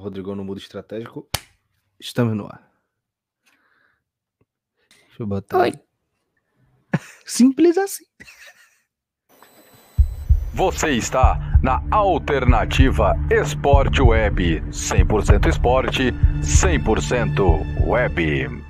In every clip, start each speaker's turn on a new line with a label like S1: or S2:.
S1: Rodrigo no mudo estratégico. Estamos no ar. Deixa eu botar. Oi. Simples assim.
S2: Você está na Alternativa Esporte Web. 100% esporte, 100% web.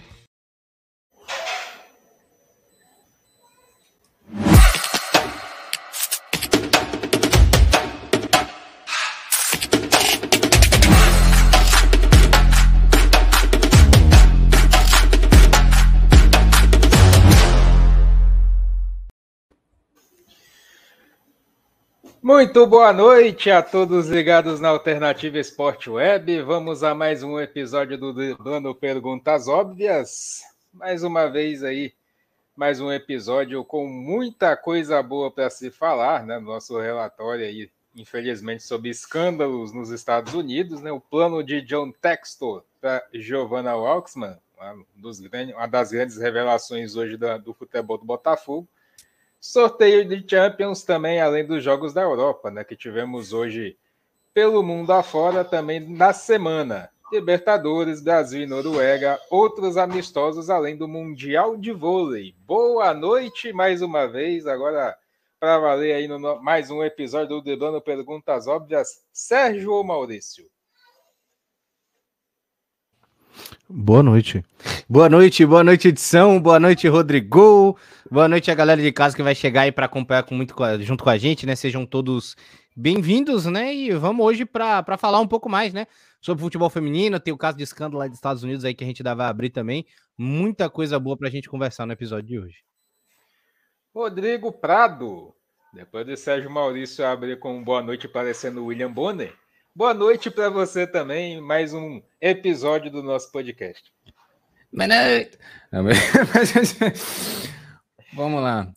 S3: Muito boa noite a todos ligados na Alternativa Esporte Web. Vamos a mais um episódio do Dando Perguntas Óbvias. Mais uma vez aí, mais um episódio com muita coisa boa para se falar, né? Nosso relatório aí, infelizmente, sobre escândalos nos Estados Unidos, né? O plano de John Textor para Giovanna Walksman, uma das grandes revelações hoje do futebol do Botafogo Sorteio de Champions também, além dos jogos da Europa, né? Que tivemos hoje pelo mundo afora também na semana. Libertadores, Brasil e Noruega, outros amistosos além do Mundial de Vôlei. Boa noite mais uma vez, agora para valer aí no mais um episódio do Debrando Perguntas Óbvias, Sérgio ou Maurício?
S1: Boa noite. Boa noite, boa noite, edição. Boa noite, Rodrigo. Boa noite a galera de casa que vai chegar aí para acompanhar com muito, junto com a gente, né? Sejam todos bem-vindos, né? E vamos hoje para falar um pouco mais, né? Sobre futebol feminino. Tem o caso de escândalo lá dos Estados Unidos aí que a gente dava a abrir também. Muita coisa boa para a gente conversar no episódio de hoje.
S3: Rodrigo Prado. Depois de Sérgio Maurício abrir com boa noite parecendo William Bonner. Boa noite para você também, mais um episódio do nosso podcast.
S4: Boa noite. Vamos lá.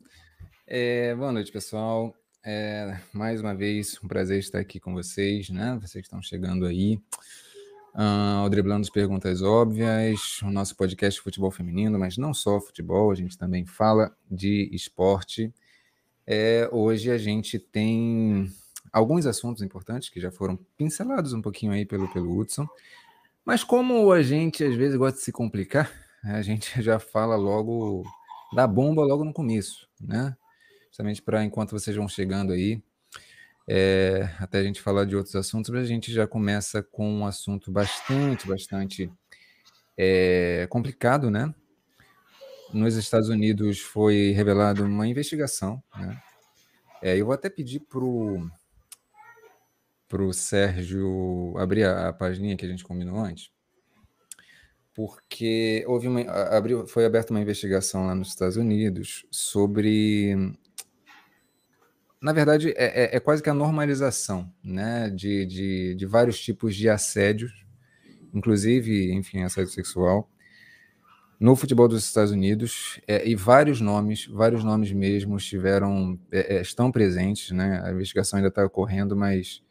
S4: É, boa noite, pessoal. É, mais uma vez, um prazer estar aqui com vocês, né? Vocês que estão chegando aí. Uh, o Driblando as Perguntas Óbvias, o nosso podcast de futebol feminino, mas não só futebol, a gente também fala de esporte. É, hoje a gente tem alguns assuntos importantes que já foram pincelados um pouquinho aí pelo, pelo Hudson, mas como a gente às vezes gosta de se complicar, a gente já fala logo da bomba logo no começo, né? Justamente para enquanto vocês vão chegando aí, é, até a gente falar de outros assuntos, a gente já começa com um assunto bastante, bastante é, complicado, né? Nos Estados Unidos foi revelada uma investigação, né? É, eu vou até pedir pro pro Sérgio abrir a, a página que a gente combinou antes, porque houve uma, abriu, foi aberta uma investigação lá nos Estados Unidos sobre. Na verdade, é, é, é quase que a normalização né, de, de, de, vários tipos de assédios, inclusive, enfim, assédio sexual, no futebol dos Estados Unidos, é, e vários nomes, vários nomes mesmo estiveram, é, é, estão presentes, né? A investigação ainda está ocorrendo, mas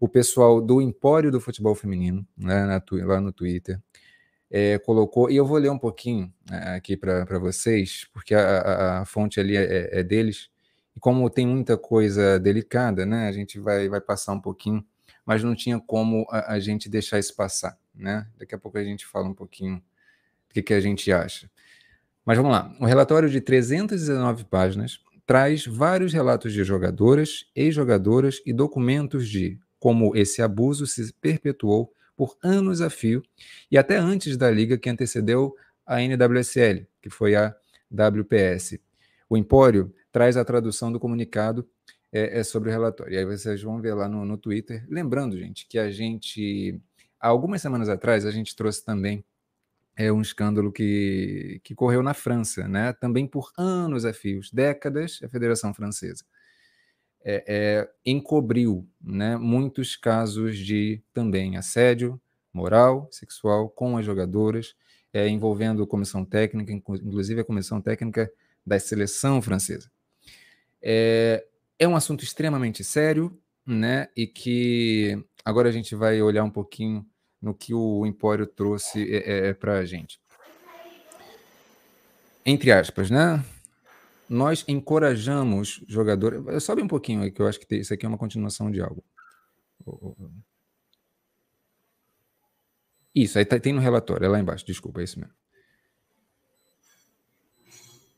S4: o pessoal do Empório do Futebol Feminino, né, na, lá no Twitter, é, colocou, e eu vou ler um pouquinho né, aqui para vocês, porque a, a, a, fonte ali é, é, é, deles, e como tem muita coisa delicada, né, a gente vai, vai passar um pouquinho, mas não tinha como a, a gente deixar isso passar, né? Daqui a pouco a gente fala um pouquinho do que, que a gente acha. Mas vamos lá, o relatório de 319 páginas traz vários relatos de jogadoras, ex-jogadoras e documentos de como esse abuso se perpetuou por anos a fio e até antes da liga que antecedeu a NWSL, que foi a WPS. O Empório traz a tradução do comunicado é, é sobre o relatório. E aí vocês vão ver lá no, no Twitter. Lembrando, gente, que a gente, há algumas semanas atrás, a gente trouxe também é um escândalo que, que correu na França, né? Também por anos a fios, décadas, a Federação Francesa é, é, encobriu né, muitos casos de também assédio moral, sexual com as jogadoras, é, envolvendo comissão técnica, inclusive a comissão técnica da seleção francesa. É, é um assunto extremamente sério, né? E que agora a gente vai olhar um pouquinho no que o Empório trouxe é, é, é para a gente. Entre aspas, né? Nós encorajamos jogadores. Sobe um pouquinho aí, que eu acho que isso aqui é uma continuação de algo. Isso, aí tá, tem no relatório, é lá embaixo, desculpa, é isso mesmo.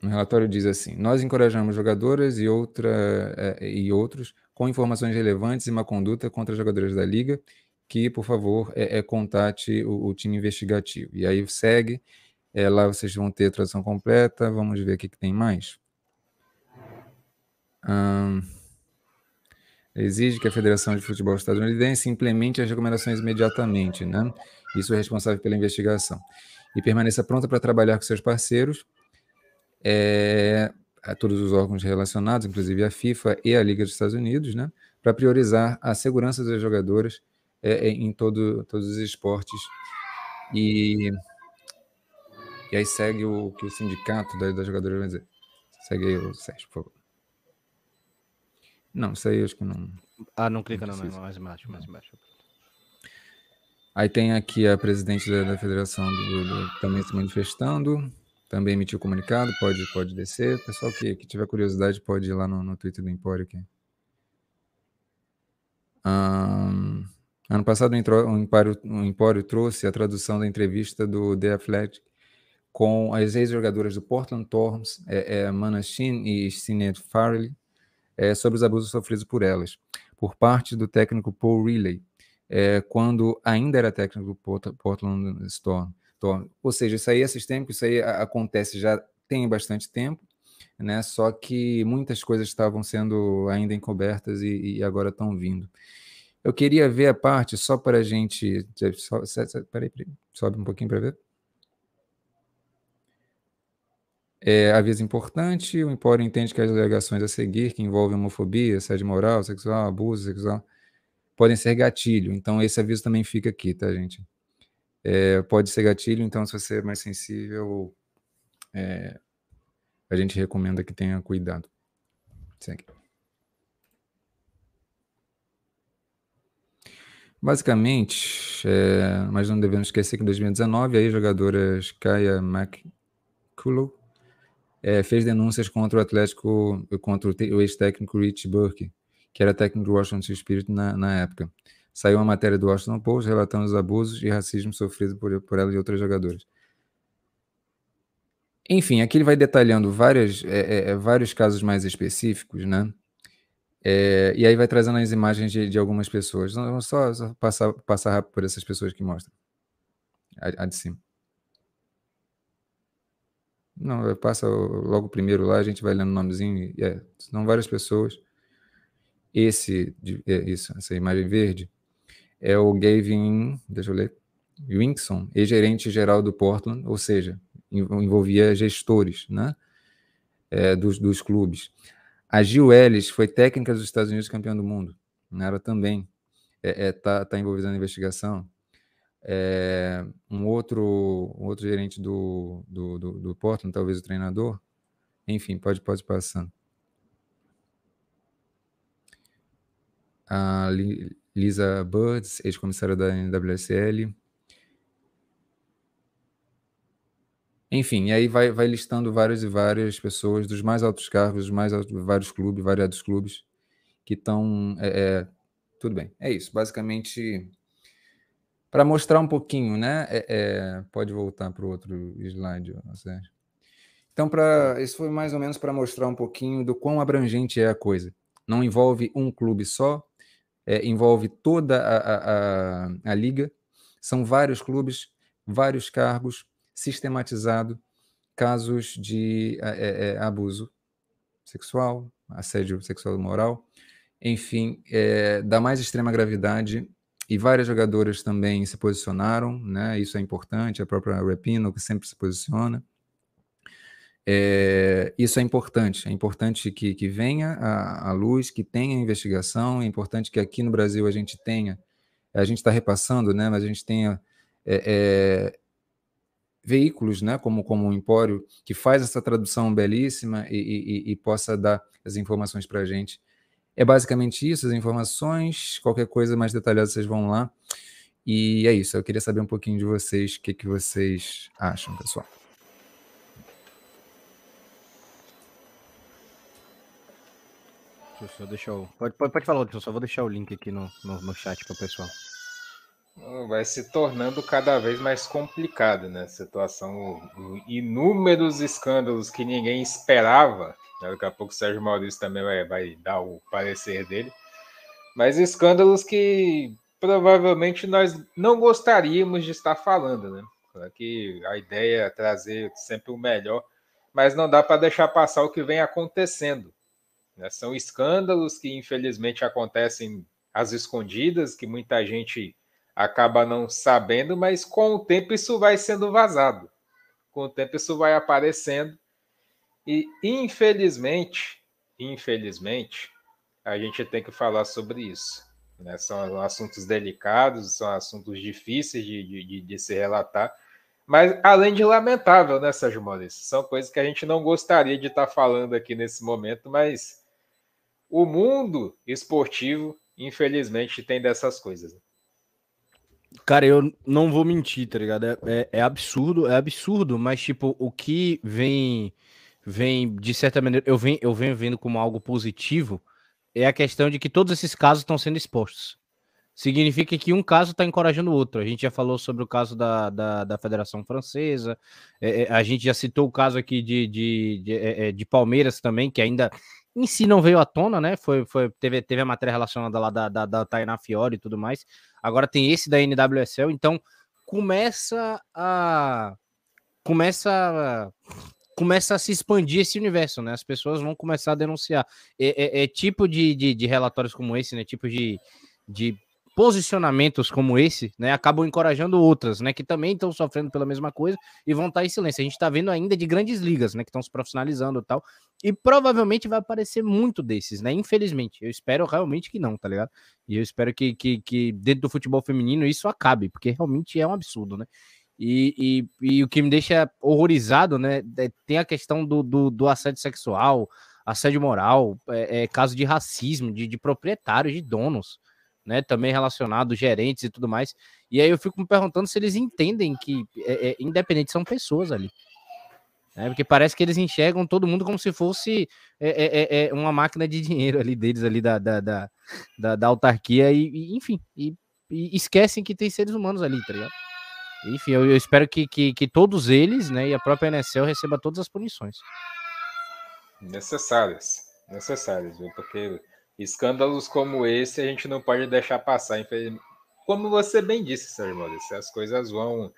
S4: No relatório diz assim: Nós encorajamos jogadoras e, outra, é, e outros com informações relevantes e uma conduta contra jogadores da liga que, por favor, é, é contate o, o, time investigativo. E aí segue, é, lá vocês vão ter a tradução completa. Vamos ver o que tem mais. Hum, exige que a Federação de Futebol Estadunidense implemente as recomendações imediatamente, né? Isso é responsável pela investigação. E permaneça pronta para trabalhar com seus parceiros é, a todos os órgãos relacionados, inclusive a FIFA e a Liga dos Estados Unidos, né, para priorizar a segurança das jogadoras é, é, em todo, todos os esportes. E, e aí segue o que o sindicato das da jogadoras vai dizer. Segue aí, o Sérgio, por favor. Não, isso aí acho que não.
S1: Ah, não clica não, não, não mais embaixo, mais embaixo.
S4: Aí tem aqui a presidente da, da federação do, do, também se manifestando também emitiu comunicado, pode, pode descer. Pessoal que, que tiver curiosidade pode ir lá no, no Twitter do Empório aqui. Um, ano passado o Empório, Empório trouxe a tradução da entrevista do The Athletic com as ex-jogadoras do Portland Thorns, é, é, e Sinead Farley, é, sobre os abusos sofridos por elas, por parte do técnico Paul Riley, é, quando ainda era técnico do Portland Storm. Ou seja, isso aí é sistêmico, isso aí acontece já tem bastante tempo, né? Só que muitas coisas estavam sendo ainda encobertas e, e agora estão vindo. Eu queria ver a parte só para a gente. Peraí, sobe um pouquinho para ver. É, aviso importante: o Empório entende que as alegações a seguir, que envolvem homofobia, assédio moral, sexual, abuso sexual, podem ser gatilho. Então, esse aviso também fica aqui, tá, gente? É, pode ser gatilho, então se você é mais sensível, é, a gente recomenda que tenha cuidado. Segue. Basicamente, é, mas não devemos esquecer que em 2019 a jogadora Kaya McCullough é, fez denúncias contra o Atlético, contra o ex-técnico Rich Burke, que era técnico do Washington Spirit na, na época. Saiu uma matéria do Washington Post relatando os abusos e racismo sofrido por, por ela e outras jogadoras. Enfim, aqui ele vai detalhando várias, é, é, é, vários casos mais específicos, né? É, e aí vai trazendo as imagens de, de algumas pessoas. Vamos só, só, passar, passar rápido por essas pessoas que mostram. A, a de cima. Não, passa logo primeiro lá, a gente vai lendo o nomezinho. É, são várias pessoas. Esse, é, isso, essa imagem verde, é o Gavin, deixa eu ler, Winkson, ex-gerente geral do Portland, ou seja, envolvia gestores né, é, dos, dos clubes. A Gil Ellis foi técnica dos Estados Unidos campeã do mundo. Né, ela também está é, é, tá, tá envolvida na investigação. É, um, outro, um outro gerente do, do, do, do Portland, talvez o treinador, enfim, pode, pode passando. A Lisa Birds, ex-comissária da NWSL. Enfim, e aí vai, vai listando várias e várias pessoas dos mais altos cargos, dos mais altos, vários clubes, variados clubes, que estão. É, é, tudo bem, é isso. Basicamente, para mostrar um pouquinho, né? É, é pode voltar para o outro slide, Sérgio. Então, pra, isso foi mais ou menos para mostrar um pouquinho do quão abrangente é a coisa. Não envolve um clube só, é, envolve toda a, a, a, a, liga, são vários clubes, vários cargos, sistematizado, casos de é, é, abuso sexual, assédio sexual moral, enfim, é, da mais extrema gravidade, e várias jogadoras também se posicionaram, né? Isso é importante, a própria Repino, que sempre se posiciona. É, isso é importante, é importante que, que venha a, luz, que tenha investigação, é importante que aqui no Brasil a gente tenha, a gente está repassando, né, mas a gente tenha é, é, veículos, né, como, como o Empório, que faz essa tradução belíssima e, e, e possa dar as informações para a gente. É basicamente isso, as informações, qualquer coisa mais detalhada vocês vão lá. E é isso, eu queria saber um pouquinho de vocês, o que, que vocês acham, pessoal.
S1: Deixa eu deixar o... pode, pode, pode falar, eu só vou deixar o link aqui no, no, no chat para o pessoal.
S3: Vai se tornando cada vez mais complicado, né? Situação, inúmeros escândalos que ninguém esperava. Né? Daqui a pouco o Sérgio Maurício também vai, vai dar o parecer dele. Mas escândalos que provavelmente nós não gostaríamos de estar falando, né? Que a ideia é trazer sempre o melhor, mas não dá para deixar passar o que vem acontecendo. Né? São escândalos que infelizmente acontecem às escondidas, que muita gente acaba não sabendo, mas com o tempo isso vai sendo vazado. Com o tempo isso vai aparecendo e infelizmente, infelizmente, a gente tem que falar sobre isso. Né? São assuntos delicados, são assuntos difíceis de, de, de se relatar, mas além de lamentável, né, Sérgio Maurício? São coisas que a gente não gostaria de estar falando aqui nesse momento, mas o mundo esportivo, infelizmente, tem dessas coisas. Né?
S1: Cara, eu não vou mentir, tá ligado? É, é, é, absurdo, é absurdo, mas, tipo, o que vem, vem de certa maneira, eu venho, eu venho vendo como algo positivo, é a questão de que todos esses casos estão sendo expostos. Significa que um caso está encorajando o outro. A gente já falou sobre o caso da, da, da Federação Francesa, é, é, a gente já citou o caso aqui de, de, de, é, é, de, Palmeiras também, que ainda em si não veio à tona, né? Foi, foi, teve, teve a matéria relacionada lá da, da, da Tainá Fiore e tudo mais. Agora tem esse da NWSL, então começa a. Começa a começa a se expandir esse universo, né? As pessoas vão começar a denunciar. É, é, é tipo de, de, de, relatórios como esse, né? Tipo de, de posicionamentos como esse, né? Acabam encorajando outras, né? Que também estão sofrendo pela mesma coisa e vão estar em silêncio. A gente está vendo ainda de grandes ligas, né? Que estão se profissionalizando e tal. E provavelmente vai aparecer muito desses, né? Infelizmente. Eu espero realmente que não, tá ligado? E eu espero que, que, que dentro do futebol feminino isso acabe, porque realmente é um absurdo, né? E, e, e, o que me deixa horrorizado, né? É, tem a questão do, do, do assédio sexual, assédio moral, é, é, caso de racismo, de, de proprietários, de donos, né? Também relacionado, gerentes e tudo mais. E aí eu fico me perguntando se eles entendem que, é, é, independente, são pessoas ali. Né? Porque parece que eles enxergam todo mundo como se fosse é, uma máquina de dinheiro ali deles, ali da, da, da, da, da autarquia, e, e enfim, e, e esquecem que tem seres humanos ali, tá ligado? Enfim, eu, eu espero que, que, que, todos eles, né, e a própria NSL receba todas as punições.
S3: Necessárias, necessárias, viu? porque escândalos como esse a gente não pode deixar passar, Como você bem disse, Sérgio Maurício, as coisas vão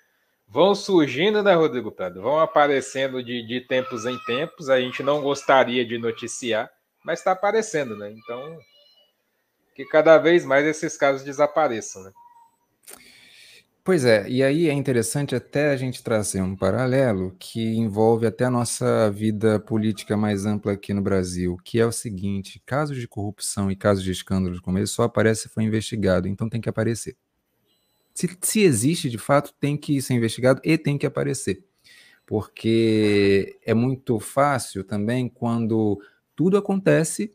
S3: vão surgindo, né, Rodrigo Prado? Vão aparecendo de, de tempos em tempos. A gente não gostaria de noticiar, mas está aparecendo, né? Então, que cada vez mais esses casos desapareçam, né?
S4: Pois é, e aí é interessante até a gente trazer um paralelo que envolve até a nossa vida política mais ampla aqui no Brasil, que é o seguinte: casos de corrupção e casos de escândalos como esse só aparece se for investigado, então tem que aparecer. Se, se existe de fato, tem que ser investigado e tem que aparecer. Porque é muito fácil também quando tudo acontece,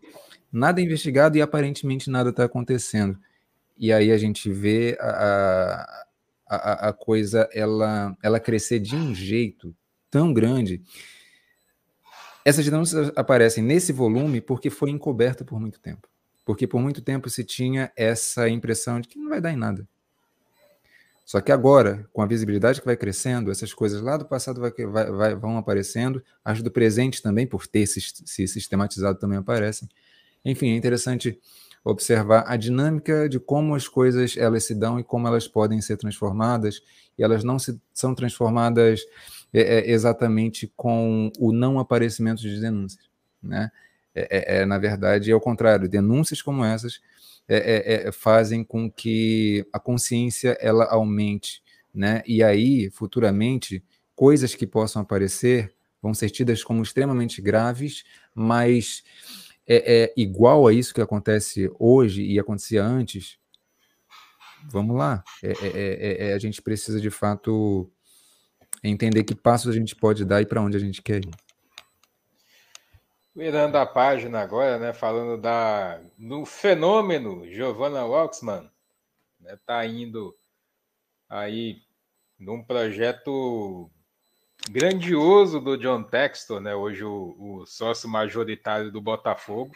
S4: nada é investigado e aparentemente nada está acontecendo. E aí a gente vê a, a, a coisa ela, ela crescer de um jeito tão grande. Essas denúncias aparecem nesse volume porque foi encoberta por muito tempo. Porque por muito tempo se tinha essa impressão de que não vai dar em nada. Só que agora, com a visibilidade que vai crescendo, essas coisas lá do passado vai, vai, vai, vão aparecendo, as do presente também, por ter se, se sistematizado, também aparecem. Enfim, é interessante observar a dinâmica de como as coisas elas se dão e como elas podem ser transformadas, e elas não se, são transformadas é, é, exatamente com o não aparecimento de denúncias. Né? É, é, é na verdade, é o contrário. Denúncias como essas é, fazem com que a consciência ela aumente, né? E aí, futuramente, coisas que possam aparecer vão ser tidas como extremamente graves, mas é, é igual a isso que acontece hoje e acontecia antes. Vamos lá, é, é, é, é a gente precisa de fato entender que passos a gente pode dar e para onde a gente quer ir.
S3: Virando a página agora, né, falando da, do fenômeno Giovanna Waxman, né, tá indo aí num projeto grandioso do John Textor, né, hoje o, o sócio majoritário do Botafogo,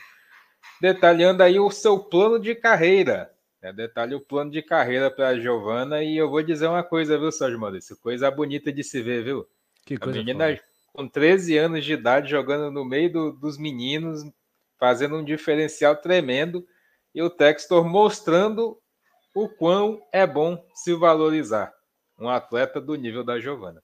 S3: detalhando aí o seu plano de carreira. Né, detalhe o plano de carreira para a Giovana e eu vou dizer uma coisa, viu, Sérgio Maurício? Coisa bonita de se ver, viu?
S1: Que coisa
S3: a menina foda. com 13 anos de idade jogando no meio do, dos meninos, fazendo um diferencial tremendo e o Textor mostrando o quão é bom se valorizar um atleta do nível da Giovana.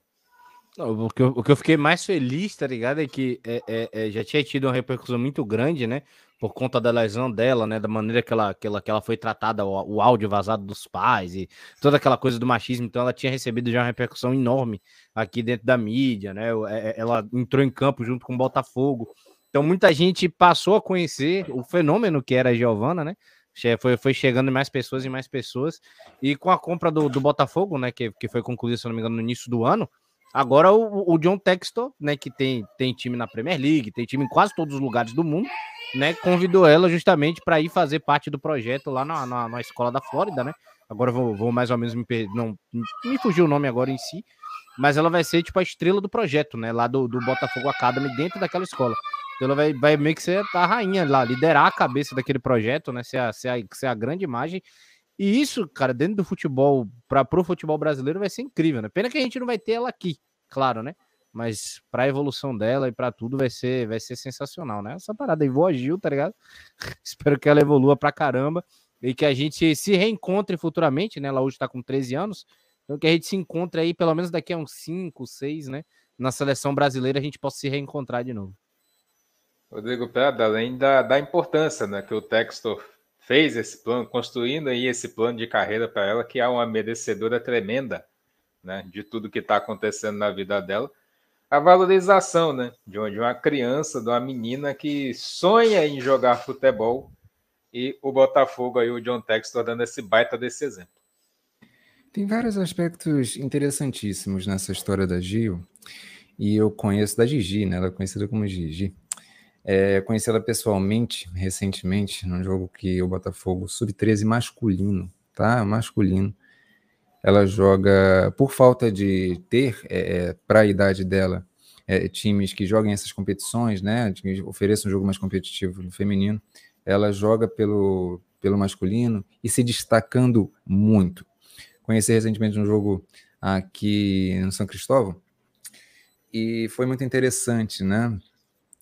S1: O que, eu, o que eu fiquei mais feliz, tá ligado? É que é, é, é, já tinha tido uma repercussão muito grande, né? Por conta da lesão dela, né? Da maneira que ela, que ela, que ela foi tratada, o, o áudio vazado dos pais e toda aquela coisa do machismo. Então, ela tinha recebido já uma repercussão enorme aqui dentro da mídia, né? É, é, ela entrou em campo junto com o Botafogo. Então, muita gente passou a conhecer o fenômeno que era a Giovana, né? Foi, foi chegando mais pessoas e mais pessoas. E com a compra do, do Botafogo, né? Que, que foi concluída, se não me engano, no início do ano Agora o, o, John Textor, né, que tem, tem time na Premier League, tem time em quase todos os lugares do mundo, né, convidou ela justamente para ir fazer parte do projeto lá na, na, na, escola da Flórida, né? Agora vou, vou mais ou menos me não me fugiu o nome agora em si, mas ela vai ser tipo a estrela do projeto, né, lá do, do Botafogo Academy dentro daquela escola. Então ela vai, vai meio que ser a rainha lá, liderar a cabeça daquele projeto, né, ser a, ser a, ser a grande imagem e isso, cara, dentro do futebol, para pro futebol brasileiro vai ser incrível, né? Pena que a gente não vai ter ela aqui, claro, né? Mas para a evolução dela e para tudo vai ser vai ser sensacional, né? Essa parada aí, voa Gil, tá ligado? Espero que ela evolua pra caramba e que a gente se reencontre futuramente, né? Ela hoje tá com 13 anos, então que a gente se encontre aí pelo menos daqui a uns 5, 6, né? Na seleção brasileira a gente possa se reencontrar de novo.
S3: Rodrigo Prada, além da, da importância né, que o Textor fez esse plano, construindo aí esse plano de carreira para ela, que é uma merecedora tremenda, né, de tudo que está acontecendo na vida dela. A valorização, né, de uma criança, de uma menina que sonha em jogar futebol e o Botafogo aí, o John Textor, dando esse baita desse exemplo.
S4: Tem vários aspectos interessantíssimos nessa história da Gil, e eu conheço da Gigi, né? Ela é conhecida como Gigi. É, conheci ela pessoalmente, recentemente, num jogo que o Botafogo sub-13 masculino, tá? Masculino. Ela joga, por falta de ter, é, é para a idade dela, é, times que joguem essas competições, né? Que ofereçam um jogo mais competitivo no feminino. Ela joga pelo, pelo masculino e se destacando muito. Conheci recentemente um jogo aqui no São Cristóvão e foi muito interessante, né?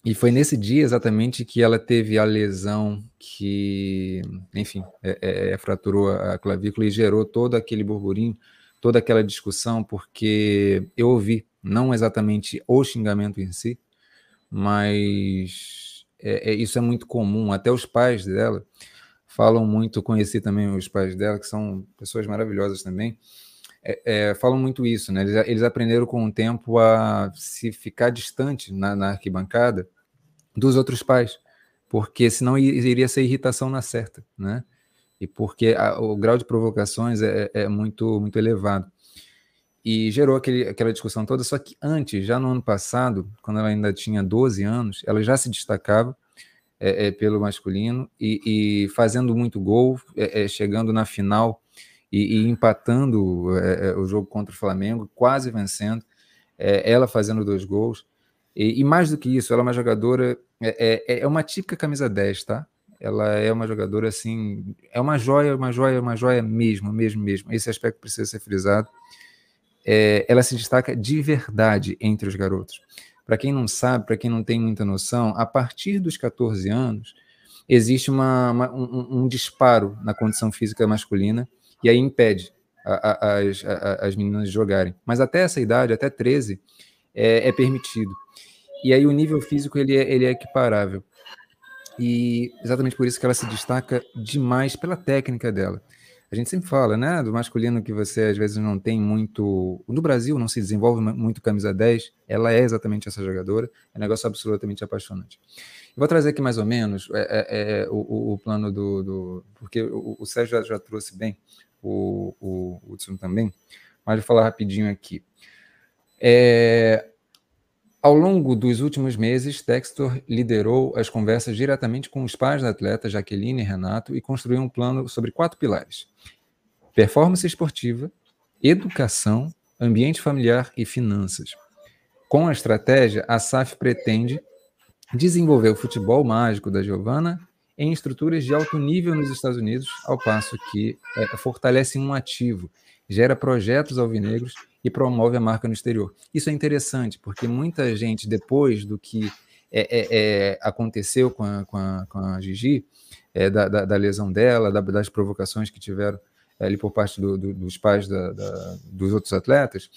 S4: E foi nesse dia exatamente que ela teve a lesão que, enfim, é, é, é, fraturou a clavícula e gerou todo aquele burburinho, toda aquela discussão, porque eu ouvi, não exatamente o xingamento em si, mas é, é, isso é muito comum. Até os pais dela falam muito, conheci também os pais dela, que são pessoas maravilhosas também, é, é, falam muito isso, né? Eles, eles, aprenderam com o tempo a se ficar distante na, na, arquibancada dos outros pais, porque senão iria ser irritação na certa, né? E porque a, o grau de provocações é, é, muito muito elevado. E gerou aquele, aquela discussão toda, só que antes, já no ano passado, quando ela ainda tinha 12 anos, ela já se destacava é, é, pelo masculino e, e, fazendo muito gol, é, é, chegando na final e, e empatando é, é, o jogo contra o Flamengo, quase vencendo, é, ela fazendo dois gols. E, e, mais do que isso, ela é uma jogadora, é, é, uma típica camisa 10, tá? Ela é uma jogadora assim, é uma joia, uma joia, uma joia mesmo, mesmo, mesmo. Esse aspecto precisa ser frisado. ela se destaca de verdade entre os garotos. Para quem não sabe, para quem não tem muita noção, a partir dos 14 anos, existe uma, uma um, um disparo na condição física masculina e aí impede a, a, as, a, as meninas de jogarem. Mas até essa idade, até 13, é, é permitido. E aí o nível físico ele é, ele é equiparável. E exatamente por isso que ela se destaca demais pela técnica dela. A gente sempre fala, né, do masculino que você às vezes não tem muito. No Brasil não se desenvolve muito camisa 10, ela é exatamente essa jogadora, é um negócio absolutamente apaixonante. Eu vou trazer aqui mais ou menos é, é, é o, o, plano do. do porque o, o Sérgio já, já, trouxe bem, o, o Hudson também, mas vou falar rapidinho aqui. É, ao longo dos últimos meses, Textor liderou as conversas diretamente com os pais da atleta, Jaqueline e Renato, e construiu um plano sobre quatro pilares: performance esportiva, educação, ambiente familiar e finanças. Com a estratégia, a SAF pretende desenvolver o futebol mágico da Giovana em estruturas de alto nível nos Estados Unidos, ao passo que é, fortalece um ativo, gera projetos alvinegros e promove a marca no exterior. Isso é interessante, porque muita gente, depois do que é, é, é, aconteceu com a, com a, com a Gigi, é, da, da, da, lesão dela, da, das provocações que tiveram é, ali por parte do, do, dos pais da, dos outros atletas,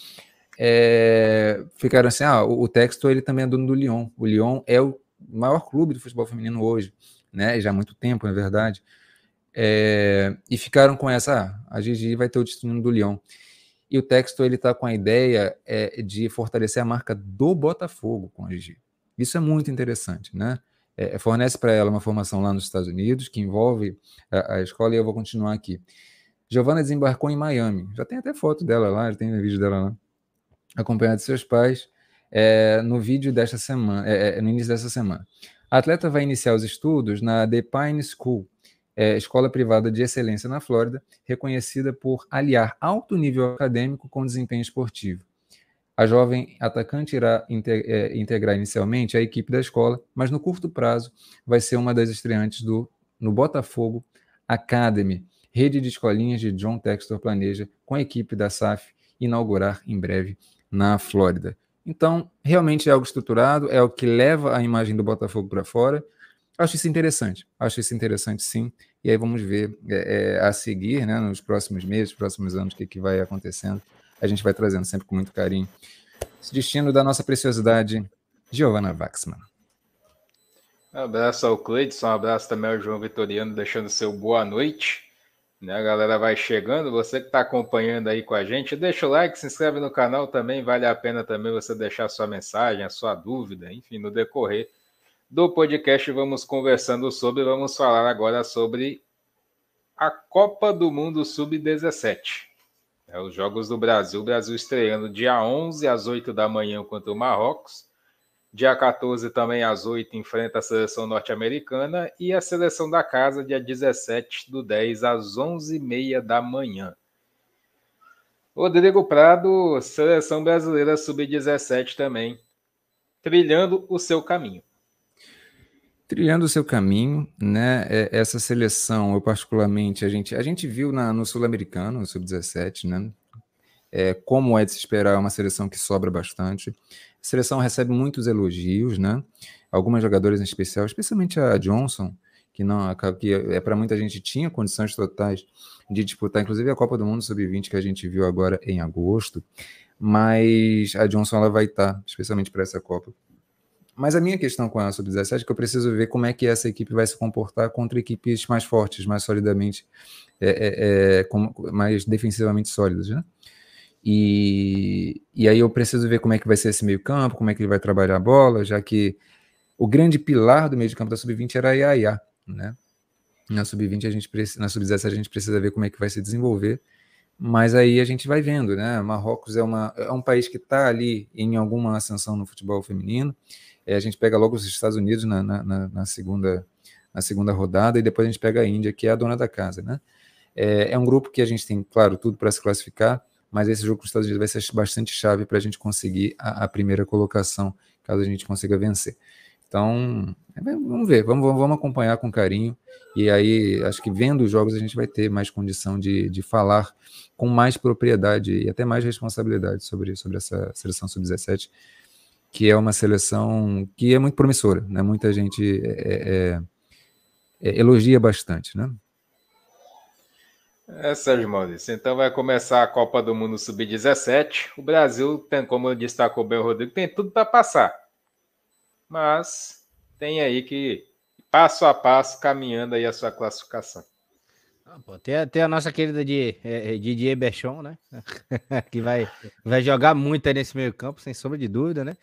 S4: é, ficaram assim, ah, o, o Texto ele também é dono do Lyon. O Lyon é o maior clube do futebol feminino hoje, né? Já há muito tempo, na verdade. E ficaram com essa, ah, a Gigi vai ter o destino do Lyon. E o texto ele está com a ideia é, de fortalecer a marca do Botafogo com a Gigi. Isso é muito interessante, né? É, fornece para ela uma formação lá nos Estados Unidos que envolve a, a, escola e eu vou continuar aqui. Giovana desembarcou em Miami. Já tem até foto dela lá, já tem vídeo dela lá, acompanhada de seus pais. É, no vídeo desta semana, é, é, no início dessa semana. A atleta vai iniciar os estudos na The Pine School, é, escola privada de excelência na Flórida, reconhecida por aliar alto nível acadêmico com desempenho esportivo. A jovem atacante irá é, integrar inicialmente a equipe da escola, mas no curto prazo vai ser uma das estreantes do, no Botafogo Academy, rede de escolinhas de John Textor planeja, com a equipe da SAF, inaugurar em breve na Flórida. Então, realmente é algo estruturado, é o que leva a imagem do Botafogo para fora. Acho isso interessante, acho isso interessante sim. E aí vamos ver é, é, a seguir, né, nos próximos meses, próximos anos, o que, que vai acontecendo. A gente vai trazendo sempre com muito carinho. Esse destino da nossa preciosidade, Giovanna Waxman.
S3: Um abraço ao Cleidson, um abraço também ao João Vitoriano, deixando seu boa noite. Né, a galera vai chegando, você que está acompanhando aí com a gente, deixa o like, se inscreve no canal também, vale a pena também você deixar sua mensagem, a sua dúvida, enfim, no decorrer do podcast vamos conversando sobre, vamos falar agora sobre a Copa do Mundo Sub-17. É, os Jogos do Brasil, o Brasil estreando dia 11 às 8 da manhã contra o Marrocos. Dia 14 também às 8 enfrenta a seleção norte-americana e a seleção da casa dia 17 do 10 às 11h30 da manhã. Rodrigo Prado, seleção brasileira sub-17 também, trilhando o seu caminho
S4: trilhando o seu caminho, né? É, essa seleção, eu particularmente, a gente, a gente viu na, no Sul-Americano, no Sub-17, né? É, como é de se esperar, é uma seleção que sobra bastante. A seleção recebe muitos elogios, né? Algumas jogadoras em especial, especialmente a Johnson, que não que é para muita gente tinha condições totais de disputar, inclusive a Copa do Mundo Sub-20 que a gente viu agora em agosto. Mas a Johnson ela vai estar, especialmente para essa Copa, mas a minha questão com a Sub-17 é que eu preciso ver como é que essa equipe vai se comportar contra equipes mais fortes, mais solidamente, é, é, é, com, mais defensivamente sólidas, né? E, e aí eu preciso ver como é que vai ser esse meio campo, como é que ele vai trabalhar a bola, já que o grande pilar do meio de campo da Sub-20 era a Yaya, né? Na Sub-20 a gente na Sub-17 a gente precisa ver como é que vai se desenvolver, mas aí a gente vai vendo, né? Marrocos é, uma, é um país que está ali em alguma ascensão no futebol feminino, é, a gente pega logo os Estados Unidos na, na, na, segunda, na segunda rodada e depois a gente pega a Índia, que é a dona da casa, né? É, é um grupo que a gente tem, claro, tudo para se classificar, mas esse jogo com os Estados Unidos vai ser bastante chave para a gente conseguir a, a, primeira colocação, caso a gente consiga vencer. Então, é, vamos ver, vamos, vamos acompanhar com carinho. E aí, acho que vendo os jogos, a gente vai ter mais condição de, de falar com mais propriedade e até mais responsabilidade sobre, sobre essa seleção sub-17, que é uma seleção que é muito promissora, né? Muita gente é, é, é, elogia bastante, né?
S3: É, Sérgio Maurício. Então vai começar a Copa do Mundo Sub-17. O Brasil tem, como destacou bem o Rodrigo, tem tudo para passar. Mas tem aí que passo a passo caminhando aí a sua classificação.
S1: Ah, pô, tem, tem, a nossa querida de, é, é Didier Bechon, né? que vai, vai jogar muito aí nesse meio campo, sem sombra de dúvida, né?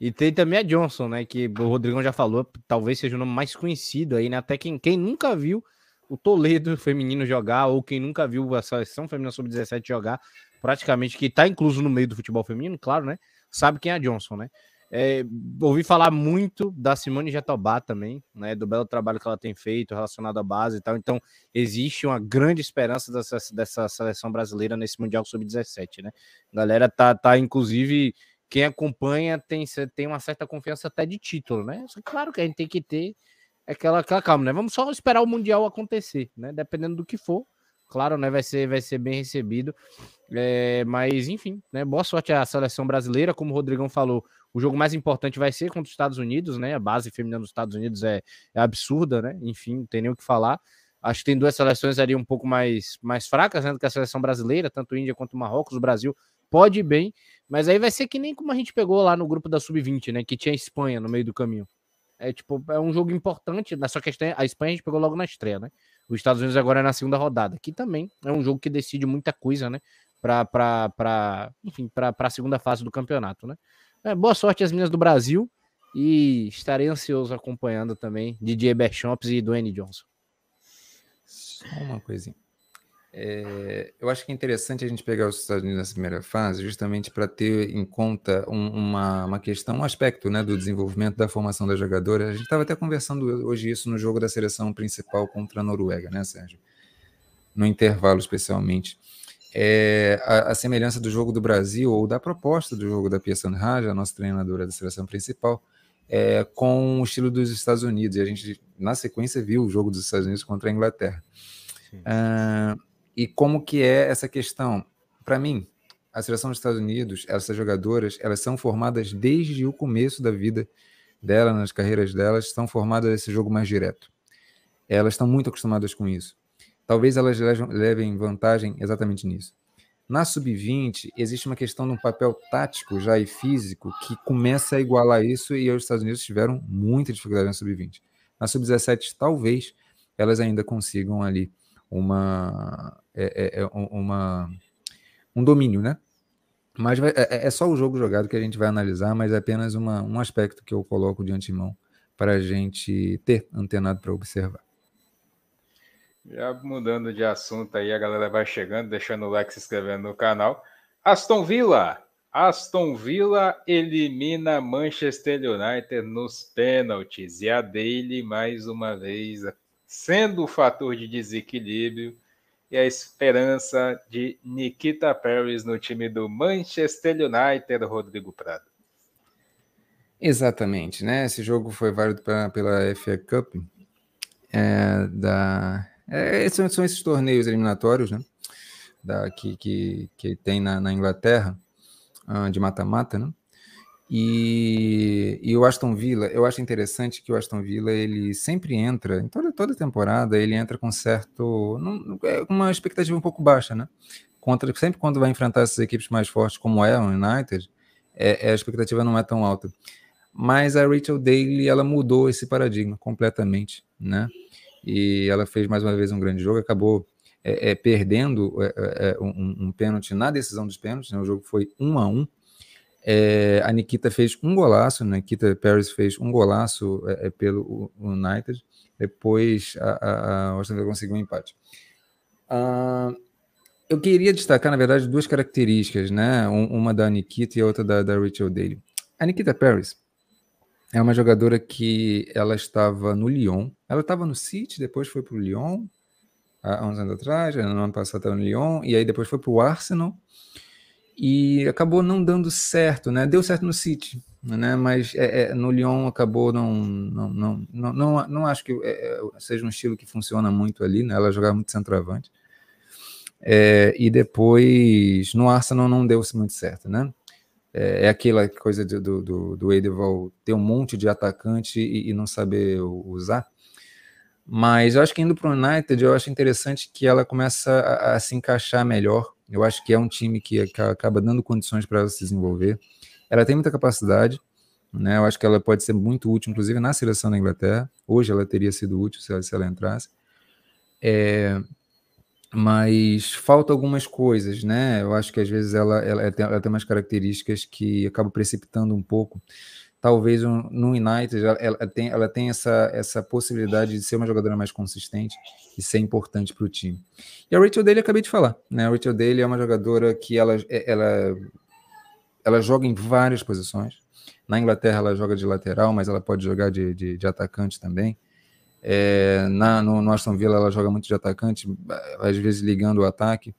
S1: E tem também a Johnson, né? Que o Rodrigão já falou, talvez seja o nome mais conhecido aí, né? Até quem, quem nunca viu o Toledo feminino jogar, ou quem nunca viu a seleção feminina sub-17 jogar, praticamente que tá incluso no meio do futebol feminino, claro, né? Sabe quem é a Johnson, né? É, ouvi falar muito da Simone Jatobá também, né? Do belo trabalho que ela tem feito relacionado à base e tal. Então, existe uma grande esperança dessa, dessa seleção brasileira nesse Mundial Sub-17, né? A galera tá, tá inclusive quem acompanha tem, tem uma certa confiança até de título, né? Só, claro que a gente tem que ter aquela, aquela calma, né? Vamos só esperar o Mundial acontecer, né? Dependendo do que for, claro, né? Vai ser, vai ser bem recebido. É, mas, enfim, né? Boa sorte à seleção brasileira. Como o Rodrigão falou, o jogo mais importante vai ser contra os Estados Unidos, né? A base feminina dos Estados Unidos é, é absurda, né? Enfim, não tem nem o que falar. Acho que tem duas seleções ali um pouco mais, mais fracas né, do que a seleção brasileira, tanto Índia quanto Marrocos. O Brasil pode ir bem, mas aí vai ser que nem como a gente pegou lá no grupo da Sub-20, né? Que tinha Espanha no meio do caminho. É tipo, é um jogo importante. Sua questão, a Espanha a gente pegou logo na estreia, né? Os Estados Unidos agora é na segunda rodada, que também é um jogo que decide muita coisa, né? Para, enfim, para a segunda fase do campeonato, né? É, boa sorte às meninas do Brasil e estarei ansioso acompanhando também DJ Bechamps e Dwayne Johnson.
S4: Só uma coisinha. É, eu acho que é interessante a gente pegar os Estados Unidos nessa primeira fase, justamente para ter em conta um, uma, uma questão, um aspecto né, do desenvolvimento da formação da jogadora. A gente estava até conversando hoje isso no jogo da seleção principal contra a Noruega, né, Sérgio? No intervalo, especialmente. É, a, a, semelhança do jogo do Brasil ou da proposta do jogo da Pia Sandhaj, a nossa treinadora da seleção principal, é, com o estilo dos Estados Unidos. E a gente, na sequência, viu o jogo dos Estados Unidos contra a Inglaterra. Uh, e como que é essa questão? Para mim, a seleção dos Estados Unidos, essas jogadoras, elas são formadas desde o começo da vida dela, nas carreiras delas, são formadas esse jogo mais direto. Elas estão muito acostumadas com isso. Talvez elas levem vantagem exatamente nisso. Na sub-20, existe uma questão de um papel tático já e físico que começa a igualar isso e os Estados Unidos tiveram muita dificuldade na sub-20. Na sub-17, talvez elas ainda consigam ali uma, é, é, é uma, um domínio, né? Mas vai, é, é, só o jogo jogado que a gente vai analisar, mas é apenas uma, um aspecto que eu coloco de antemão para a gente ter antenado para observar.
S3: Já mudando de assunto aí, a galera vai chegando, deixando o like, se inscrevendo no canal. Aston Villa. Aston Villa elimina Manchester United nos pênaltis. E a Daily, mais uma vez, sendo o fator de desequilíbrio e a esperança de Nikita Paris no time do Manchester United, Rodrigo Prado.
S4: Exatamente, né? Esse jogo foi válido pra, pela FA Cup é, da é, são, são, esses torneios eliminatórios, né? Da, que, que, que tem na, na Inglaterra, uh, de mata-mata, né? E, e, o Aston Villa, eu acho interessante que o Aston Villa ele sempre entra, em toda, toda temporada, ele entra com certo. É uma expectativa um pouco baixa, né? Contra, sempre quando vai enfrentar essas equipes mais fortes, como é o United, é, é, a expectativa não é tão alta. Mas a Rachel Daly ela mudou esse paradigma completamente, né? E ela fez mais uma vez um grande jogo, acabou é, é, perdendo é, é, é um, um, pênalti na decisão dos pênaltis, né? o jogo foi um a um. A Nikita fez um golaço, a Nikita Paris fez um golaço pelo United, depois a, a, a conseguiu um empate. Uh, eu queria destacar, na verdade, duas características, né? uma da Nikita e a outra da, da Rachel Daly. A Nikita Paris, é uma jogadora que ela estava no Lyon. Ela estava no City, depois foi para o Lyon, há uns anos atrás, no ano passado estava no Lyon, e aí depois foi para o Arsenal. E acabou não dando certo, né? Deu certo no City, né? Mas é, é, no Lyon acabou não, não, não, não, não, não acho que é, é seja um estilo que funciona muito ali, né? Ela jogava muito centroavante. É, e depois no Arsenal não deu muito certo, né? É, é aquela coisa do, do, do Edeval ter um monte de atacante e, e não saber usar. Mas eu acho que indo para o United, eu acho interessante que ela começa a, a, se encaixar melhor. Eu acho que é um time que, que acaba dando condições para ela se desenvolver. Ela tem muita capacidade, né? Eu acho que ela pode ser muito útil, inclusive na seleção da Inglaterra. Hoje ela teria sido útil se ela, se ela entrasse. É, mas falta algumas coisas, né? Eu acho que às vezes ela, ela, tem, ela tem umas características que acabam precipitando um pouco. Talvez um, no United ela, ela, tem, ela tem essa, essa possibilidade de ser uma jogadora mais consistente e ser importante para o time. E a Rachel Daly acabei de falar, né? A Rachel Daly é uma jogadora que ela, ela, ela joga em várias posições. Na Inglaterra ela joga de lateral, mas ela pode jogar de, de, de atacante também. É, na, no, no, Aston Villa ela joga muito de atacante, às vezes ligando o ataque.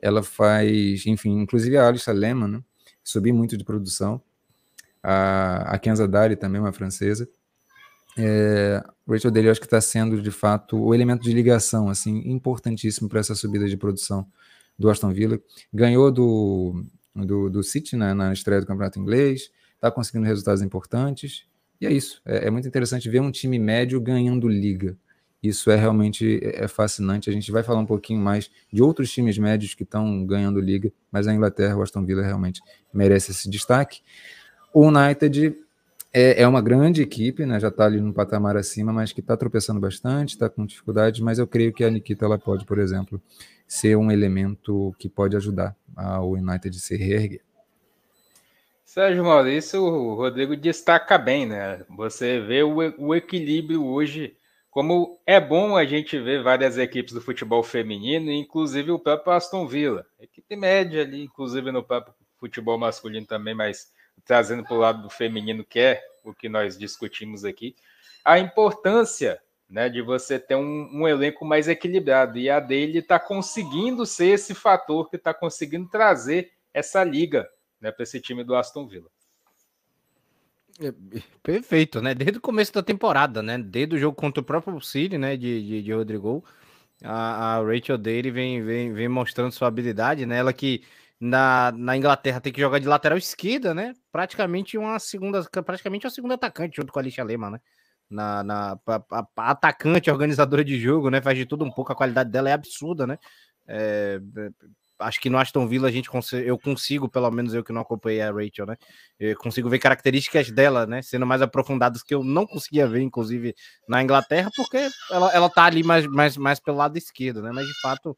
S4: Ela faz, enfim, inclusive a Alissa Lehmann, né? subi muito de produção. A, a Kenza Dari também, uma francesa. É, Rachel Daly, acho que está sendo de fato o elemento de ligação, assim, importantíssimo para essa subida de produção do Aston Villa. Ganhou do, do, do City né, na estreia do Campeonato Inglês, está conseguindo resultados importantes. E é isso. É, é, muito interessante ver um time médio ganhando liga. Isso é realmente é, é fascinante. A gente vai falar um pouquinho mais de outros times médios que estão ganhando liga, mas a Inglaterra, o Aston Villa realmente merece esse destaque. O United é, é uma grande equipe, né? já está ali no patamar acima, mas que está tropeçando bastante, está com dificuldades, mas eu creio que a Nikita ela pode, por exemplo, ser um elemento que pode ajudar o United a se reerguer.
S3: Sérgio Maurício, o Rodrigo destaca bem, né? Você vê o, o, equilíbrio hoje, como é bom a gente ver várias equipes do futebol feminino, inclusive o próprio Aston Villa, equipe média ali, inclusive no próprio futebol masculino também, mas trazendo para o lado do feminino, que é o que nós discutimos aqui, a importância né, de você ter um, um elenco mais equilibrado. E a dele está conseguindo ser esse fator que está conseguindo trazer essa liga né, para esse time do Aston Villa.
S1: É, perfeito, né? Desde o começo da temporada, né? Desde o jogo contra o próprio City, né? De, de, de Rodrigo, a, a Rachel Daly vem, vem, vem mostrando sua habilidade, né? Ela que na, na Inglaterra tem que jogar de lateral esquerda, né? Praticamente uma segunda, praticamente uma segunda atacante junto com a Alicia Lema, né? Na, na a, a, a atacante, organizadora de jogo, né? Faz de tudo um pouco, a qualidade dela é absurda, né? É, acho que no Aston Villa a gente eu consigo, pelo menos eu que não acompanhei a Rachel, né? Eu consigo ver características dela, né? Sendo mais aprofundadas que eu não conseguia ver, inclusive na Inglaterra, porque ela, ela tá ali mais, mais, mais pelo lado esquerdo, né? Mas de fato,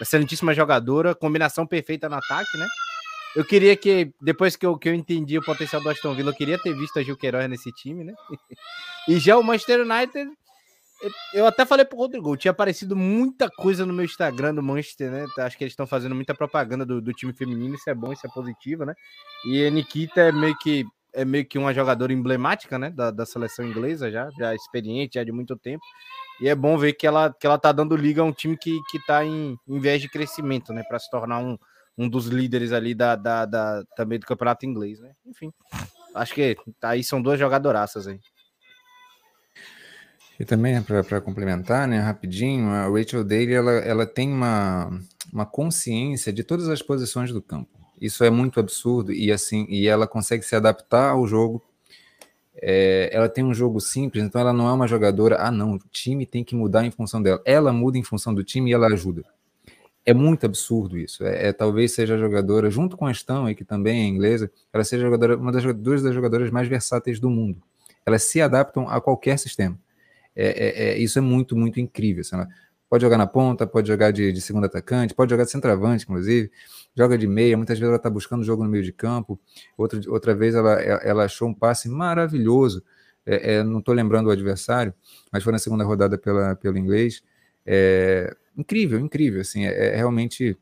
S1: excelentíssima jogadora, combinação perfeita no ataque, né? Eu queria que, depois que eu, que eu entendi o potencial do Aston Villa, eu queria ter visto a Gil Queiroz nesse time, né? e já o Manchester United eu até falei pro Rodrigo, tinha aparecido muita coisa no meu Instagram do Manchester, né? Acho que eles estão fazendo muita propaganda do, do, time feminino, isso é bom, isso é positivo, né? E a Nikita é meio que é meio que uma jogadora emblemática, né? Da, da seleção inglesa já, já experiente, já de muito tempo. E é bom ver que ela, que ela tá dando liga a um time que, que tá em, em vez de crescimento, né? Para se tornar um, um dos líderes ali da, da, da, também do campeonato inglês, né? Enfim, acho que aí são duas jogadoraças aí.
S4: E também, para complementar, né, rapidinho, a Rachel Daly ela, ela tem uma, uma consciência de todas as posições do campo. Isso é muito absurdo e assim e ela consegue se adaptar ao jogo. É, ela tem um jogo simples, então ela não é uma jogadora. Ah, não, o time tem que mudar em função dela. Ela muda em função do time e ela ajuda. É muito absurdo isso. É, é talvez seja a jogadora, junto com a Stão, que também é inglesa, ela seja jogadora, uma das duas das jogadoras mais versáteis do mundo. Elas se adaptam a qualquer sistema. É, é, é, isso é muito, muito incrível. Sabe? Pode jogar na ponta, pode jogar de, de segundo atacante, pode jogar de centroavante, inclusive, joga de meia, muitas vezes ela está buscando jogo no meio de campo, outra, outra vez ela, ela achou um passe maravilhoso, é, é, não estou lembrando o adversário, mas foi na segunda rodada pela, pelo inglês, é, incrível, incrível, assim, é, realmente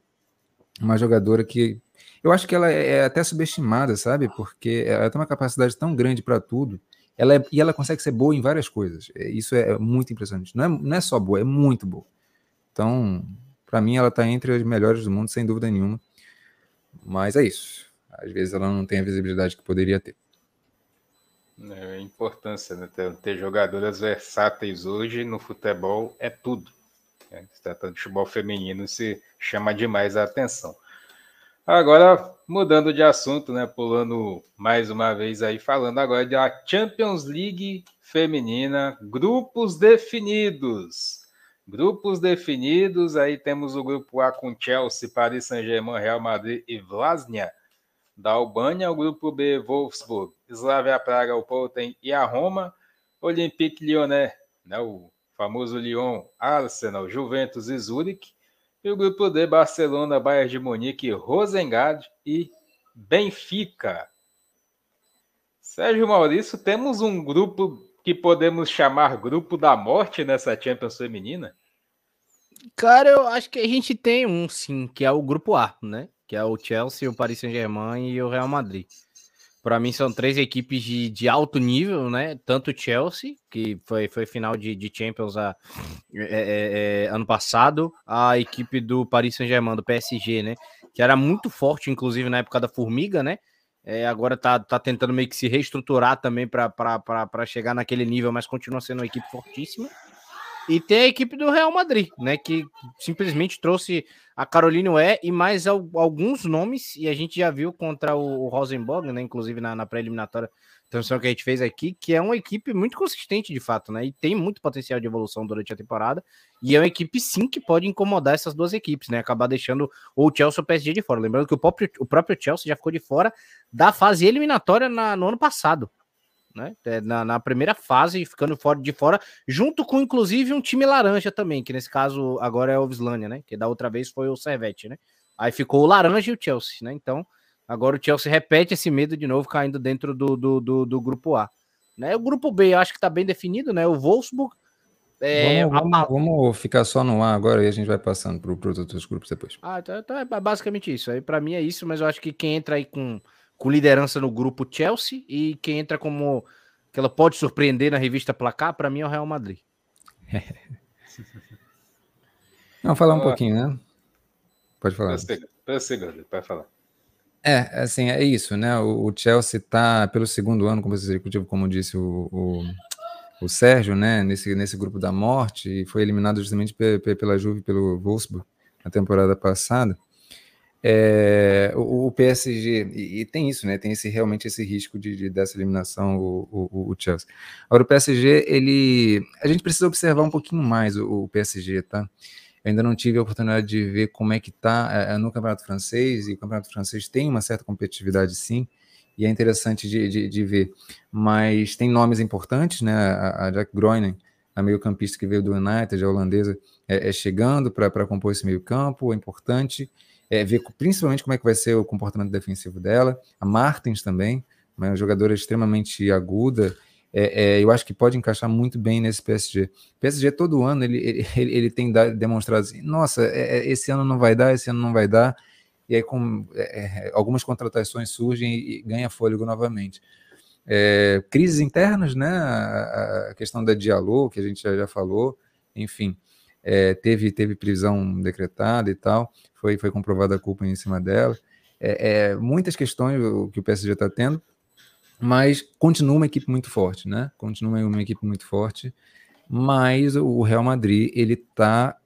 S4: uma jogadora que eu acho que ela é até subestimada, sabe, porque ela tem uma capacidade tão grande para tudo, ela é, e ela consegue ser boa em várias coisas. É, isso é muito impressionante. Não é, não é só boa, é muito boa. Então, para mim, ela está entre as melhores do mundo, sem dúvida nenhuma. Mas é isso. Às vezes ela não tem a visibilidade que poderia ter.
S3: É a importância, né? Ter, ter jogadoras versáteis hoje no futebol é tudo. É, se tratando de futebol feminino, se chama demais a atenção. Agora, mudando de assunto, né? Pulando mais uma vez aí, falando agora da Champions League feminina, grupos definidos. Grupos definidos, aí temos o grupo A com Chelsea, Paris Saint-Germain, Real Madrid e Vlasnia da Albânia, o grupo B, Wolfsburg, Slavia Praga, o Poten e a Roma, Olympique Lyonnais, né, o famoso Lyon, Arsenal, Juventus e Zurich, E o grupo D, Barcelona, Bayern de Munique, Rosengard e Benfica. Sérgio Maurício, temos um grupo que podemos chamar grupo da morte nessa Champions feminina?
S1: Cara, eu acho que a gente tem um sim, que é o grupo A, né? Que é o Chelsea, o Paris Saint-Germain e o Real Madrid. Para mim são três equipes de, de alto nível, né? Tanto o Chelsea, que foi, foi final de, de Champions a, é, é, é, ano passado, a equipe do Paris Saint-Germain, do PSG, né? Que era muito forte, inclusive na época da Formiga, né? É, agora tá, tá tentando meio que se reestruturar também para chegar naquele nível, mas continua sendo uma equipe fortíssima. E tem a equipe do Real Madrid, né? Que simplesmente trouxe a Caroline Wé e mais alguns nomes, e a gente já viu contra o, Rosenborg, né? Inclusive na, na pré-eliminatória transmissão que a gente fez aqui, que é uma equipe muito consistente de fato, né? E tem muito potencial de evolução durante a temporada. E é uma equipe sim que pode incomodar essas duas equipes, né? Acabar deixando o Chelsea ou o PSG de fora. Lembrando que o próprio, o próprio Chelsea já ficou de fora da fase eliminatória na, no ano passado né? É, na, na, primeira fase, ficando fora de fora, junto com inclusive um time laranja também, que nesse caso agora é o Vislânia, né? Que da outra vez foi o Servette, né? Aí ficou o laranja e o Chelsea, né? Então agora o Chelsea repete esse medo de novo, caindo dentro do, do, do, do grupo A. Né? O grupo B eu acho que está bem definido, né? O Wolfsburg.
S4: É, vamos, a... vamos, ficar só no A agora e a gente vai passando para os outros grupos depois.
S1: Ah, então, então é basicamente isso. Aí para mim é isso, mas eu acho que quem entra aí com com liderança no grupo Chelsea e quem entra como que ela pode surpreender na revista Placar, para mim é o Real Madrid.
S4: Não, falar um pouquinho, né? Pode falar.
S3: Pode falar.
S4: É, assim, é isso, né? O, o Chelsea está pelo segundo ano como executivo, como disse o, o, o, Sérgio, né? Nesse, nesse grupo da morte, e foi eliminado justamente pela Juve pelo Wolfsburg na temporada passada. É, o, o, PSG, e, e, tem isso, né? Tem esse realmente esse risco de, de dessa eliminação, o, o, o, Chelsea. Agora, o PSG, ele. A gente precisa observar um pouquinho mais o, PSG, tá? Eu ainda não tive a oportunidade de ver como é que tá é, é, no Campeonato Francês, e o Campeonato Francês tem uma certa competitividade, sim, e é interessante de, de, de ver. Mas tem nomes importantes, né? A, a Jack Groening, a meio-campista que veio do United, a holandesa, é, é chegando para compor esse meio-campo, é importante é, ver principalmente como é que vai ser o comportamento defensivo dela. A Martins também, uma jogadora extremamente aguda. É, é, eu acho que pode encaixar muito bem nesse PSG. PSG todo ano ele, ele, ele, tem demonstrado assim, nossa, é, é, esse ano não vai dar, esse ano não vai dar. E aí com, é, algumas contratações surgem e, e ganha fôlego novamente. crises internas, né? A, a, questão da Diallo, que a gente já, já falou, enfim. É, teve, teve prisão decretada e tal foi, foi comprovada a culpa em cima dela. É, é, muitas questões que o PSG está tendo, mas continua uma equipe muito forte, né? Continua uma equipe muito forte, mas o Real Madrid ele está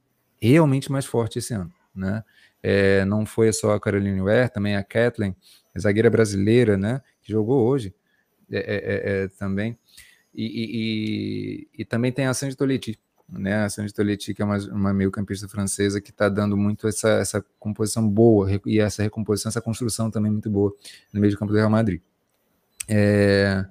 S4: realmente mais forte esse ano, né? É, não foi só a Caroline Ware, também a Kathleen, a zagueira brasileira, né? Que jogou hoje é, é, é, é também. E, e, e, e, também tem a Sandy Toliti, né? A Sandy Toletti, que é uma, uma meio-campista francesa que está dando muito essa, essa composição boa e essa recomposição, essa construção também muito boa no meio do campo do Real Madrid. É...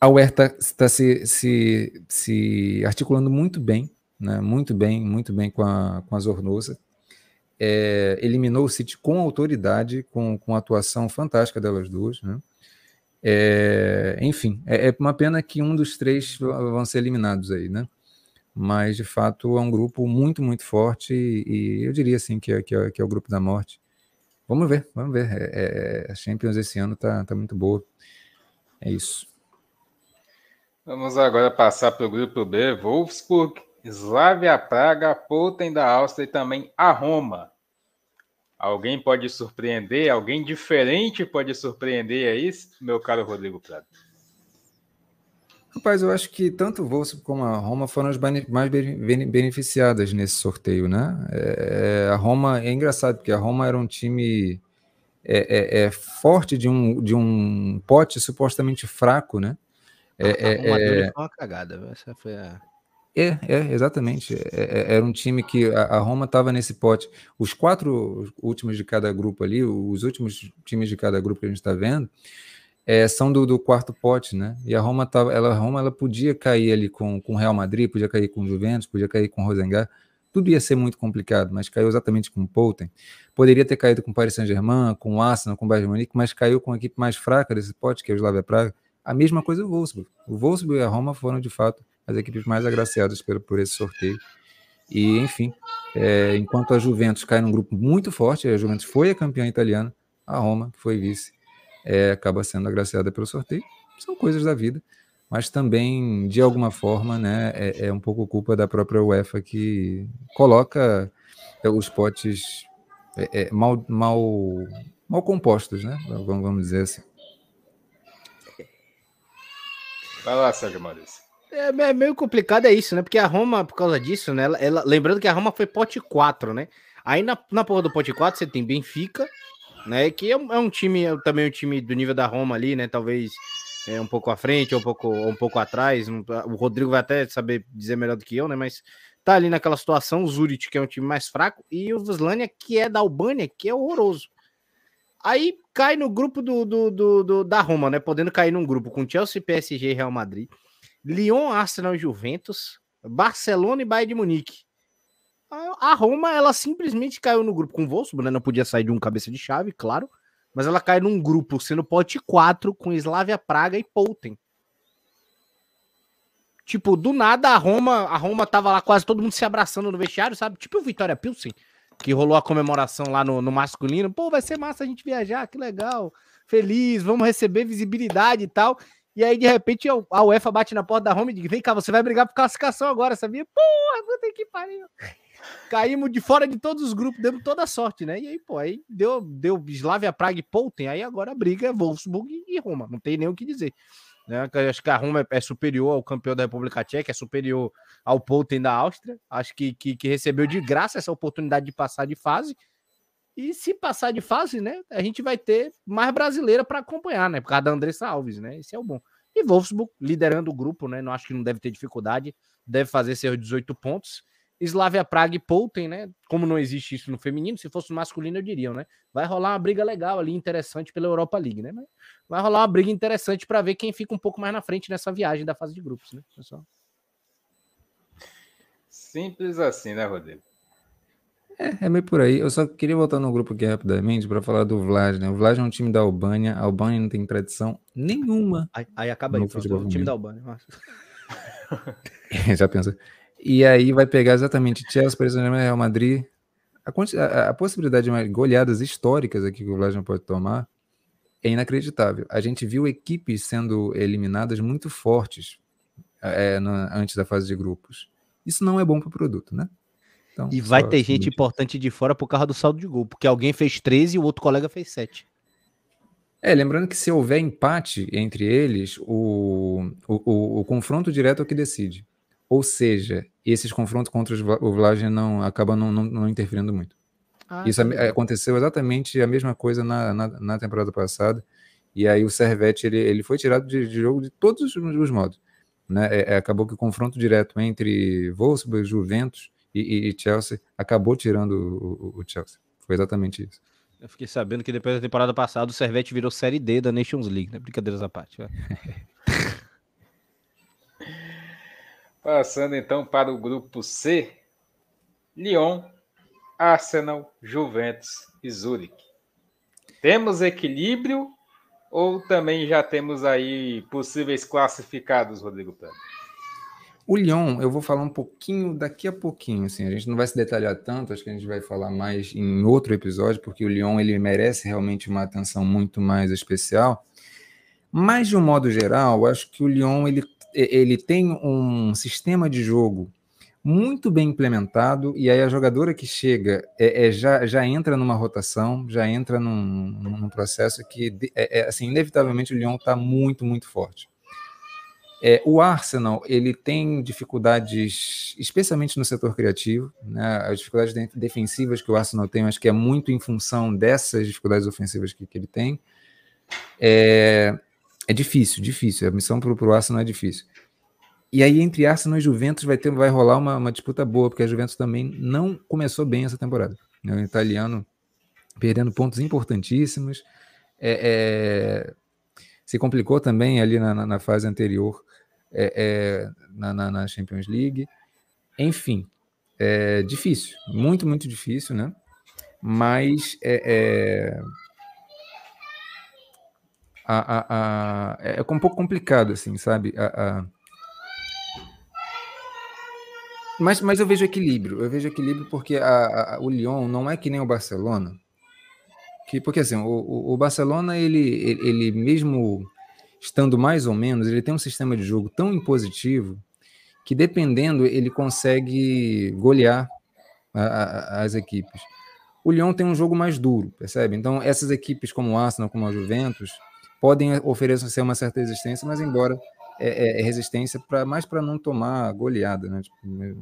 S4: A Huerta está se, se, se articulando muito bem, né? muito bem, muito bem com a, com a Zornosa. É, eliminou o City com autoridade, com, com atuação fantástica delas duas. Né? É, enfim, é, é, uma pena que um dos três vão ser eliminados aí, né? Mas de fato é um grupo muito, muito forte e, e eu diria assim que é, que é, que, é, o grupo da morte. Vamos ver, vamos ver. É, é, a Champions esse ano tá, tá muito boa. É isso.
S3: Vamos agora passar para o grupo B: Wolfsburg, Slavia Praga, Poten da Áustria e também a Roma. Alguém pode surpreender? Alguém diferente pode surpreender aí, meu caro Rodrigo Prado?
S4: Rapaz, eu acho que tanto o Wolfsburg como a Roma foram as mais beneficiadas nesse sorteio, né? É, a Roma é engraçado, porque a Roma era um time é, é, é forte de um, de um pote supostamente fraco, né?
S1: É, a é, é uma cagada, essa foi a.
S4: É, é, exatamente. É, era um time que a, a Roma estava nesse pote. Os quatro últimos de cada grupo ali, os últimos times de cada grupo que a gente está vendo, é, são do, do, quarto pote, né? E a Roma tava, ela, Roma ela podia cair ali com o Real Madrid, podia cair com o Juventus, podia cair com o Rosengar, tudo ia ser muito complicado, mas caiu exatamente com o Poulten. Poderia ter caído com o Paris Saint-Germain, com o Arsenal, com o Bayern Munique, mas caiu com a equipe mais fraca desse pote, que é o Slavia Praga. A mesma coisa o Wolfsburg. O Wolfsburg e a Roma foram, de fato, as equipes mais agraciadas por, por esse sorteio. E, enfim, é, enquanto a Juventus cai num grupo muito forte, a Juventus foi a campeã italiana, a Roma, que foi vice, é, acaba sendo agraciada pelo sorteio. São coisas da vida mas também, de alguma forma, né, é, é um pouco culpa da própria UEFA que coloca é, os potes é, é, mal, mal, mal compostos, né? Vamos, vamos dizer assim.
S3: Vai lá, Sérgio Maurício.
S1: É, é, meio complicado é isso, né? Porque a Roma, por causa disso, né? Ela, ela, lembrando que a Roma foi pote 4, né? Aí na, na porra do pote 4 você tem Benfica, né? Que é, é um time, é também um time do nível da Roma ali, né? Talvez é, um pouco à frente ou um pouco, um pouco atrás. O Rodrigo vai até saber dizer melhor do que eu, né? Mas tá ali naquela situação. O Zurich, que é um time mais fraco, e o Slania, que é da Albânia, que é horroroso. Aí cai no grupo do, do, do, do, da Roma, né? Podendo cair num grupo com Chelsea, PSG e Real Madrid, Lyon, Arsenal e Juventus, Barcelona e Bayern de Munique. A Roma, ela simplesmente caiu no grupo com o Wolfsburg, né? Não podia sair de um cabeça de chave, claro mas ela cai num grupo sendo pote 4 com Slavia Praga e Poulten. Tipo, do nada a Roma, a Roma tava lá quase todo mundo se abraçando no vestiário, sabe? Tipo o Vitória Pilsen, que rolou a comemoração lá no, no masculino. Pô, vai ser massa a gente viajar, que legal. Feliz, vamos receber visibilidade e tal. E aí, de repente, a UEFA bate na porta da Roma e diz: Vem cá, você vai brigar por classificação agora, sabia? Porra, puta que pariu. Caímos de fora de todos os grupos, demos toda a sorte, né? E aí, pô, aí deu, deu Slavia, Praga e Polten, aí agora a briga é Wolfsburg e Roma, não tem nem o que dizer. Né? Acho que a Roma é superior ao campeão da República Tcheca, é superior ao Polten da Áustria. Acho que, que, que recebeu de graça essa oportunidade de passar de fase. E se passar de fase, né, a gente vai ter mais brasileira para acompanhar, né? Por causa da Andressa Alves, né? Esse é o bom. E Wolfsburg liderando o grupo, né? Não acho que não deve ter dificuldade, deve fazer seus 18 pontos. Slavia Praga e Poulten, né? Como não existe isso no feminino, se fosse no masculino eu diria, né? Vai rolar uma briga legal ali, interessante pela Europa League, né? Vai rolar uma briga interessante para ver quem fica um pouco mais na frente nessa viagem da fase de grupos, né, pessoal?
S3: Simples assim, né, Rodrigo?
S4: É, é meio por aí. Eu só queria voltar no grupo aqui rapidamente para falar do Vlad, né? O Vlad é um time da Albânia. A Albânia não tem tradição nenhuma.
S1: Aí, aí acaba aí, o time da Albânia.
S4: Já pensou? E aí vai pegar exatamente Chelsea, Paris saint Real Madrid. A, a, a, possibilidade de goleadas históricas aqui que o Vlad pode tomar é inacreditável. A gente viu equipes sendo eliminadas muito fortes é, na, antes da fase de grupos. Isso não é bom para o produto, né?
S1: Então, e vai ter gente importante de fora por causa do saldo de gol, porque alguém fez 13 e o outro colega fez 7.
S4: É, lembrando que se houver empate entre eles, o, o, o, o confronto direto é o que decide. Ou seja, esses confrontos contra o Vlagen não acabam não, não, não interferindo muito. Ah, Isso aconteceu exatamente a mesma coisa na, na, na, temporada passada. E aí o Servete ele, ele foi tirado de, de jogo de todos os, os modos. Né? É, é, acabou que o confronto direto entre Wolfsburg, Juventus e, e Chelsea acabou tirando o, o, o, Chelsea. Foi exatamente isso.
S1: Eu fiquei sabendo que depois da temporada passada o Servete virou Série D da Nations League, né? Brincadeiras à parte.
S3: Passando então para o grupo C: Lyon, Arsenal, Juventus e Zurich. Temos equilíbrio ou também já temos aí possíveis classificados, Rodrigo Pedro?
S4: O Lyon, eu vou falar um pouquinho daqui a pouquinho, assim, a gente não vai se detalhar tanto, acho que a gente vai falar mais em outro episódio, porque o Lyon ele merece realmente uma atenção muito mais especial. Mas de um modo geral, acho que o Lyon ele ele tem um sistema de jogo muito bem implementado, e aí a jogadora que chega é, é já, já entra numa rotação, já entra num, num processo que, é, é, assim, inevitavelmente o Lyon está muito, muito forte. É, o Arsenal ele tem dificuldades, especialmente no setor criativo, né? as dificuldades defensivas que o Arsenal tem, acho que é muito em função dessas dificuldades ofensivas que, que ele tem. É, é difícil, difícil. A missão para o Arsenal é difícil. E aí, entre Arsenal e Juventus, vai, ter, vai rolar uma, uma disputa boa, porque a Juventus também não começou bem essa temporada. Né? O italiano perdendo pontos importantíssimos. É, é, se complicou também ali na, na, na fase anterior, é, é na, na, Champions League. Enfim, é difícil, muito, muito difícil, né? Mas é, é, a, a, a, é, é um pouco complicado, assim, sabe? A. Mas, mas eu vejo equilíbrio, eu vejo equilíbrio porque o Lyon não é que nem o Barcelona, que porque assim o, o Barcelona ele, ele, ele mesmo estando mais ou menos, ele tem um sistema de jogo tão impositivo que dependendo ele consegue golear a, a, as equipes. O Lyon tem um jogo mais duro, percebe? Então essas equipes como o Arsenal, como a Juventus, podem oferecer uma certa resistência, mas embora é, é, é resistência para mais para não tomar goleada, né? Tipo,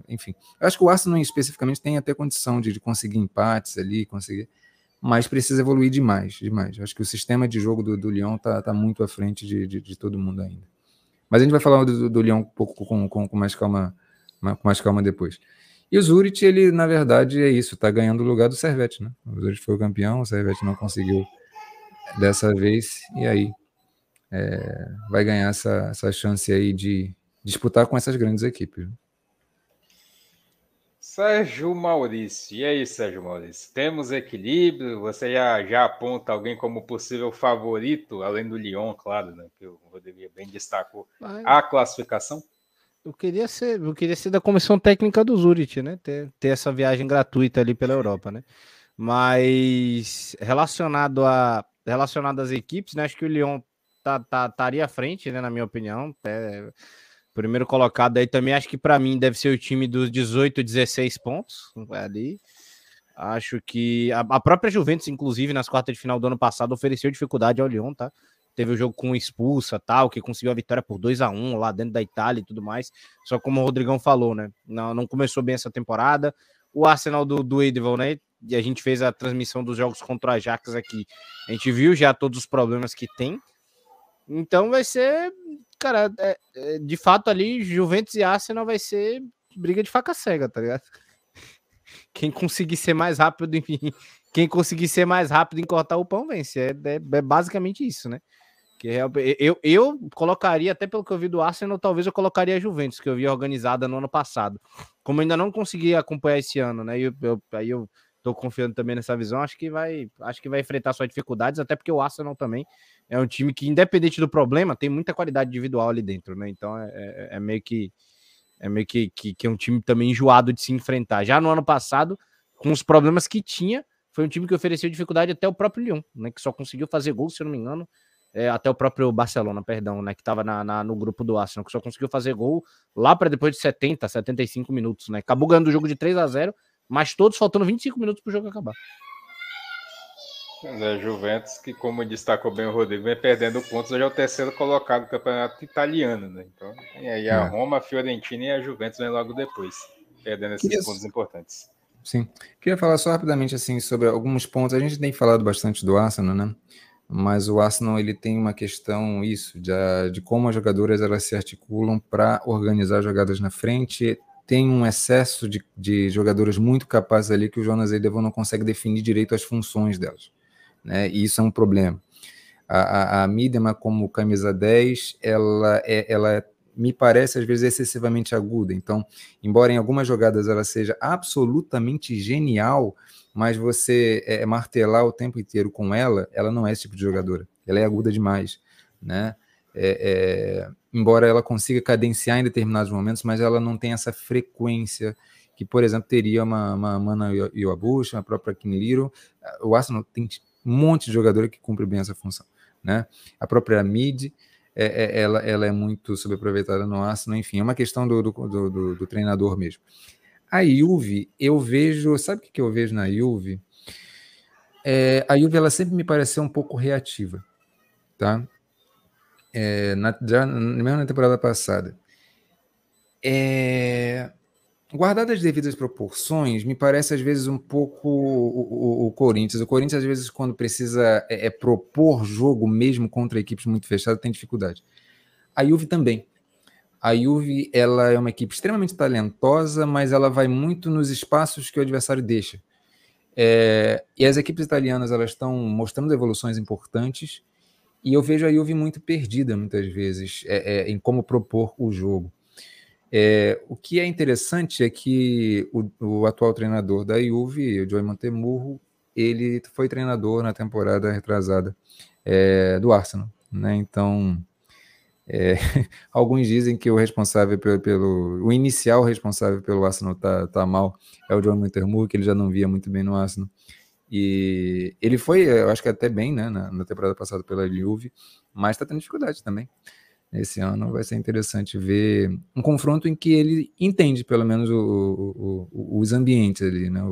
S4: enfim, eu acho que o Arsenal especificamente tem até condição de, de conseguir empates ali, conseguir, mas precisa evoluir demais, demais. Acho que o sistema de jogo do, do Lyon tá, tá muito à frente de, de, de todo mundo ainda. Mas a gente vai falar do, do Lyon um pouco com, com, com mais calma, com mais calma depois. E o Zurich, ele, na verdade, é isso, tá ganhando o lugar do Servette, né? O Zurich foi o campeão, o Servette não conseguiu dessa vez, e aí é, vai ganhar essa, essa chance aí de disputar com essas grandes equipes.
S3: Sérgio Maurício, e aí, Sérgio Maurício? Temos equilíbrio? Você já, já aponta alguém como possível favorito, além do Lyon, claro, né? Que o Rodrigo bem destacou a classificação?
S1: Eu queria ser, eu queria ser da comissão técnica do Zurich, né? Ter, ter essa viagem gratuita ali pela Europa, né? Mas relacionado a relacionado às equipes, né? Acho que o Lyon tá, tá, estaria à frente, né? Na minha opinião. É, primeiro colocado aí também, acho que para mim deve ser o time dos 18, 16 pontos ali. Acho que a, a, própria Juventus, inclusive, nas quartas de final do ano passado, ofereceu dificuldade ao Lyon, tá? Teve o jogo com expulsa, tal, que conseguiu a vitória por 2 a 1 lá dentro da Itália e tudo mais. Só como o Rodrigão falou, né? Não, não começou bem essa temporada. O Arsenal do, do Edival, né? E a gente fez a transmissão dos jogos contra o Ajax aqui. A gente viu já todos os problemas que tem. Então vai ser, cara, é, é, de fato ali, Juventus e Arsenal vai ser briga de faca cega, tá ligado? Quem conseguir ser mais rápido, enfim, quem conseguir ser mais rápido em cortar o pão vence. É, é, é basicamente isso, né? Que eu, eu colocaria, até pelo que eu vi do Arsenal, talvez eu colocaria a Juventus, que eu vi organizada no ano passado. Como ainda não consegui acompanhar esse ano, né? Eu, eu, aí eu tô confiando também nessa visão. Acho que vai, acho que vai enfrentar suas dificuldades, até porque o Arsenal também é um time que, independente do problema, tem muita qualidade individual ali dentro, né? Então é, é, é meio que é meio que, que, que, é um time também enjoado de se enfrentar. Já no ano passado, com os problemas que tinha, foi um time que ofereceu dificuldade até o próprio Lyon, né? Que só conseguiu fazer gol, se eu não me engano, é, até o próprio Barcelona, perdão, né, que estava na, na, no grupo do Arsenal, que só conseguiu fazer gol lá para depois de 70, 75 minutos, né? Acabou ganhando o jogo de 3 a 0 mas todos faltando 25 minutos para o jogo acabar.
S3: É, Juventus, que como destacou bem o Rodrigo, vem perdendo pontos, hoje é o terceiro colocado do campeonato italiano, né? Então, e aí a é. Roma, a Fiorentina e a Juventus vem logo depois, perdendo esses Isso. pontos importantes.
S4: Sim. Queria falar só rapidamente assim sobre alguns pontos. A gente tem falado bastante do Arsenal, né? mas o Arsenal ele tem uma questão isso de, de como as jogadoras elas se articulam para organizar jogadas na frente. Tem um excesso de, de jogadoras muito capazes ali que o Jonas Eidevon não consegue definir direito as funções delas, né? E isso é um problema. A, a, a Midema como camisa 10, ela é, ela é, me parece às vezes excessivamente aguda. Então, embora em algumas jogadas ela seja absolutamente genial, mas você é, martelar o tempo inteiro com ela, ela não é esse tipo de jogadora. Ela é aguda demais, né? É, é, embora ela consiga cadenciar em determinados momentos, mas ela não tem essa frequência que, por exemplo, teria uma, uma Mana Iwabuchi, a própria Kim Little. O Arsenal tem um monte de jogadora que cumpre bem essa função, né? A própria Mid, é, é, ela, ela é muito subaproveitada no Arsenal, enfim, é uma questão do, do, do, do treinador mesmo. A Juve, eu vejo, sabe o que eu vejo na Juve? É, a Juve ela sempre me pareceu um pouco reativa, tá? É, na, já, mesmo na temporada passada. É, guardadas as devidas proporções, me parece às vezes um pouco o, o, o Corinthians. O Corinthians, às vezes, quando precisa é, é propor jogo mesmo contra equipes muito fechadas, tem dificuldade. A Juve também. A Juve ela é uma equipe extremamente talentosa, mas ela vai muito nos espaços que o adversário deixa. É, e as equipes italianas elas estão mostrando evoluções importantes e eu vejo a Juve muito perdida muitas vezes é, é, em como propor o jogo. É, o que é interessante é que o, o atual treinador da Juve, o Joey Montemurro, ele foi treinador na temporada retrasada é, do Arsenal, né? Então, é, alguns dizem que o responsável pelo, pelo, o inicial responsável pelo Arsenal tá, tá mal é o John Wintermoor, que ele já não via muito bem no Arsenal. E ele foi, eu acho que até bem, né, na, na temporada passada pela Juve, mas está tendo dificuldade também. Esse ano vai ser interessante ver um confronto em que ele entende, pelo menos, o, o, o, os ambientes ali, né?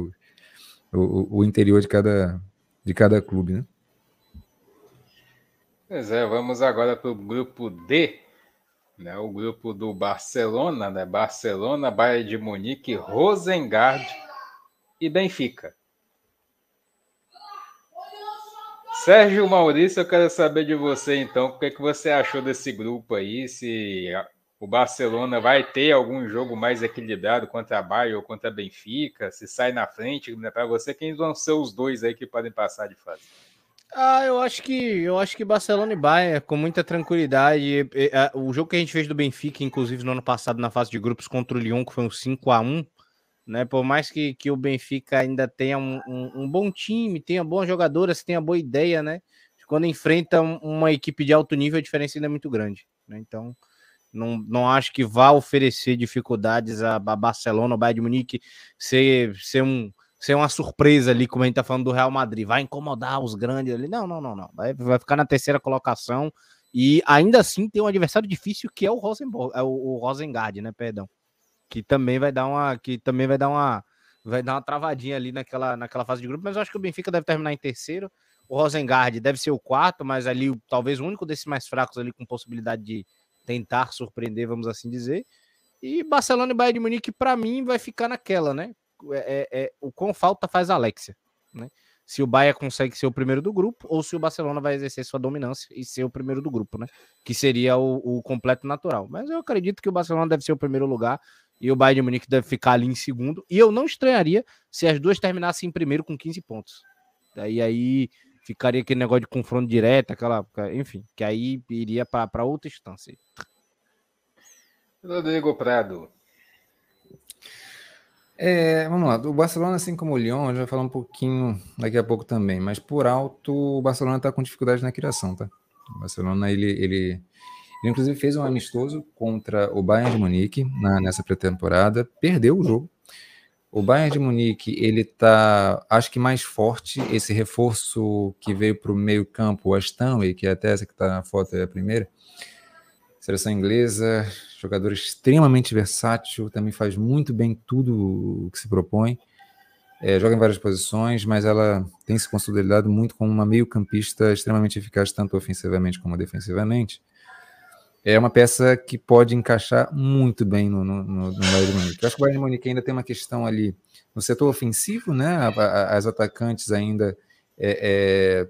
S4: O, interior de cada, de cada clube, né?
S3: Pois é, vamos agora para o grupo D, né? O grupo do Barcelona, né? Barcelona, Bayern de Munique, Rosengard e Benfica. Sérgio Maurício, eu quero saber de você então, o que, é que você achou desse grupo aí? Se o Barcelona vai ter algum jogo mais equilibrado contra a Bayern ou contra a Benfica? Se sai na frente, né? para você, quem vão ser os dois aí que podem passar de fase?
S1: Ah, eu acho que eu acho que Barcelona e Bayern com muita tranquilidade. O jogo que a gente fez do Benfica, inclusive no ano passado na fase de grupos contra o Lyon, que foi um 5 a 1 né? Por mais que, que o Benfica ainda tenha um, um, um bom time, tenha bons jogadores, tenha boa ideia, né? Quando enfrenta uma equipe de alto nível, a diferença ainda é muito grande. Né? Então, não, não acho que vá oferecer dificuldades a, a Barcelona, o Bayern de Munique, ser, ser, um, ser uma surpresa ali, como a gente tá falando do Real Madrid, vai incomodar os grandes ali. Não, não, não, não. Vai, vai ficar na terceira colocação e ainda assim tem um adversário difícil que é o Rosenborg, é o, o Rosengard, né? Perdão que também vai dar uma que também vai dar uma vai dar uma travadinha ali naquela, naquela fase de grupo, mas eu acho que o Benfica deve terminar em terceiro. O Rosengard deve ser o quarto, mas ali talvez o único desses mais fracos ali com possibilidade de tentar surpreender, vamos assim dizer. E Barcelona e Bayern de Munique para mim vai ficar naquela, né? É, é, é, o quão falta faz a Alexia, né? Se o Bayern consegue ser o primeiro do grupo ou se o Barcelona vai exercer sua dominância e ser o primeiro do grupo, né? Que seria o, o completo natural. Mas eu acredito que o Barcelona deve ser o primeiro lugar e o Bayern de Munique deve ficar ali em segundo. E eu não estranharia se as duas terminassem em primeiro com 15 pontos. Daí aí ficaria aquele negócio de confronto direto, aquela, enfim, que aí iria para outra instância.
S3: Rodrigo Prado.
S4: É, vamos lá, o Barcelona, assim como o Lyon, a gente vai falar um pouquinho daqui a pouco também, mas por alto, o Barcelona está com dificuldade na criação, tá? O Barcelona, ele, ele ele, inclusive, fez um amistoso contra o Bayern de Munique na, nessa pré-temporada, perdeu o jogo. O Bayern de Munique, ele tá, acho que mais forte, esse reforço que veio para o meio campo, o Stanley, que é até essa que está na foto, é a primeira, seleção inglesa, jogador extremamente versátil, também faz muito bem tudo o que se propõe, é, joga em várias posições, mas ela tem se consolidado muito como uma meio campista extremamente eficaz, tanto ofensivamente como defensivamente é uma peça que pode encaixar muito bem no, no, no, no Bayern de Munique. Eu acho que o Bayern de Munique ainda tem uma questão ali no setor ofensivo, né? As atacantes ainda é, é,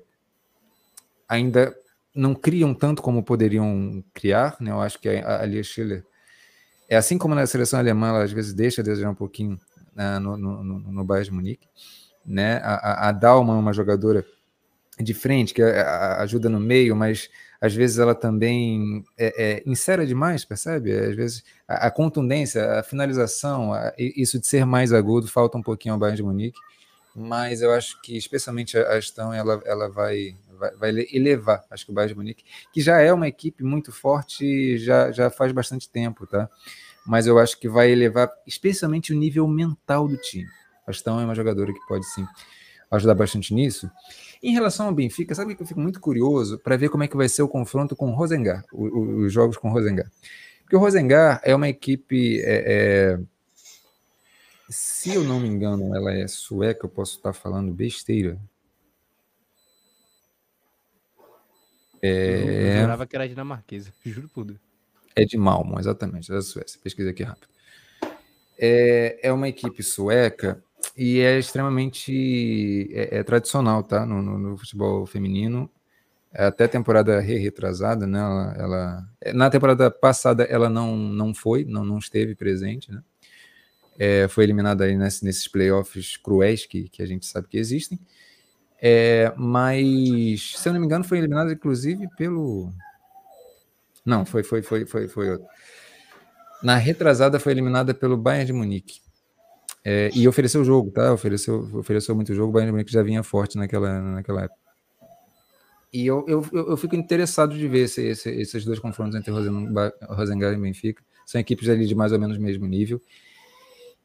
S4: ainda não criam tanto como poderiam criar, né? Eu acho que a, a Lia Schiller é assim como na seleção alemã, ela às vezes deixa a desejar um pouquinho né, no, no, no, Bayern de Munique, né? A, a, Dalma é uma jogadora de frente que ajuda no meio, mas às vezes ela também é, é insera demais, percebe? Às vezes a, a contundência, a finalização, a, isso de ser mais agudo falta um pouquinho ao Bayern de Munique, mas eu acho que especialmente a Astão ela, ela vai, vai, elevar, acho que o Bayern de Munique, que já é uma equipe muito forte, já, já faz bastante tempo, tá? Mas eu acho que vai elevar especialmente o nível mental do time. Astão é uma jogadora que pode sim ajudar bastante nisso. Em relação ao Benfica, sabe que eu fico muito curioso para ver como é que vai ser o confronto com o Rosengar, os jogos com o Rosengar. Porque o Rosengar é uma equipe. É, é, se eu não me engano, ela é sueca, eu posso estar falando besteira.
S1: É... Eu jurava que era dinamarquesa, juro Deus.
S4: É de Malmo, exatamente, é da Suécia. Pesquisa aqui rápido. É, é uma equipe sueca e é extremamente é, é tradicional, tá? No, no, no, futebol feminino. Até a temporada re retrasada, né? Ela, ela, é, na temporada passada ela não, não foi, não, não esteve presente, né? É, foi eliminada aí nesse, nesses playoffs cruéis que, que a gente sabe que existem. É, mas, se eu não me engano, foi eliminada inclusive pelo. Não, foi, foi, foi, foi, foi outro. na retrasada foi eliminada pelo Bayern de Munique. É, e ofereceu o jogo, tá? Ofereceu, ofereceu muito jogo. O Bayern de Munique já vinha forte naquela, naquela época. E eu, eu, eu fico interessado de ver esse, esse, esses dois confrontos entre Rosengard e Benfica. São equipes ali de mais ou menos mesmo nível.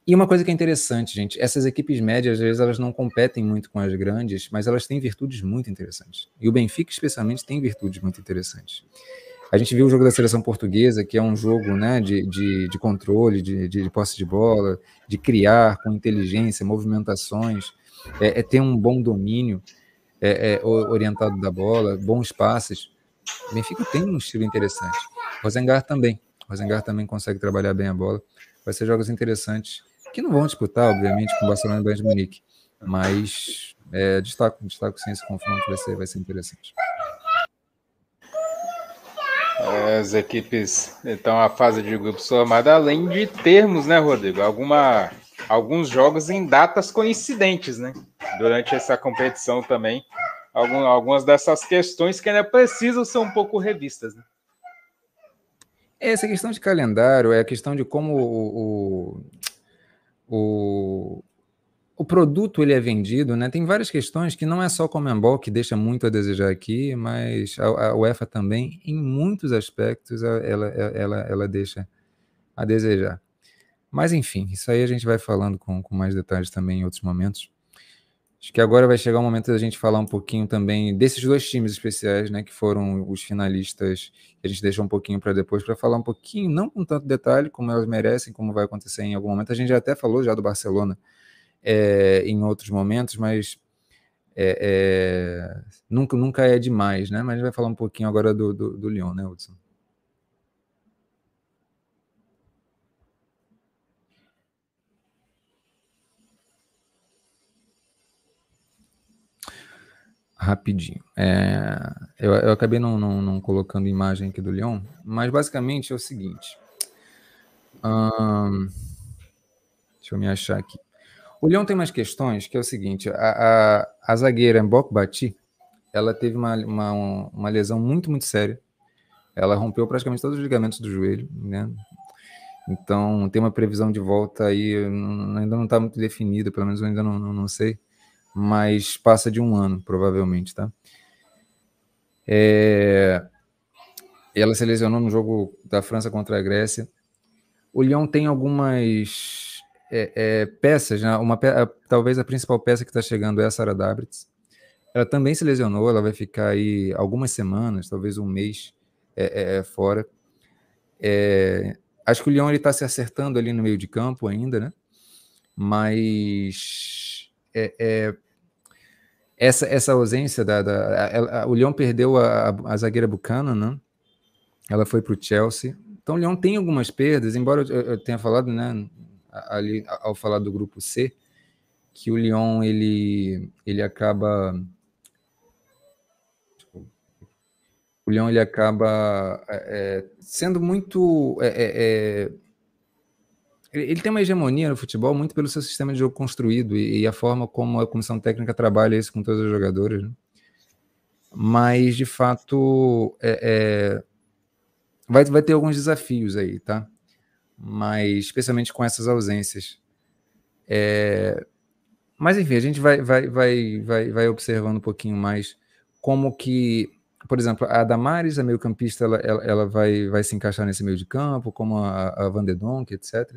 S4: E uma coisa que é interessante, gente, essas equipes médias, às vezes, elas não competem muito com as grandes, mas elas têm virtudes muito interessantes. E o Benfica, especialmente, tem virtudes muito interessantes. A gente viu o jogo da seleção portuguesa, que é um jogo né, de, de, de controle, de, de, posse de bola, de criar com inteligência, movimentações, é, é ter um bom domínio é, é, orientado da bola, bons passes. O Benfica tem um estilo interessante. Rosengar também. Rosengar também consegue trabalhar bem a bola. Vai ser jogos interessantes, que não vão disputar, obviamente, com o Barcelona e Bayern de Munique. Mas é, destaco, destaco sim esse confronto, vai ser, vai ser interessante.
S3: As equipes, então, a fase de grupos formada, além de termos, né, Rodrigo? Alguma, alguns jogos em datas coincidentes, né? Durante essa competição também. Algum, algumas dessas questões que ainda precisam ser um pouco revistas, né?
S4: Essa questão de calendário é a questão de como o, o, o o produto ele é vendido, né? Tem várias questões que não é só o Comembol que deixa muito a desejar aqui, mas a, a UEFA também, em muitos aspectos, ela, ela, ela deixa a desejar. Mas enfim, isso aí a gente vai falando com, com mais detalhes também em outros momentos. Acho que agora vai chegar o momento da gente falar um pouquinho também desses dois times especiais, né, que foram os finalistas, a gente deixou um pouquinho para depois, para falar um pouquinho, não com tanto detalhe como elas merecem, como vai acontecer em algum momento. A gente já até falou já do Barcelona, é, em outros momentos, mas é, é, nunca, nunca é demais, né? Mas a gente vai falar um pouquinho agora do, do, do Lyon, né, Hudson? Rapidinho. É, eu, eu acabei não, não, não, colocando imagem aqui do Lyon, mas basicamente é o seguinte. Hum, deixa eu me achar aqui. O Leão tem umas questões que é o seguinte: a, a, a zagueira Mbok Bati, ela teve uma, uma, uma lesão muito, muito séria. Ela rompeu praticamente todos os ligamentos do joelho, né? Então tem uma previsão de volta aí, ainda não está muito definida, pelo menos eu ainda não, não, não, sei, mas passa de um ano, provavelmente, tá? É... Ela se lesionou no jogo da França contra a Grécia. O Leão tem algumas é, é, peças, né? uma, a, talvez a principal peça que está chegando é a Sara Dabritz. Ela também se lesionou, ela vai ficar aí algumas semanas, talvez um mês é, é, é fora. acho que o Leão está se acertando ali no meio de campo ainda, né? Mas essa, essa ausência da. da a, a, o Leão perdeu a, a, zagueira Buchanan, né? Ela foi para o Chelsea. Então o Leão tem algumas perdas, embora eu, eu tenha falado, né? ali ao falar do grupo C, que o Lyon ele, ele acaba o Lyon ele acaba é, é sendo muito é, é, é ele tem uma hegemonia no futebol muito pelo seu sistema de jogo construído e, e a forma como a comissão técnica trabalha isso com todos os jogadores. Né? Mas, de fato, é, é, vai, vai ter alguns desafios aí, tá? mas especialmente com essas ausências. É, mas enfim, a gente vai, vai, vai, vai, vai observando um pouquinho mais como que, por exemplo, a Damares, a meio-campista, ela, ela, ela, vai, vai se encaixar nesse meio de campo, como a, a Van de Donk, etc.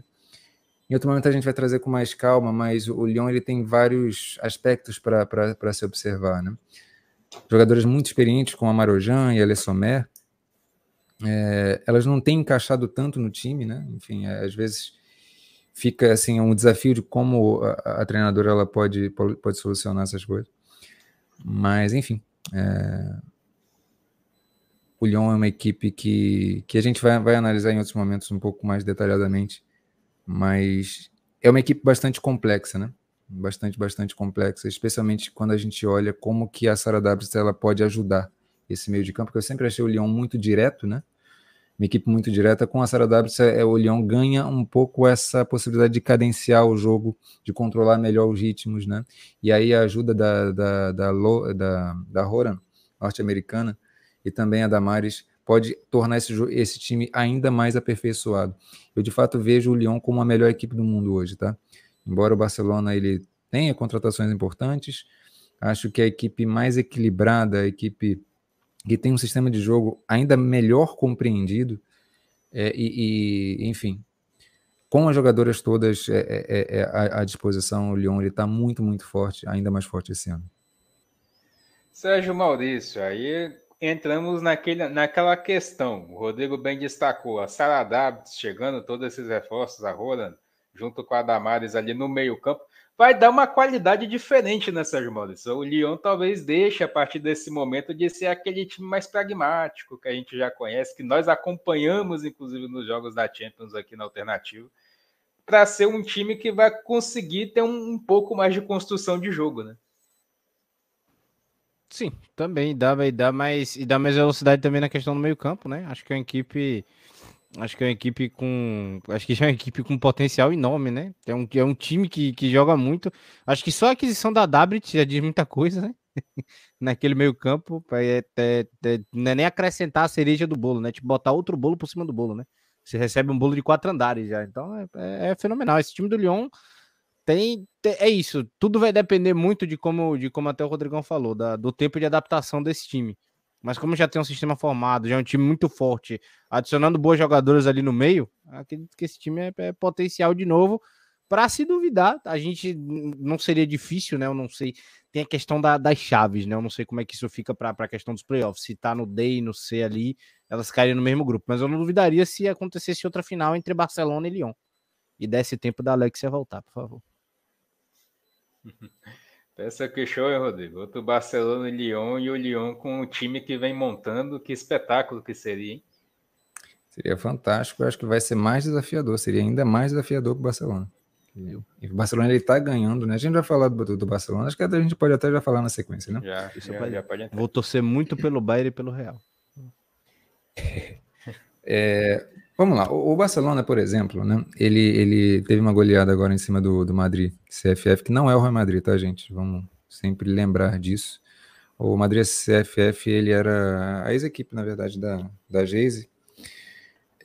S4: Em outro momento a gente vai trazer com mais calma, mas o Lyon ele tem vários aspectos para se observar. Né? Jogadores muito experientes, como a Marojan e a Le Sommer, é, elas não têm encaixado tanto no time, né? Enfim, é, às vezes fica assim um desafio de como a, a, treinadora ela pode, pode solucionar essas coisas. Mas, enfim, é... o Lyon é uma equipe que, que a gente vai, vai analisar em outros momentos um pouco mais detalhadamente, mas é uma equipe bastante complexa, né? Bastante, bastante complexa, especialmente quando a gente olha como que a Sara Dabs ela pode ajudar esse meio de campo, porque eu sempre achei o Lyon muito direto, né? Uma equipe muito direta. Com a Sara W, é, o Lyon ganha um pouco essa possibilidade de cadenciar o jogo, de controlar melhor os ritmos, né? E aí a ajuda da, da, da, da, da Horan, norte-americana, e também a Damares pode tornar esse, esse time ainda mais aperfeiçoado. Eu de fato vejo o Lyon como a melhor equipe do mundo hoje, tá? Embora o Barcelona ele tenha contratações importantes, acho que a equipe mais equilibrada, a equipe que tem um sistema de jogo ainda melhor compreendido, é, e, e, enfim, com as jogadoras todas é, é, é, é à, à, disposição, o Lyon está muito, muito forte, ainda mais forte esse ano.
S3: Sérgio Maurício, aí entramos naquele, naquela questão. O Rodrigo bem destacou a Sara Davids chegando, todos esses reforços, a Roland, junto com a Damares ali no meio-campo. Vai dar uma qualidade diferente, né, Sérgio Maurício? O Lyon talvez deixe, a partir desse momento, de ser aquele time mais pragmático que a gente já conhece, que nós acompanhamos, inclusive, nos jogos da Champions aqui na Alternativa, para ser um time que vai conseguir ter um, um pouco mais de construção de jogo, né?
S1: Sim, também dá, dar mais e dá mais velocidade também na questão do meio-campo, né? Acho que é uma equipe acho que é uma equipe com acho que já é uma equipe com potencial enorme, né? É um, é um time que, que joga muito. Acho que só a aquisição da Dabrit já diz muita coisa, né? Naquele meio-campo, é, é, é, não é nem acrescentar a cereja do bolo, né? Tipo, botar outro bolo por cima do bolo, né? Você recebe um bolo de quatro andares já. Então é, é, é fenomenal. Esse time do Lyon tem, é isso. Tudo vai depender muito de como, de como até o Rodrigão falou, da, do tempo de adaptação desse time. Mas como já tem um sistema formado, já é um time muito forte, adicionando boas jogadoras ali no meio, acredito que esse time é, é potencial de novo. Para se duvidar, a gente não seria difícil, né? Eu não sei. Tem a questão da, das chaves, né? Eu não sei como é que isso fica para a questão dos playoffs. Se tá no D e no C ali, elas cairiam no mesmo grupo. Mas eu não duvidaria se acontecesse outra final entre Barcelona e Lyon. E desse tempo da Alexia voltar, por favor.
S3: Pensa que show, hein, Rodrigo? Outro Barcelona e Lyon e o Lyon com o time que vem montando. Que espetáculo que seria, hein?
S4: Seria fantástico. Eu acho que vai ser mais desafiador. Seria ainda mais desafiador para o Barcelona. E o Barcelona ele tá ganhando, né? A gente vai falar do, do Barcelona. Acho que a gente pode até já falar na sequência, né?
S1: Já, já, pode, já pode Vou torcer muito pelo Bayern e pelo Real.
S4: É, Vamos lá, o Barcelona, por exemplo, né? Ele, ele teve uma goleada agora em cima do, do Madrid, CFF, que não é o Real Madrid, tá, gente? Vamos sempre lembrar disso. O Madrid CFF, ele era a ex-equipe, na verdade, da, da Geise.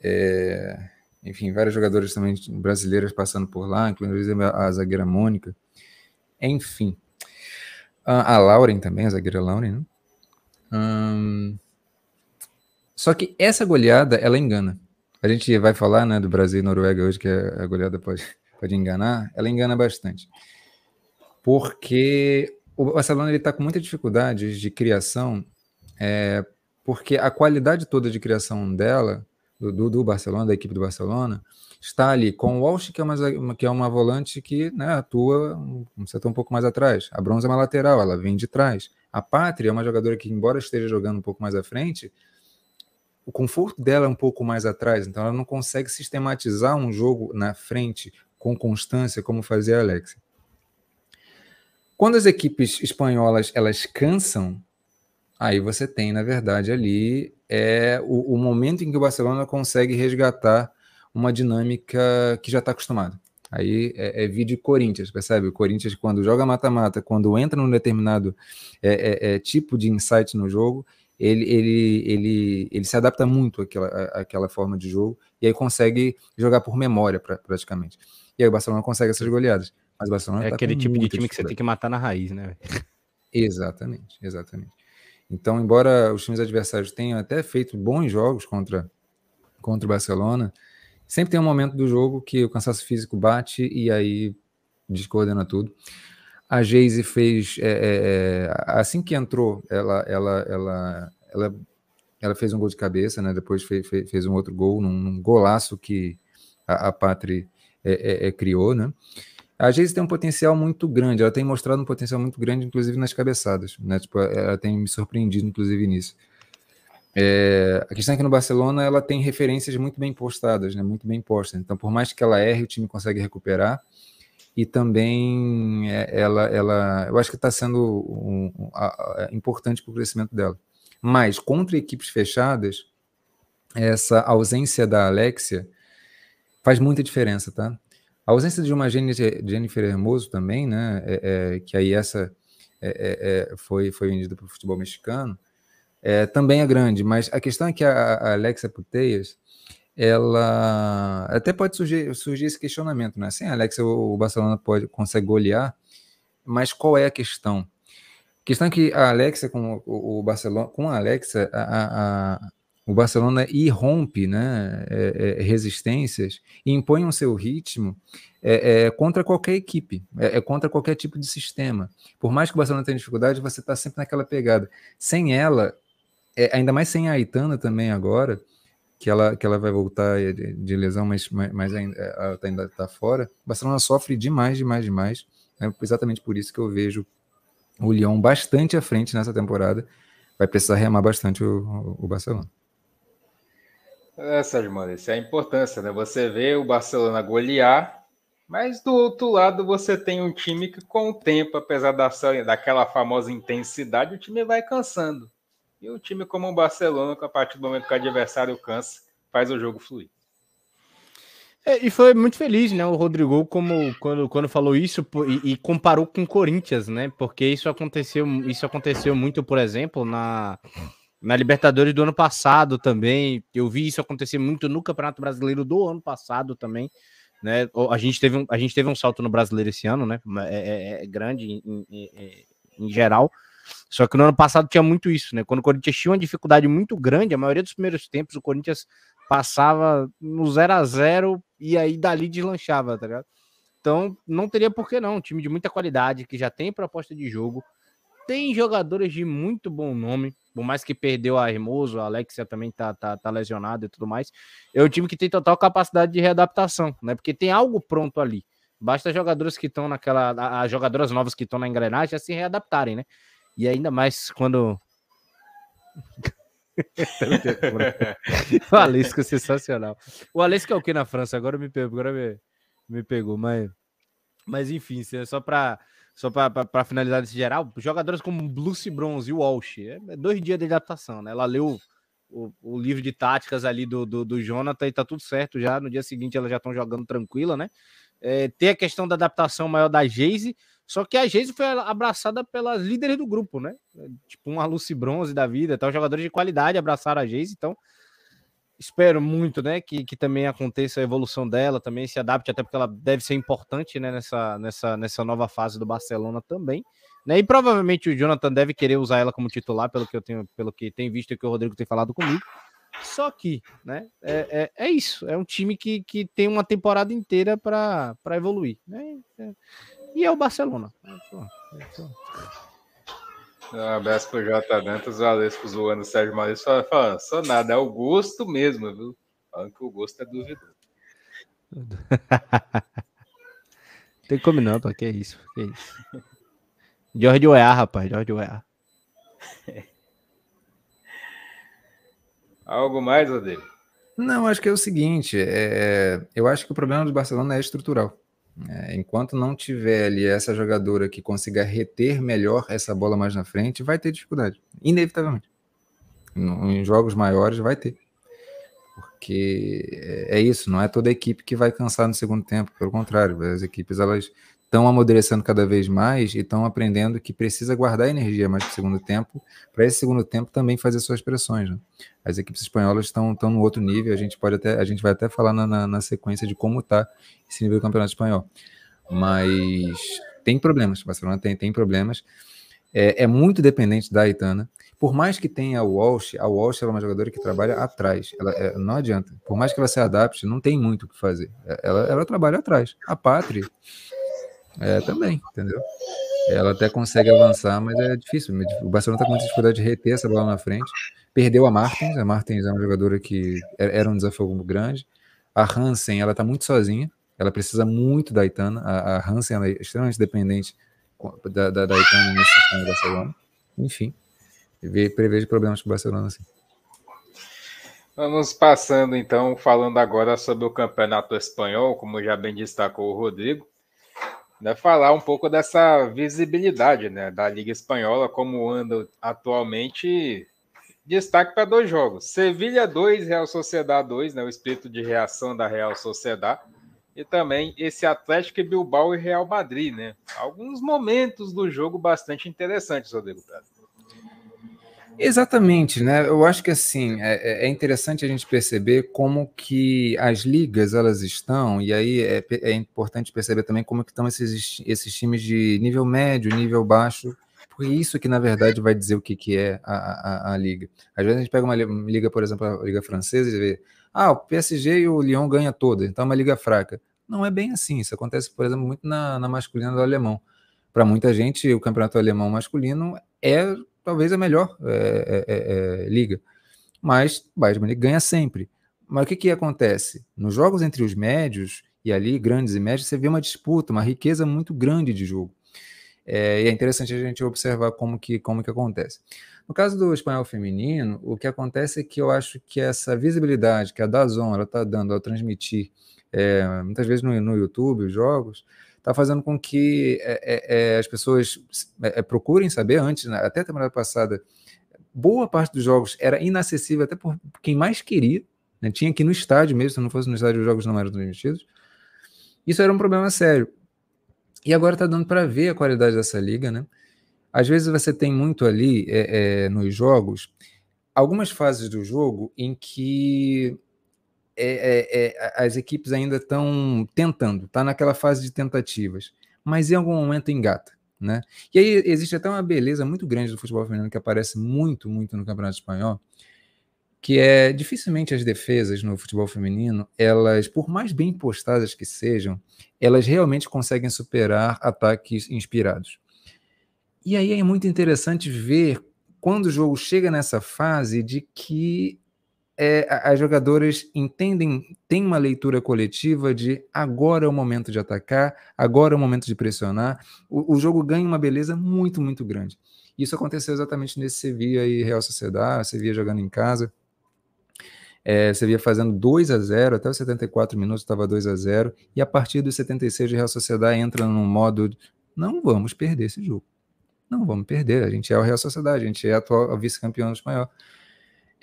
S4: É, enfim, vários jogadores também brasileiros passando por lá, inclusive a zagueira Mônica. Enfim. A, a Lauren também, a zagueira Lauren, né? Hum, só que essa goleada, ela engana. A gente vai falar né, do Brasil e Noruega hoje, que a goleada pode, pode enganar. Ela engana bastante. Porque o Barcelona está com muita dificuldade de criação, é, porque a qualidade toda de criação dela, do, do, Barcelona, da equipe do Barcelona, está ali com o Walsh, que é uma, que é uma volante que né, atua um setor um pouco mais atrás. A Bronze é uma lateral, ela vem de trás. A Pátria é uma jogadora que, embora esteja jogando um pouco mais à frente, o conforto dela é um pouco mais atrás, então ela não consegue sistematizar um jogo na frente com constância como fazia a Alexia. Quando as equipes espanholas elas cansam, aí você tem, na verdade, ali é o, o momento em que o Barcelona consegue resgatar uma dinâmica que já está acostumado. Aí é, é vídeo Corinthians, percebe? O Corinthians, quando joga mata-mata, quando entra num determinado é, é, é tipo de insight no jogo, ele, ele, ele, ele se adapta muito àquela, àquela forma de jogo e aí consegue jogar por memória pra, praticamente. E aí o Barcelona consegue essas goleadas. Mas o Barcelona
S1: é tá aquele tipo de time que você tem que matar na raiz, né?
S4: Exatamente, exatamente. Então, embora os times adversários tenham até feito bons jogos contra, contra o Barcelona, sempre tem um momento do jogo que o cansaço físico bate e aí descoordena tudo. A Geise fez, é, é, é, assim que entrou, ela, ela, ela, ela, ela fez um gol de cabeça, né? Depois fez, fez um outro gol, num, num golaço que a, a Patri é, é, criou, né? A Geise tem um potencial muito grande, ela tem mostrado um potencial muito grande, inclusive nas cabeçadas, né? Tipo, ela tem me surpreendido, inclusive, nisso. É, a questão é que no Barcelona ela tem referências muito bem postadas, né, muito bem postas. Então, por mais que ela erre, o time consegue recuperar e também é, ela, ela eu acho que está sendo um, um, importante para o crescimento dela. Mas contra equipes fechadas, essa ausência da Alexia faz muita diferença, tá? A ausência de uma Jennifer Hermoso também, né? É, é, que aí essa é, é, é foi, foi vendida para o futebol mexicano. também é grande, mas a questão é que a, a Alexia Puteias, ela até pode surgir, surgir esse questionamento, né? Sem a Alexia, o Barcelona pode consegue golear, mas qual é a questão? A questão é que a Alexia com o, Barcelona, com a Alexia, a, a, o Barcelona irrompe né, é, é, resistências e impõe o seu ritmo é, é, contra qualquer equipe, é, é, contra qualquer tipo de sistema. Por mais que o Barcelona tenha dificuldade, você está sempre naquela pegada. Sem ela, é, ainda mais sem a Aitana também agora, que ela, que ela vai voltar de, lesão, mas, mas ainda, tá, ainda está fora, o Barcelona sofre demais, demais, demais. Né? Exatamente por isso que eu vejo o Lyon bastante à frente nessa temporada. Vai precisar remar bastante o, o Barcelona.
S3: É, Sérgio Maurício, é a importância, né? Você vê o Barcelona golear, mas do outro lado você tem um time que, com o tempo, apesar da, daquela famosa intensidade, o time vai cansando. E um time como o Barcelona, que a partir do momento que o adversário cansa, faz o jogo fluir.
S1: É, e foi muito feliz, né? O Rodrigo, como quando, quando falou isso e, e, comparou com o Corinthians, né? Porque isso aconteceu, isso aconteceu muito, por exemplo, na na Libertadores do ano passado também. Eu vi isso acontecer muito no Campeonato Brasileiro do ano passado também. Né? A, gente teve um, a gente teve um salto no brasileiro esse ano, né? É, é, é grande em, em, em, geral. Só que no ano passado tinha muito isso, né? Quando o Corinthians tinha uma dificuldade muito grande, a maioria dos primeiros tempos o Corinthians passava no 0 a 0 e aí dali deslanchava, tá ligado? Então não teria por que não. Um time de muita qualidade, que já tem proposta de jogo, tem jogadores de muito bom nome, por mais que perdeu a Hermoso, a Alexia também tá, tá, tá lesionado e tudo mais. É um time que tem total capacidade de readaptação, né? Porque tem algo pronto ali. Basta jogadores que estão naquela. As jogadoras novas que estão na engrenagem já se readaptarem, né? E ainda mais quando. o Alisco é sensacional. O Alisco é o que na França? Agora me pegou, agora me, me pegou, mas. Mas enfim, é só para só para finalizar desse geral, jogadores como Lucy Bronze e Walsh, é, é dois dias de adaptação, né? Ela leu o, o livro de táticas ali do, do, do, Jonathan e tá tudo certo já. No dia seguinte elas já estão jogando tranquila, né? É, tem a questão da adaptação maior da Geise, só que a Geise foi abraçada pelas líderes do grupo, né? Tipo uma Lucy Bronze da vida, então jogadores de qualidade abraçaram a Geise, então espero muito, né, que, que também aconteça a evolução dela, também se adapte, até porque ela deve ser importante, né, nessa, nessa, nessa nova fase do Barcelona também, né, e provavelmente o Jonathan deve querer usar ela como titular, pelo que eu tenho, pelo que tem visto e que o Rodrigo tem falado comigo, só que, né, é, é, é isso, é um time que, que tem uma temporada inteira para evoluir, né, e é o Barcelona. É,
S3: é, um abraço pro J Dantas, o Alesco zoando o Sérgio Maurício falando, falando, só nada, é o gosto mesmo, viu? Falando que o gosto é duvidoso.
S1: Tem como não, pô, que isso, que isso. Jorge Weah, rapaz, Jorge.
S3: Algo mais, Rodrigo?
S4: Não, acho que é o seguinte, é, eu acho que o problema do Barcelona é estrutural. É, enquanto não tiver ali essa jogadora que consiga reter melhor essa bola mais na frente, vai ter dificuldade, inevitavelmente. Em jogos maiores vai ter. Porque é, é isso, não é toda equipe que vai cansar no segundo tempo, pelo contrário, as equipes elas estão amadurecendo cada vez mais e estão aprendendo que precisa guardar energia mais para o segundo tempo, para esse segundo tempo também fazer suas pressões. Né? As equipes espanholas estão, no outro nível, a gente pode até, a gente vai até falar na, na, na sequência de como está esse nível do campeonato espanhol. Mas tem problemas, o Barcelona tem, tem problemas. É, é, muito dependente da Aitana. Por mais que tenha a Walsh, a Walsh é uma jogadora que trabalha atrás. Ela, é, não adianta. Por mais que ela se adapte, não tem muito o que fazer. Ela, ela trabalha atrás. A Pátria é, também, entendeu? Ela até consegue avançar, mas é difícil. O Barcelona está com muita dificuldade de reter essa bola na frente. Perdeu a Martins. A Martins é uma jogadora que era um desafio grande. A Hansen, ela está muito sozinha. Ela precisa muito da Itana. A, Hansen ela é extremamente dependente da, da, da Itana nesse sistema do Barcelona. Enfim, prevejo problemas para o Barcelona, assim.
S3: Vamos passando então, falando agora sobre o campeonato espanhol, como já bem destacou o Rodrigo né, falar um pouco dessa visibilidade né, da Liga Espanhola, como anda atualmente. Destaque para dois jogos: Sevilha 2, Real Sociedade 2, né, o espírito de reação da Real Sociedade, e também esse Atlético Bilbao e Real Madrid. Né? Alguns momentos do jogo bastante interessantes, Rodrigo Prado.
S4: Exatamente, né? Eu acho que assim é, é, é, interessante a gente perceber como que as ligas elas estão, e aí é, é importante perceber também como que estão esses, esses times de nível médio, nível baixo, porque isso que na verdade vai dizer o que, que é a, a, a liga. Às vezes a gente pega uma liga, por exemplo, a liga francesa e vê, ah, o PSG e o Lyon ganham toda, então é uma liga fraca. Não é bem assim. Isso acontece, por exemplo, muito na, na masculina do alemão. Para muita gente, o campeonato alemão masculino é talvez a melhor é, é, é, é liga. Mas o Bayern ganha sempre. Mas o que, que acontece? Nos jogos entre os médios, e ali, grandes e médios, você vê uma disputa, uma riqueza muito grande de jogo. É, e é interessante a gente observar como que, como que acontece. No caso do espanhol feminino, o que acontece é que eu acho que essa visibilidade que a Dazon está dando ao transmitir, é, muitas vezes no, no YouTube, os jogos, está fazendo com que é, é, é as pessoas é, é, procurem saber antes, né? até a temporada passada, boa parte dos jogos era inacessível até por quem mais queria, né? tinha que ir no estádio mesmo, se não fosse no estádio os jogos não eram transmitidos. Isso era um problema sério. E agora está dando para ver a qualidade dessa liga, né? Às vezes você tem muito ali é, é, nos jogos algumas fases do jogo em que é, é, é, as equipes ainda estão tentando, tá naquela fase de tentativas, mas em algum momento engata, né? E aí existe até uma beleza muito grande do futebol feminino que aparece muito, muito no Campeonato Espanhol, que é dificilmente as defesas no futebol feminino, elas, por mais bem postadas que sejam, elas realmente conseguem superar ataques inspirados. E aí é muito interessante ver quando o jogo chega nessa fase de que é, as jogadoras entendem, tem uma leitura coletiva de agora é o momento de atacar, agora é o momento de pressionar. O, o jogo ganha uma beleza muito, muito grande. Isso aconteceu exatamente nesse Sevilla e Real Sociedad, Sevilla jogando em casa. É, Sevilla fazendo 2 a 0 até os 74 minutos estava 2 a 0 e a partir dos 76 o Real Sociedad entra num modo não vamos perder esse jogo. Não vamos perder, a gente é o Real Sociedade, a gente é atual vice-campeão espanhol.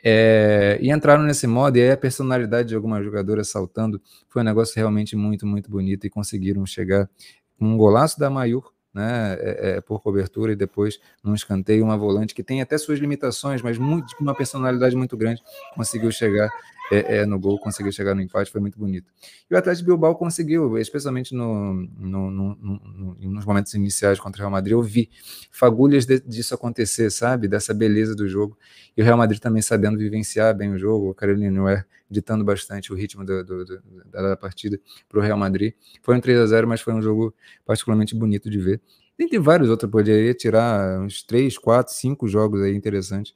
S4: É, e entraram nesse modo, e aí a personalidade de algumas jogadoras saltando foi um negócio realmente muito, muito bonito e conseguiram chegar com um golaço da Maior, né, é, é, por cobertura, e depois num escanteio, uma volante que tem até suas limitações, mas muito, uma personalidade muito grande, conseguiu chegar é, é, no gol, conseguiu chegar no empate, foi muito bonito. E o Atlético Bilbao conseguiu, especialmente no, no, no, no, nos momentos iniciais contra o Real Madrid, eu vi fagulhas de, disso acontecer, sabe? Dessa beleza do jogo. E o Real Madrid também sabendo vivenciar bem o jogo, o Caroline Noé ditando bastante o ritmo do, do, do, da partida para o Real Madrid. Foi um 3 a 0 mas foi um jogo particularmente bonito de ver. Tem vários outros, poderia tirar uns 3, 4, 5 jogos aí interessantes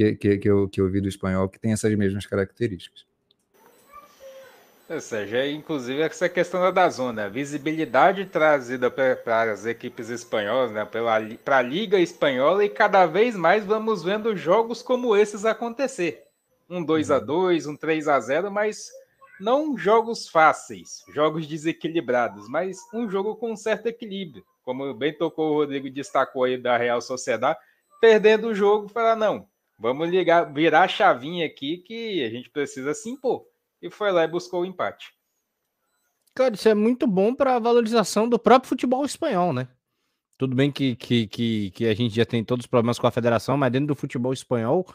S4: que, que, que, eu, que eu vi do espanhol que tem essas mesmas características.
S3: Ou seja, inclusive essa questão da zona, a visibilidade trazida para as equipes espanholas, né, para a Liga Espanhola, e cada vez mais vamos vendo jogos como esses acontecer. Um 2 a 2 um 3 a 0 mas não jogos fáceis, jogos desequilibrados, mas um jogo com um certo equilíbrio. Como bem tocou o Rodrigo destacou aí da Real Sociedade, perdendo o jogo, falar, não, Vamos ligar, virar a chavinha aqui que a gente precisa se impor. E foi lá e buscou o empate.
S1: Cara, isso é muito bom para a valorização do próprio futebol espanhol, né? Tudo bem que, que, que, que, a gente já tem todos os problemas com a federação, mas dentro do futebol espanhol,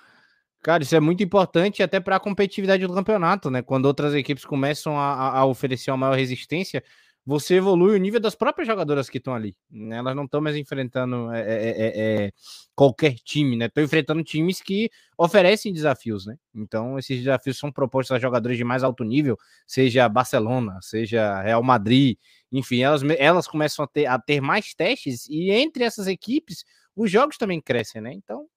S1: cara, isso é muito importante até para a competitividade do campeonato, né? Quando outras equipes começam a, a oferecer uma maior resistência, você evolui o nível das próprias jogadoras que estão ali. Né? Elas não estão mais enfrentando é, é, é, qualquer time, né? Estão enfrentando times que oferecem desafios, né? Então, esses desafios são propostos a jogadores de mais alto nível, seja Barcelona, seja Real Madrid, enfim, elas, elas começam a ter, a ter mais testes e entre essas equipes os jogos também crescem, né? Então,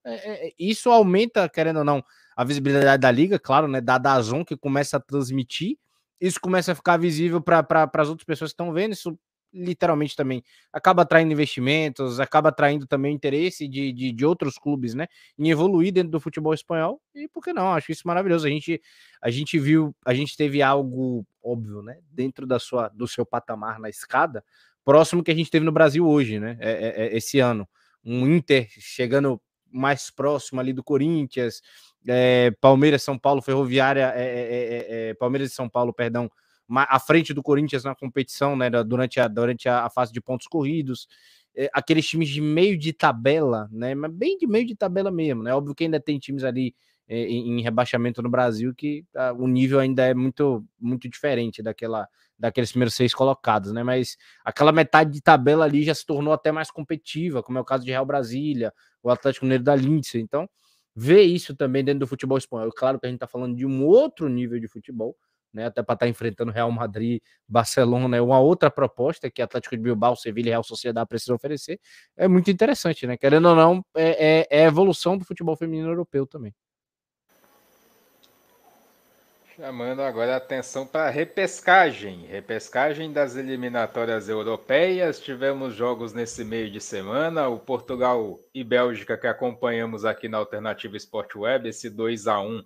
S1: isso aumenta, querendo ou não, a visibilidade da liga, claro, né? Da Dazon que começa a transmitir isso começa a ficar visível para as outras pessoas que estão vendo, isso literalmente também acaba atraindo investimentos, acaba atraindo também interesse de, de, de, outros clubes, né, em evoluir dentro do futebol espanhol, e por que não, acho isso maravilhoso, a gente, a gente viu, a gente teve algo óbvio, né, dentro da sua, do seu patamar na escada, próximo que a gente teve no Brasil hoje, né, é, é, é esse ano, um Inter chegando mais próximo ali do Corinthians, é, Palmeiras, São Paulo, Ferroviária, é, Palmeiras e São Paulo, perdão, à frente do Corinthians na competição, né, durante a, durante a, fase de pontos corridos. aqueles times de meio de tabela, né? Mas bem de meio de tabela mesmo, né? Óbvio que ainda tem times ali em, em, rebaixamento no Brasil que ah, o nível ainda é muito, muito diferente daquela, daqueles primeiros seis colocados, né? Mas aquela metade de tabela ali já se tornou até mais competitiva, como é o caso de Real Brasília, o Atlético Mineiro da Lindsay. Então, ver isso também dentro do futebol espanhol. Claro que a gente está falando de um outro nível de futebol, né? Até para estar tá enfrentando Real Madrid, Barcelona, é uma outra proposta que Atlético de Bilbao, Sevilha e Real Sociedade precisam oferecer. É muito interessante, né? Querendo ou não, é, é, é evolução do futebol feminino europeu também.
S3: Chamando agora a atenção para a repescagem. Repescagem das eliminatórias europeias. Tivemos jogos nesse meio de semana. O Portugal e Bélgica que acompanhamos aqui na Alternativa Sport Web, esse 2 a 1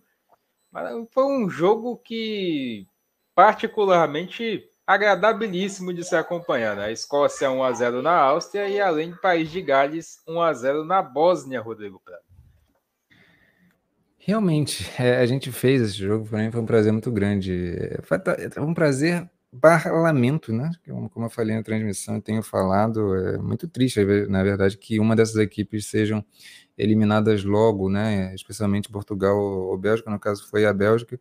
S3: Foi um jogo que particularmente agradabilíssimo de se acompanhar. Né? A Escócia 1 a 0 na Áustria e além do País de Gales 1 a 0 na Bósnia, Rodrigo Prado.
S4: Realmente, é, a gente fez esse jogo, para mim foi um prazer muito grande. Foi um prazer barra lamento, né? Como eu falei na transmissão, eu tenho falado, é muito triste, na verdade, que uma dessas equipes sejam eliminadas logo, né? Especialmente Portugal ou Bélgica, no caso foi a Bélgica.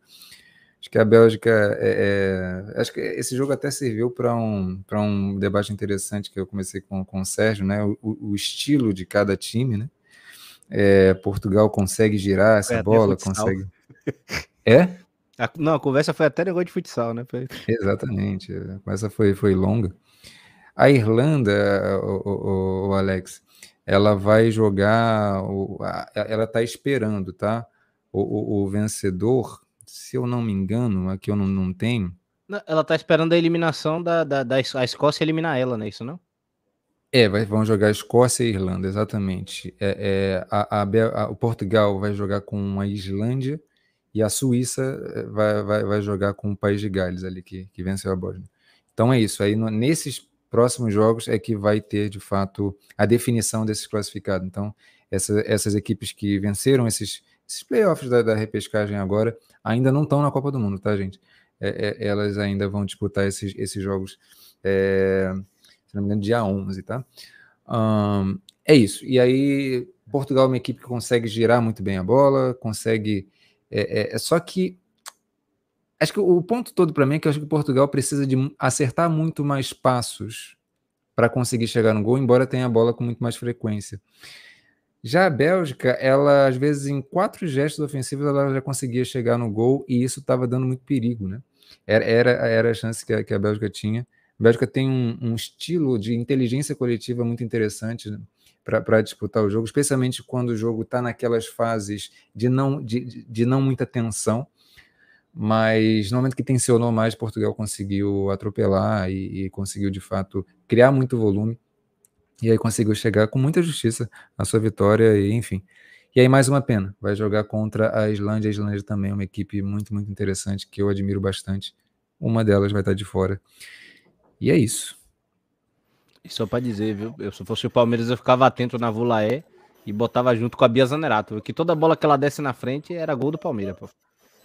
S4: Acho que a Bélgica é, é acho que esse jogo até serviu para um, um debate interessante que eu comecei com, com o Sérgio, né? O, o estilo de cada time, né? É, Portugal consegue girar essa bola, consegue. É?
S1: A, não, a conversa foi até negócio de futsal, né? Foi...
S4: Exatamente. A conversa foi, foi longa. A Irlanda, o, o, o Alex, ela vai jogar. O, a, ela está esperando, tá? O, o, vencedor, se eu não me engano, aqui eu não, não tenho.
S1: Ela está esperando a eliminação da, da, da a Escócia eliminar ela, não é isso, não?
S4: É, vai, vão jogar Escócia e Irlanda, exatamente. É, é a, a, a, o Portugal vai jogar com a Islândia e a Suíça é, vai, vai, vai jogar com o País de Gales ali, que, que venceu a Bósnia. Então é isso. Aí no, nesses próximos jogos é que vai ter, de fato, a definição desses classificados. Então, essa, essas equipes que venceram esses, esses playoffs da, da, repescagem agora ainda não estão na Copa do Mundo, tá, gente? É, é, elas ainda vão disputar esses, esses jogos. É, se não me engano, dia 11, tá? Um, é isso. E aí, Portugal é uma equipe que consegue girar muito bem a bola, consegue. É, é, é só que. Acho que o ponto todo para mim é que eu acho que Portugal precisa de acertar muito mais passos para conseguir chegar no gol, embora tenha a bola com muito mais frequência. Já a Bélgica, ela às vezes em quatro gestos ofensivos ela já conseguia chegar no gol e isso estava dando muito perigo, né? Era, era, era a chance que a, que a Bélgica tinha. A Bélgica tem um, um estilo de inteligência coletiva muito interessante né, para disputar o jogo, especialmente quando o jogo está naquelas fases de não, de, de não muita tensão. Mas no momento que tensionou mais, Portugal conseguiu atropelar e, e conseguiu de fato criar muito volume. E aí conseguiu chegar com muita justiça à sua vitória, e enfim. E aí, mais uma pena, vai jogar contra a Islândia. A Islândia também é uma equipe muito, muito interessante, que eu admiro bastante. Uma delas vai estar de fora. E é isso.
S1: E só para dizer, viu? Eu, se fosse o Palmeiras, eu ficava atento na Vulaé e botava junto com a Bia Zanerato, que toda bola que ela desse na frente era gol do Palmeiras, pô.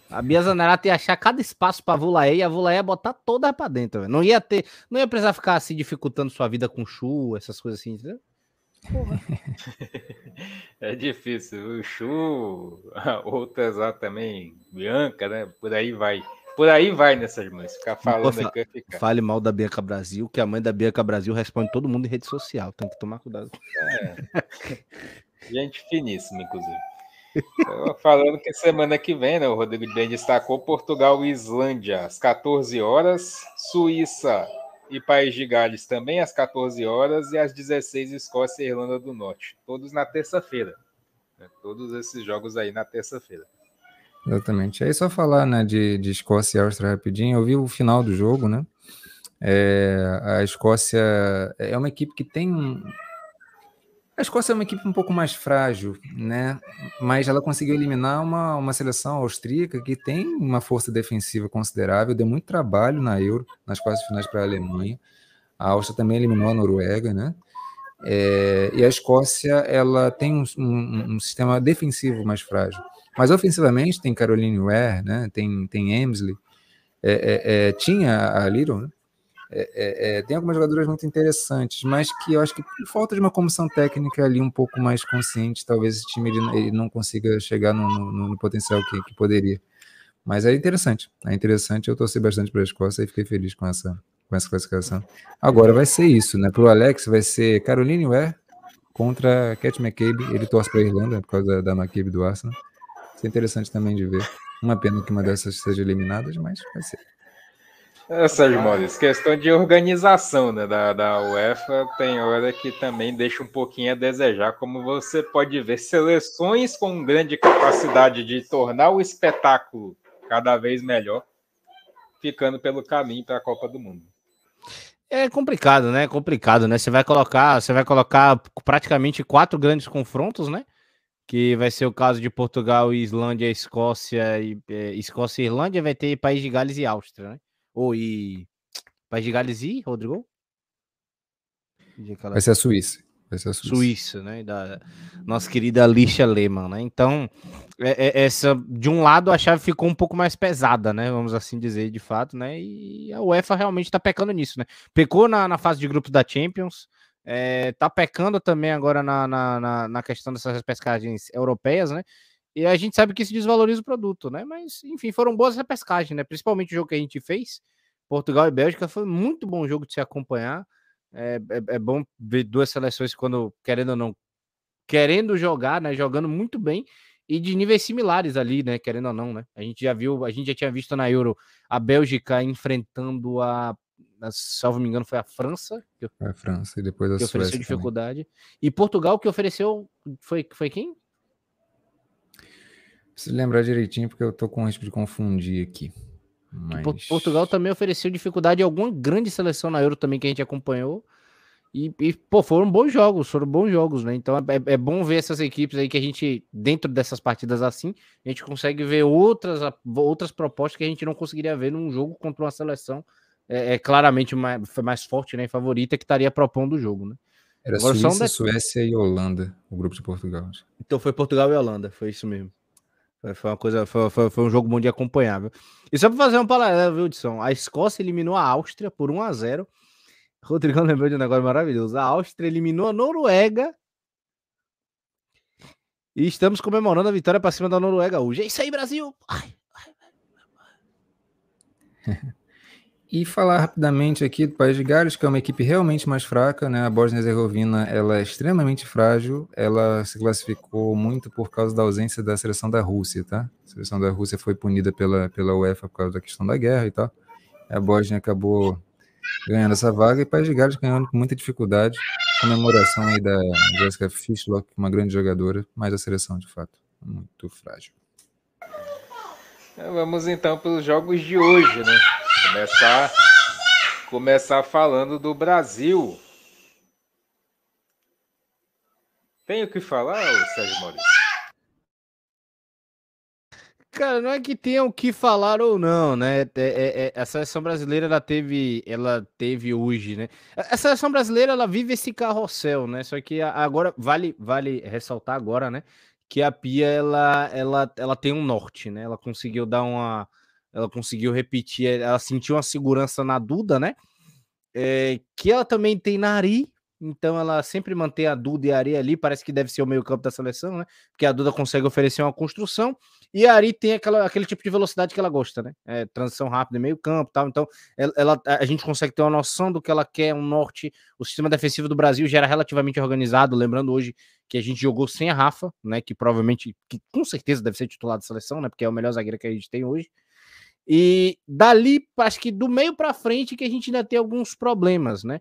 S1: A Bia Zanerato ia achar cada espaço pra Vulaé e a Vulaé ia botar toda pra dentro, véio. Não ia ter, não ia precisar ficar assim dificultando sua vida com chu, essas coisas assim, entendeu?
S3: Porra. é difícil. O Chu, outras lá também, Bianca, né? Por aí vai. Por aí vai nessas mães. Ficar falando Pô, aqui
S1: ficar. Fale mal da Bianca Brasil, que a mãe da Bianca Brasil responde todo mundo em rede social. Tem que tomar cuidado. É.
S3: Gente finíssima, inclusive. Falando que semana que vem, né, o Rodrigo bem destacou Portugal e Islândia às 14 horas, Suíça e País de Gales também às 14 horas e às 16 Escócia e Irlanda do Norte, todos na terça-feira. Né, todos esses jogos aí na terça-feira.
S4: Exatamente. Aí só falar né, de, de Escócia e Áustria rapidinho. Eu vi o final do jogo, né? É, a Escócia é uma equipe que tem. A Escócia é uma equipe um pouco mais frágil, né? Mas ela conseguiu eliminar uma, uma seleção austríaca que tem uma força defensiva considerável, deu muito trabalho na Euro, nas quartas finais para a Alemanha. A Áustria também eliminou a Noruega, né? É, e a Escócia ela tem um, um, um sistema defensivo mais frágil. Mas ofensivamente tem Caroline Ware, né? tem, tem Emsley, é, é, é, tinha a Little, né? é, é, tem algumas jogadoras muito interessantes, mas que eu acho que por falta de uma comissão técnica ali um pouco mais consciente, talvez esse time ele, ele não consiga chegar no, no, no potencial que, que, poderia. Mas é interessante, é interessante. Eu torci bastante para a Escócia e fiquei feliz com essa, com essa classificação. Agora vai ser isso, né? Para o Alex vai ser Caroline Ware contra Cat McCabe. Ele torce para a Irlanda por causa da, da McCabe do Arsenal. Isso é interessante também de ver. Uma pena que uma dessas seja eliminada, mas vai ser.
S3: É, Sérgio Maurício, questão de organização né, da, da UEFA tem hora que também deixa um pouquinho a desejar, como você pode ver, seleções com grande capacidade de tornar o espetáculo cada vez melhor, ficando pelo caminho para a Copa do Mundo.
S1: É complicado, né? É complicado, né? Você vai colocar, você vai colocar praticamente quatro grandes confrontos, né? Que vai ser o caso de Portugal, Islândia, Escócia e é, Escócia e Irlândia, vai ter País de Gales e Áustria, né? Ou e. País de Gales e, Rodrigo?
S4: Vai ser a Suíça. Vai
S1: ser a Suíça. Suíça, né? Da nossa querida Lixa Lehmann, né? Então, é, é, essa, de um lado, a chave ficou um pouco mais pesada, né? Vamos assim dizer, de fato, né? E a UEFA realmente tá pecando nisso, né? Pecou na, na fase de grupos da Champions, é, tá pecando também agora na, na, na, questão dessas pescagens europeias, né? E a gente sabe que isso desvaloriza o produto, né? Mas, enfim, foram boas repescagens, né? Principalmente o jogo que a gente fez, Portugal e Bélgica, foi muito bom jogo de se acompanhar. É, é, é bom ver duas seleções quando, querendo ou não, querendo jogar, né? Jogando muito bem e de níveis similares ali, né? Querendo ou não, né? A gente já viu, a gente já tinha visto na Euro a Bélgica enfrentando a, salvo me engano, foi a França.
S4: Que, a França e depois a
S1: que ofereceu dificuldade. Também. E Portugal que ofereceu foi, foi quem?
S4: Preciso lembrar direitinho, porque eu tô com risco de confundir aqui.
S1: Mas... Portugal também ofereceu dificuldade alguma grande seleção na Euro também que a gente acompanhou. E, e, pô, foram bons jogos, foram bons jogos, né? Então é, é, bom ver essas equipes aí que a gente, dentro dessas partidas assim, a gente consegue ver outras, outras propostas que a gente não conseguiria ver num jogo contra uma seleção é, é claramente mais, mais forte, né? Favorita que estaria propondo o jogo, né?
S4: Era Agora, Suíça, um Suécia e Holanda, o grupo de Portugal.
S1: Então foi Portugal e Holanda, foi isso mesmo. Foi uma coisa, foi, foi, foi, um jogo bom de acompanhar, viu? E só para fazer um paralelo, viu, Edson? A Escócia eliminou a Áustria por 1 a 0 Rodrigão lembrou de um negócio maravilhoso. A Áustria eliminou a Noruega. E estamos comemorando a vitória para cima da Noruega hoje. É isso aí, Brasil! Ai, ai,
S4: ai. E falar rapidamente aqui do País de Gales, que é uma equipe realmente mais fraca, né? A Bósnia-Herzegovina, ela é extremamente frágil, ela se classificou muito por causa da ausência da seleção da Rússia, tá? A seleção da Rússia foi punida pela, pela UEFA por causa da questão da guerra e tal. A Bósnia acabou ganhando essa vaga e País de Gales ganhando com muita dificuldade. Comemoração aí da Jessica Fishlock, uma grande jogadora, mas a seleção, de fato, muito frágil.
S3: Vamos então para os jogos de hoje, né? Começar, começar falando do Brasil. Tem o que falar, Sérgio Maurício?
S1: Cara, não é que tenha o que falar ou não, né? É, é, é, a seleção brasileira ela teve, ela teve hoje, né? A seleção brasileira ela vive esse carrossel, né? Só que agora vale, vale ressaltar agora, né? Que a Pia ela, ela, ela tem um norte, né? Ela conseguiu dar uma ela conseguiu repetir, ela sentiu uma segurança na Duda, né? É, que ela também tem na Ari, então ela sempre mantém a Duda e a Ari ali, parece que deve ser o meio-campo da seleção, né? Porque a Duda consegue oferecer uma construção e a Ari tem aquela, aquele tipo de velocidade que ela gosta, né? É, transição rápida, meio-campo tal. Então ela, ela, a gente consegue ter uma noção do que ela quer, um norte. O sistema defensivo do Brasil já era relativamente organizado, lembrando hoje que a gente jogou sem a Rafa, né? Que provavelmente, que com certeza deve ser titular da seleção, né? Porque é o melhor zagueiro que a gente tem hoje. E dali, acho que do meio para frente que a gente ainda tem alguns problemas, né?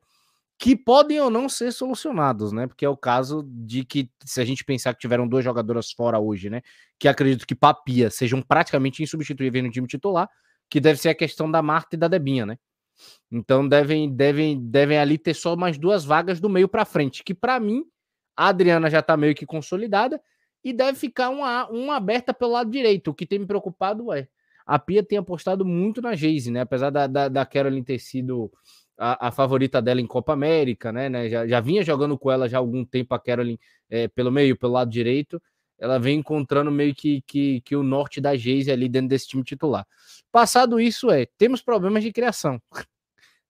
S1: Que podem ou não ser solucionados, né? Porque é o caso de que, se a gente pensar que tiveram duas jogadoras fora hoje, né? Que acredito que Papia sejam praticamente insubstituíveis no time titular, que deve ser a questão da Marta e da Debinha, né? Então devem, devem, devem ali ter só mais duas vagas do meio para frente, que para mim a Adriana já tá meio que consolidada e deve ficar uma, uma aberta pelo lado direito. O que tem me preocupado é a Pia tem apostado muito na Geise, né? Apesar da, da, da Carolyn ter sido a, a, favorita dela em Copa América, né? né? Já, já vinha jogando com ela já há algum tempo a Carolyn é, pelo meio, pelo lado direito. Ela vem encontrando meio que, que, que o norte da Geise ali dentro desse time titular. Passado isso, é, temos problemas de criação.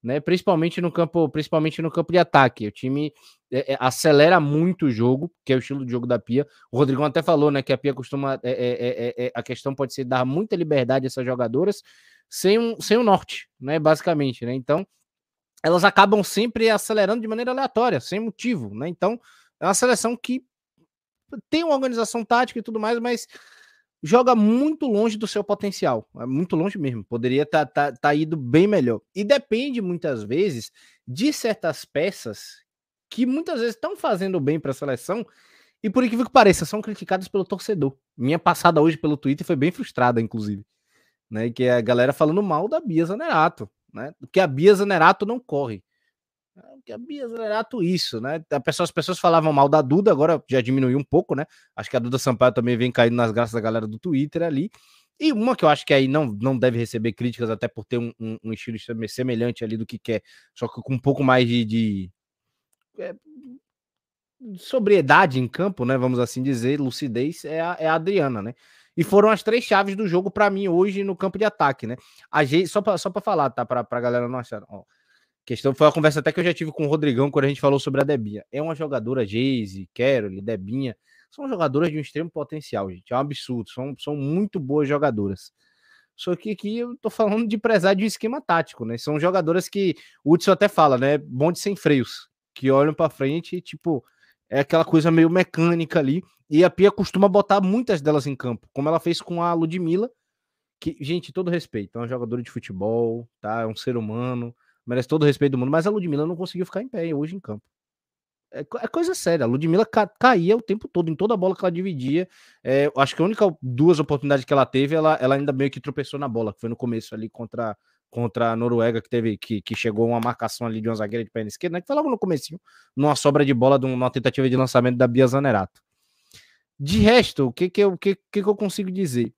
S1: né? Principalmente no campo, principalmente no campo de ataque. O time é, é, acelera muito o jogo, que é o estilo de jogo da Pia. O Rodrigão até falou, né, que a Pia costuma é, é, é, é a questão pode ser dar muita liberdade a essas jogadoras sem um, sem um norte, né, basicamente, né? Então, elas acabam sempre acelerando de maneira aleatória, sem motivo, né? Então, é uma seleção que tem uma organização tática e tudo mais, mas joga muito longe do seu potencial. É muito longe mesmo. Poderia estar tá, tá, tá ido bem melhor. E depende muitas vezes de certas peças que muitas vezes estão fazendo bem para a seleção e por incrível que pareça, são criticadas pelo torcedor. Minha passada hoje pelo Twitter foi bem frustrada, inclusive. Né, que é a galera falando mal da Bia Zanerato, né? Que a Bia Zanerato não corre. Que a Bia Zanerato isso, né? A pessoa, as pessoas falavam mal da Duda, agora já diminuiu um pouco, né? Acho que a Duda Sampaio também vem caindo nas graças da galera do Twitter ali. E uma que eu acho que aí não, não deve receber críticas, até por ter um, um, um estilo semelhante ali do que quer, só que com um pouco mais de, de é, sobriedade em campo, né? Vamos assim dizer, lucidez, é a, é a Adriana, né? E foram as três chaves do jogo para mim hoje no campo de ataque, né? A gente, só para falar, tá? Para a galera não achar. Ó, questão foi uma conversa até que eu já tive com o Rodrigão quando a gente falou sobre a Debinha. É uma jogadora, Geise, Carol, Debinha, são jogadoras de um extremo potencial, gente. É um absurdo, são, são muito boas jogadoras. Só que aqui eu tô falando de prezar de um esquema tático, né? São jogadoras que o Hudson até fala, né? Bonde sem freios, que olham para frente e, tipo, é aquela coisa meio mecânica ali. E a Pia costuma botar muitas delas em campo, como ela fez com a Ludmilla, que, gente, todo respeito, é uma jogadora de futebol, tá? É um ser humano, merece todo o respeito do mundo, mas a Ludmilla não conseguiu ficar em pé hoje em campo. É, é coisa séria. A Ludmilla ca, caía o tempo todo, em toda a bola que ela dividia. É, acho que a única duas oportunidades que ela teve, ela, ela ainda meio que tropeçou na bola, que foi no começo ali contra, contra a Noruega, que teve que, que chegou uma marcação ali de uma zagueira de perna esquerda, né, que foi logo no começo, numa sobra de bola, de uma tentativa de lançamento da Bia Zanerato. De resto, o que que eu, que, que eu consigo dizer?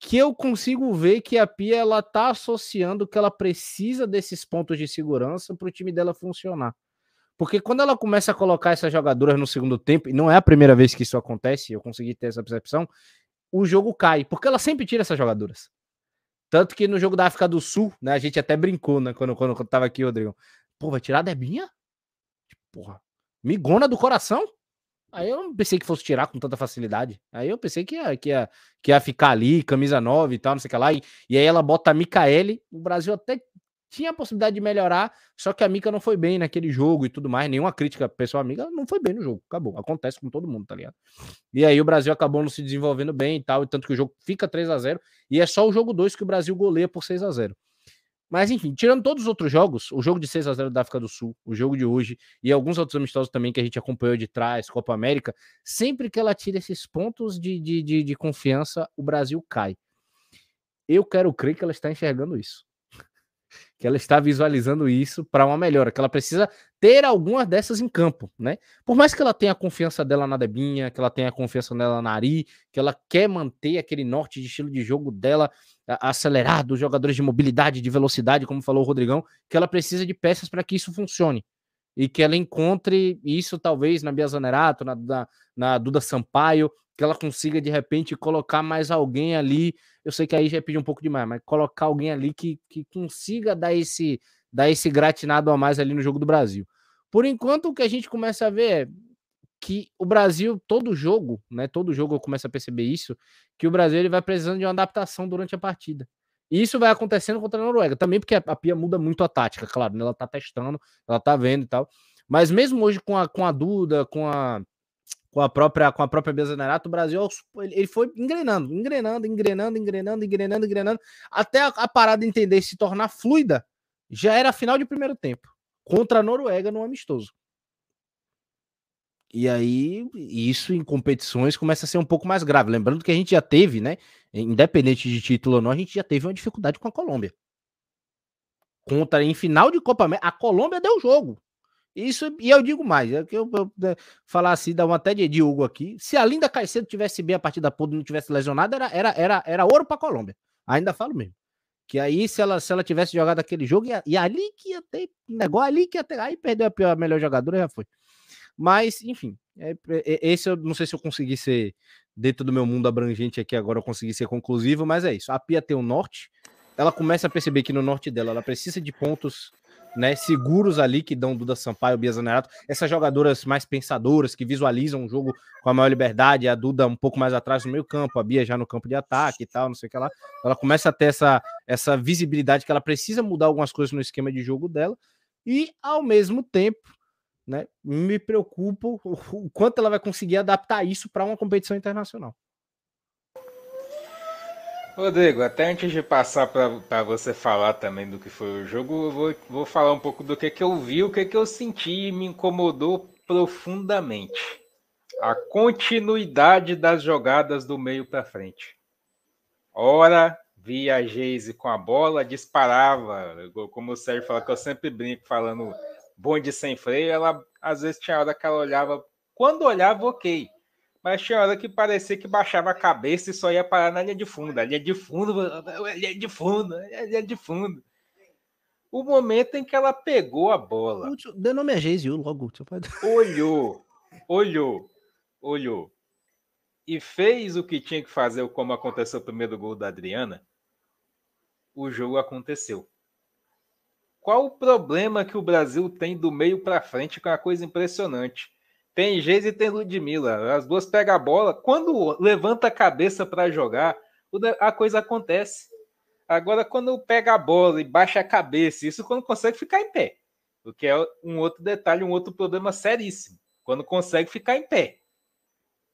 S1: Que eu consigo ver que a Pia ela tá associando que ela precisa desses pontos de segurança para o time dela funcionar. Porque quando ela começa a colocar essas jogadoras no segundo tempo, e não é a primeira vez que isso acontece, eu consegui ter essa percepção, o jogo cai, porque ela sempre tira essas jogadoras. Tanto que no jogo da África do Sul, né, a gente até brincou, né, quando, quando, tava aqui, Rodrigo. Pô, vai tirar a Debinha? Porra, migona do coração? Aí eu não pensei que fosse tirar com tanta facilidade. Aí eu pensei que ia, que ia, que ia ficar ali, camisa 9 e tal, não sei o que lá. E, e aí ela bota a Micaele. O Brasil até tinha a possibilidade de melhorar, só que a Mica não foi bem naquele jogo e tudo mais. Nenhuma crítica pessoal amiga, não foi bem no jogo. Acabou. Acontece com todo mundo, tá ligado? E aí o Brasil acabou não se desenvolvendo bem e tal. E tanto que o jogo fica 3 a 0 E é só o jogo 2 que o Brasil goleia por 6 a 0 mas enfim, tirando todos os outros jogos, o jogo de 6 a 0 da África do Sul, o jogo de hoje e alguns outros amistosos também que a gente acompanhou de trás, Copa América, sempre que ela tira esses pontos de, de, de, de confiança, o Brasil cai. Eu quero crer que ela está enxergando isso. Que ela está visualizando isso para uma melhora, que ela precisa ter algumas dessas em campo, né? Por mais que ela tenha a confiança dela na Debinha, que ela tenha a confiança dela na Ari, que ela quer manter aquele norte de estilo de jogo dela acelerado, jogadores de mobilidade, de velocidade, como falou o Rodrigão, que ela precisa de peças para que isso funcione. E que ela encontre isso, talvez, na Bia Zanerato, na, na, na, Duda Sampaio, que ela consiga, de repente, colocar mais alguém ali. Eu sei que aí já pedi um pouco demais, mas colocar alguém ali que, que consiga dar esse, dar esse gratinado a mais ali no jogo do Brasil. Por enquanto, o que a gente começa a ver é que o Brasil, todo jogo, né? Todo jogo eu começo a perceber isso, que o Brasil ele vai precisando de uma adaptação durante a partida. E isso vai acontecendo contra a Noruega, também porque a, Pia muda muito a tática, claro, né? ela tá testando, ela tá vendo e tal. Mas mesmo hoje com a, com a Duda, com a com a própria com a própria Bezanerato, o Brasil ele foi engrenando, engrenando, engrenando, engrenando, engrenando, engrenando, até a, a parada entender se tornar fluida. Já era final de primeiro tempo contra a Noruega no amistoso. E aí, isso em competições começa a ser um pouco mais grave. Lembrando que a gente já teve, né? Independente de título ou não, a gente já teve uma dificuldade com a Colômbia. Contra em final de Copa América, a Colômbia deu jogo. Isso, e eu digo mais, é que eu, eu, eu falar assim, dá uma até de Diogo aqui. Se a Linda Caicedo tivesse bem a partida toda e não tivesse lesionada, era, era, era, era ouro para Colômbia. Ainda falo mesmo. Que aí, se ela, se ela tivesse jogado aquele jogo, e ali que ia ter negócio, ali que ia ter. Aí perdeu a, pior, a melhor jogadora já foi. Mas, enfim, é, é, esse eu não sei se eu consegui ser, dentro do meu mundo abrangente aqui agora, eu consegui ser conclusivo, mas é isso. A Pia tem o norte, ela começa a perceber que no norte dela ela precisa de pontos né, seguros ali que dão Duda Sampaio, Bia Zanerato, essas jogadoras mais pensadoras que visualizam o jogo com a maior liberdade, a Duda um pouco mais atrás no meio campo, a Bia já no campo de ataque e tal, não sei o que lá. Ela começa a ter essa, essa visibilidade que ela precisa mudar algumas coisas no esquema de jogo dela e ao mesmo tempo, né, me preocupa o quanto ela vai conseguir adaptar isso para uma competição internacional.
S3: Rodrigo, até antes de passar para você falar também do que foi o jogo, eu vou, vou falar um pouco do que, que eu vi, o que, que eu senti e me incomodou profundamente. A continuidade das jogadas do meio para frente. Ora, via a Geise com a bola, disparava, como o Sérgio fala, que eu sempre brinco falando bonde sem freio, ela às vezes tinha hora que ela olhava, quando olhava, ok mas tinha hora que parecia que baixava a cabeça e só ia parar na linha de fundo. A linha de fundo, a linha de fundo, a linha de fundo. O momento em que ela pegou a bola.
S1: Deu nome a Geise, logo.
S3: Olhou, olhou, olhou. E fez o que tinha que fazer, como aconteceu o primeiro gol da Adriana. O jogo aconteceu. Qual o problema que o Brasil tem do meio para frente, que é uma coisa impressionante? Tem Geise e tem Ludmilla. As duas pegam a bola. Quando levanta a cabeça para jogar, a coisa acontece. Agora, quando pega a bola e baixa a cabeça, isso quando consegue ficar em pé. O que é um outro detalhe, um outro problema seríssimo. Quando consegue ficar em pé.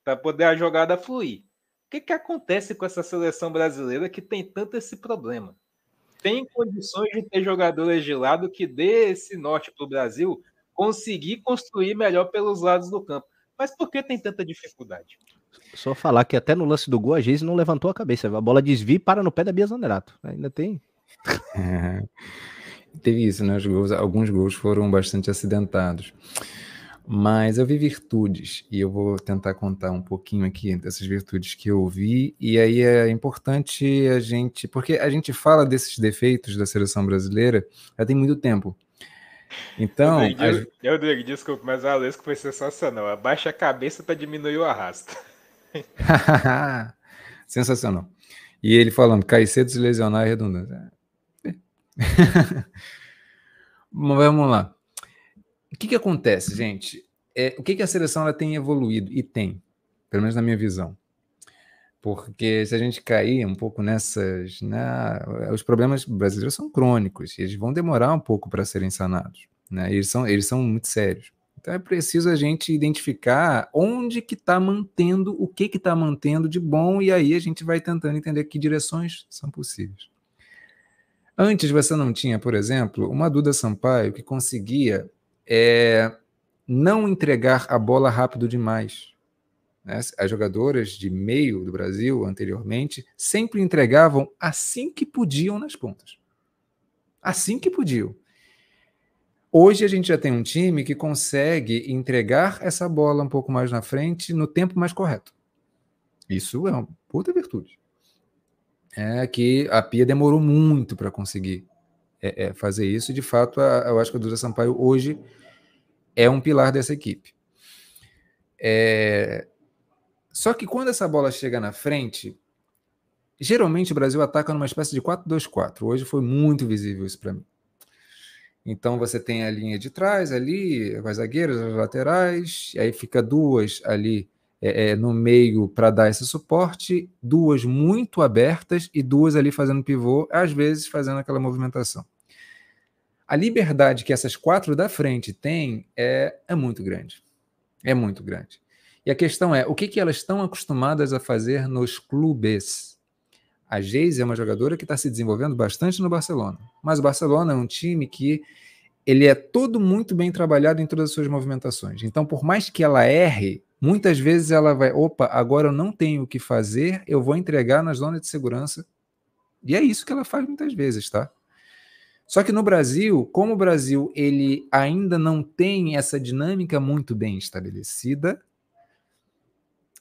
S3: Para poder a jogada fluir. O que, que acontece com essa seleção brasileira que tem tanto esse problema? Tem condições de ter jogadores de lado que dê esse norte para o Brasil conseguir construir melhor pelos lados do campo. Mas por que tem tanta dificuldade?
S1: Só falar que até no lance do gol a Geise não levantou a cabeça. A bola desvia e para no pé da Bia Zanerato. Ainda tem.
S4: É, teve isso, né? Gols, alguns gols foram bastante acidentados. Mas eu vi virtudes e eu vou tentar contar um pouquinho aqui dessas virtudes que eu vi. E aí é importante a gente, porque a gente fala desses defeitos da seleção brasileira já tem muito tempo. Então.
S3: Eu, digo, a... desculpa, mas a Alesco foi sensacional. Abaixa a cabeça para diminuir o arrasto.
S4: sensacional. E ele falando, cair cedo, se lesionar é redundante. É. Vamos lá. O que, que acontece, gente? É, o que, que a seleção ela tem evoluído? E tem, pelo menos na minha visão. Porque se a gente cair um pouco nessas. Né, os problemas brasileiros são crônicos e eles vão demorar um pouco para serem sanados. Né? Eles, são, eles são muito sérios. Então é preciso a gente identificar onde que está mantendo, o que que está mantendo de bom, e aí a gente vai tentando entender que direções são possíveis. Antes você não tinha, por exemplo, uma Duda Sampaio que conseguia é, não entregar a bola rápido demais. Né? As jogadoras de meio do Brasil anteriormente sempre entregavam assim que podiam nas pontas. Assim que podiam. Hoje a gente já tem um time que consegue entregar essa bola um pouco mais na frente no tempo mais correto. Isso é uma puta virtude. É que a Pia demorou muito para conseguir é, é, fazer isso. De fato, a, eu acho que a Duda Sampaio hoje é um pilar dessa equipe. É, só que quando essa bola chega na frente, geralmente o Brasil ataca numa espécie de 4-2-4. Hoje foi muito visível isso para mim. Então você tem a linha de trás ali, as zagueiras, as laterais, aí fica duas ali é, é, no meio para dar esse suporte, duas muito abertas e duas ali fazendo pivô, às vezes fazendo aquela movimentação. A liberdade que essas quatro da frente têm é, é muito grande. É muito grande. E a questão é, o que, que elas estão acostumadas a fazer nos clubes? A Geise é uma jogadora que está se desenvolvendo bastante no Barcelona, mas o Barcelona é um time que ele é todo muito bem trabalhado em todas as suas movimentações. Então, por mais que ela erre, muitas vezes ela vai, opa, agora eu não tenho o que fazer, eu vou entregar na zona de segurança. E é isso que ela faz muitas vezes, tá? Só que no Brasil, como o Brasil ele ainda não tem essa dinâmica muito bem estabelecida,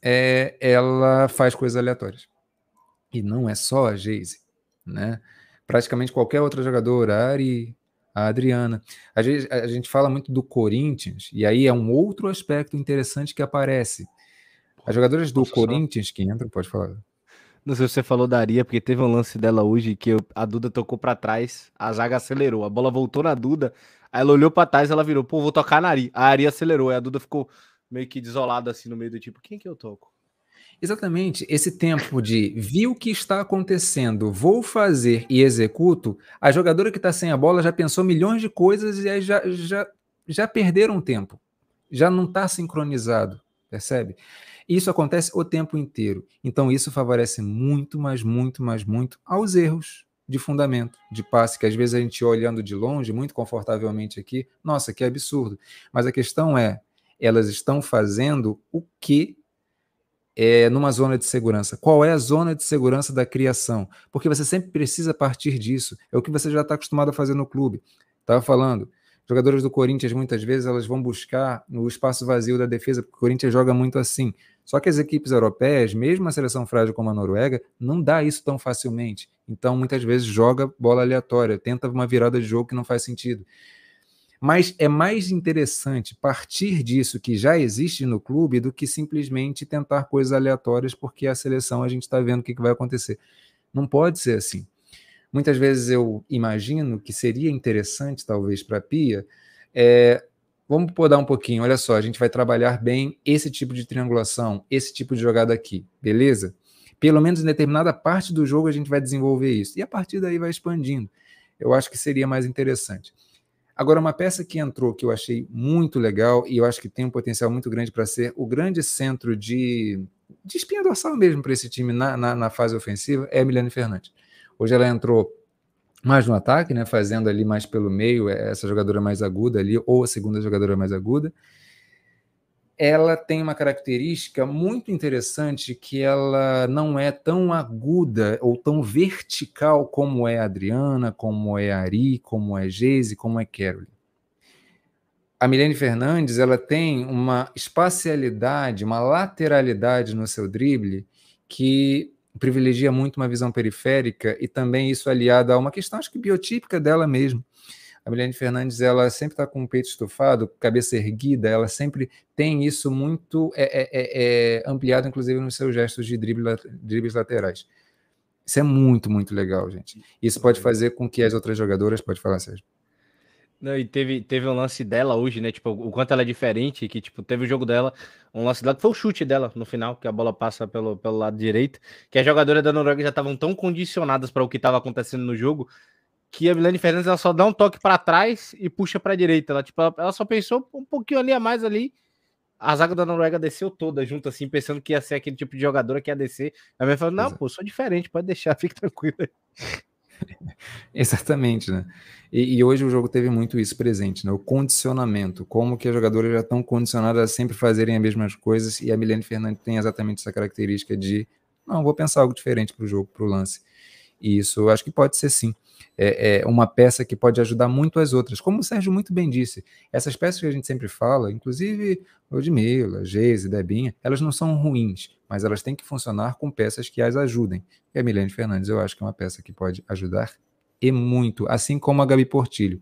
S4: é, ela faz coisas aleatórias. E não é só a Geise, né? Praticamente qualquer outra jogadora, a Ari, a Adriana. A gente, a gente fala muito do Corinthians, e aí é um outro aspecto interessante que aparece. As jogadoras do Posso Corinthians só... que entram, pode falar.
S1: Não sei se você falou da Aria, porque teve um lance dela hoje que eu, a Duda tocou para trás, a zaga acelerou, a bola voltou na Duda, aí ela olhou para trás, ela virou, pô, vou tocar na Ari. A Ari acelerou, aí a Duda ficou meio que desolada assim no meio do tipo, quem que eu toco?
S4: Exatamente, esse tempo de vi o que está acontecendo, vou fazer e executo, a jogadora que está sem a bola já pensou milhões de coisas e aí já, já, já perderam tempo, já não está sincronizado, percebe? Isso acontece o tempo inteiro. Então, isso favorece muito, mas muito, mas muito aos erros de fundamento, de passe, que às vezes a gente olhando de longe, muito confortavelmente aqui, nossa, que absurdo. Mas a questão é, elas estão fazendo o que é numa zona de segurança. Qual é a zona de segurança da criação? Porque você sempre precisa partir disso. É o que você já está acostumado a fazer no clube. Estava falando, jogadoras do Corinthians muitas vezes elas vão buscar no espaço vazio da defesa, porque o Corinthians joga muito assim. Só que as equipes europeias, mesmo a seleção frágil como a Noruega, não dá isso tão facilmente. Então, muitas vezes, joga bola aleatória, tenta uma virada de jogo que não faz sentido. Mas é mais interessante partir disso que já existe no clube do que simplesmente tentar coisas aleatórias, porque a seleção a gente está vendo o que, que vai acontecer. Não pode ser assim. Muitas vezes eu imagino que seria interessante, talvez, para a Pia, é, Vamos podar um pouquinho. Olha só, a gente vai trabalhar bem esse tipo de triangulação, esse tipo de jogada aqui, beleza? Pelo menos em determinada parte do jogo a gente vai desenvolver isso. E a partir daí vai expandindo. Eu acho que seria mais interessante. Agora, uma peça que entrou que eu achei muito legal e eu acho que tem um potencial muito grande para ser o grande centro de, de espinha dorsal mesmo para esse time na, na, na, fase ofensiva é a Milene Fernandes. Hoje ela entrou mais no ataque, né, fazendo ali mais pelo meio, é, essa jogadora mais aguda ali, ou a segunda jogadora mais aguda. Ela tem uma característica muito interessante que ela não é tão aguda ou tão vertical como é a Adriana, como é a Ari, como é Geise, como é Carol. A Milene Fernandes ela tem uma espacialidade, uma lateralidade no seu drible que privilegia muito uma visão periférica e também isso aliado a uma questão, acho que biotípica dela mesmo. A Milene Fernandes, ela sempre está com o peito estufado, cabeça erguida, ela sempre tem isso muito é, é, é, é ampliado, inclusive nos seus gestos de drible, dribles laterais. Isso é muito, muito legal, gente. Isso pode fazer com que as outras jogadoras, pode falar, Sérgio.
S1: Não, e teve, teve um lance dela hoje, né? Tipo, o quanto ela é diferente, que, tipo, teve o jogo dela, um lance dela que foi o chute dela no final, que a bola passa pelo, pelo lado direito, que as jogadoras da Noruega já estavam tão condicionadas para o que estava acontecendo no jogo, que a Milene Fernandes ela só dá um toque para trás e puxa para a direita. Ela, tipo, ela, ela, só pensou um pouquinho ali a mais ali. A zaga da Noruega desceu toda junto, assim, pensando que ia ser aquele tipo de jogadora que ia descer. A minha falou: Não, Exato. pô, sou diferente, pode deixar, fique tranquilo.
S4: Exatamente, né? E, e, hoje o jogo teve muito isso presente, né? O condicionamento, como que as jogadoras já estão condicionadas a sempre fazerem as mesmas coisas, e a Milene Fernandes tem exatamente essa característica de não, vou pensar algo diferente para o jogo, para o lance. E isso eu acho que pode ser sim. É, é, uma peça que pode ajudar muito as outras. Como o Sérgio muito bem disse, essas peças que a gente sempre fala, inclusive Ludmilla, Geise, Debinha, elas não são ruins, mas elas têm que funcionar com peças que as ajudem. E a Milene Fernandes eu acho que é uma peça que pode ajudar e muito, assim como a Gabi Portilho.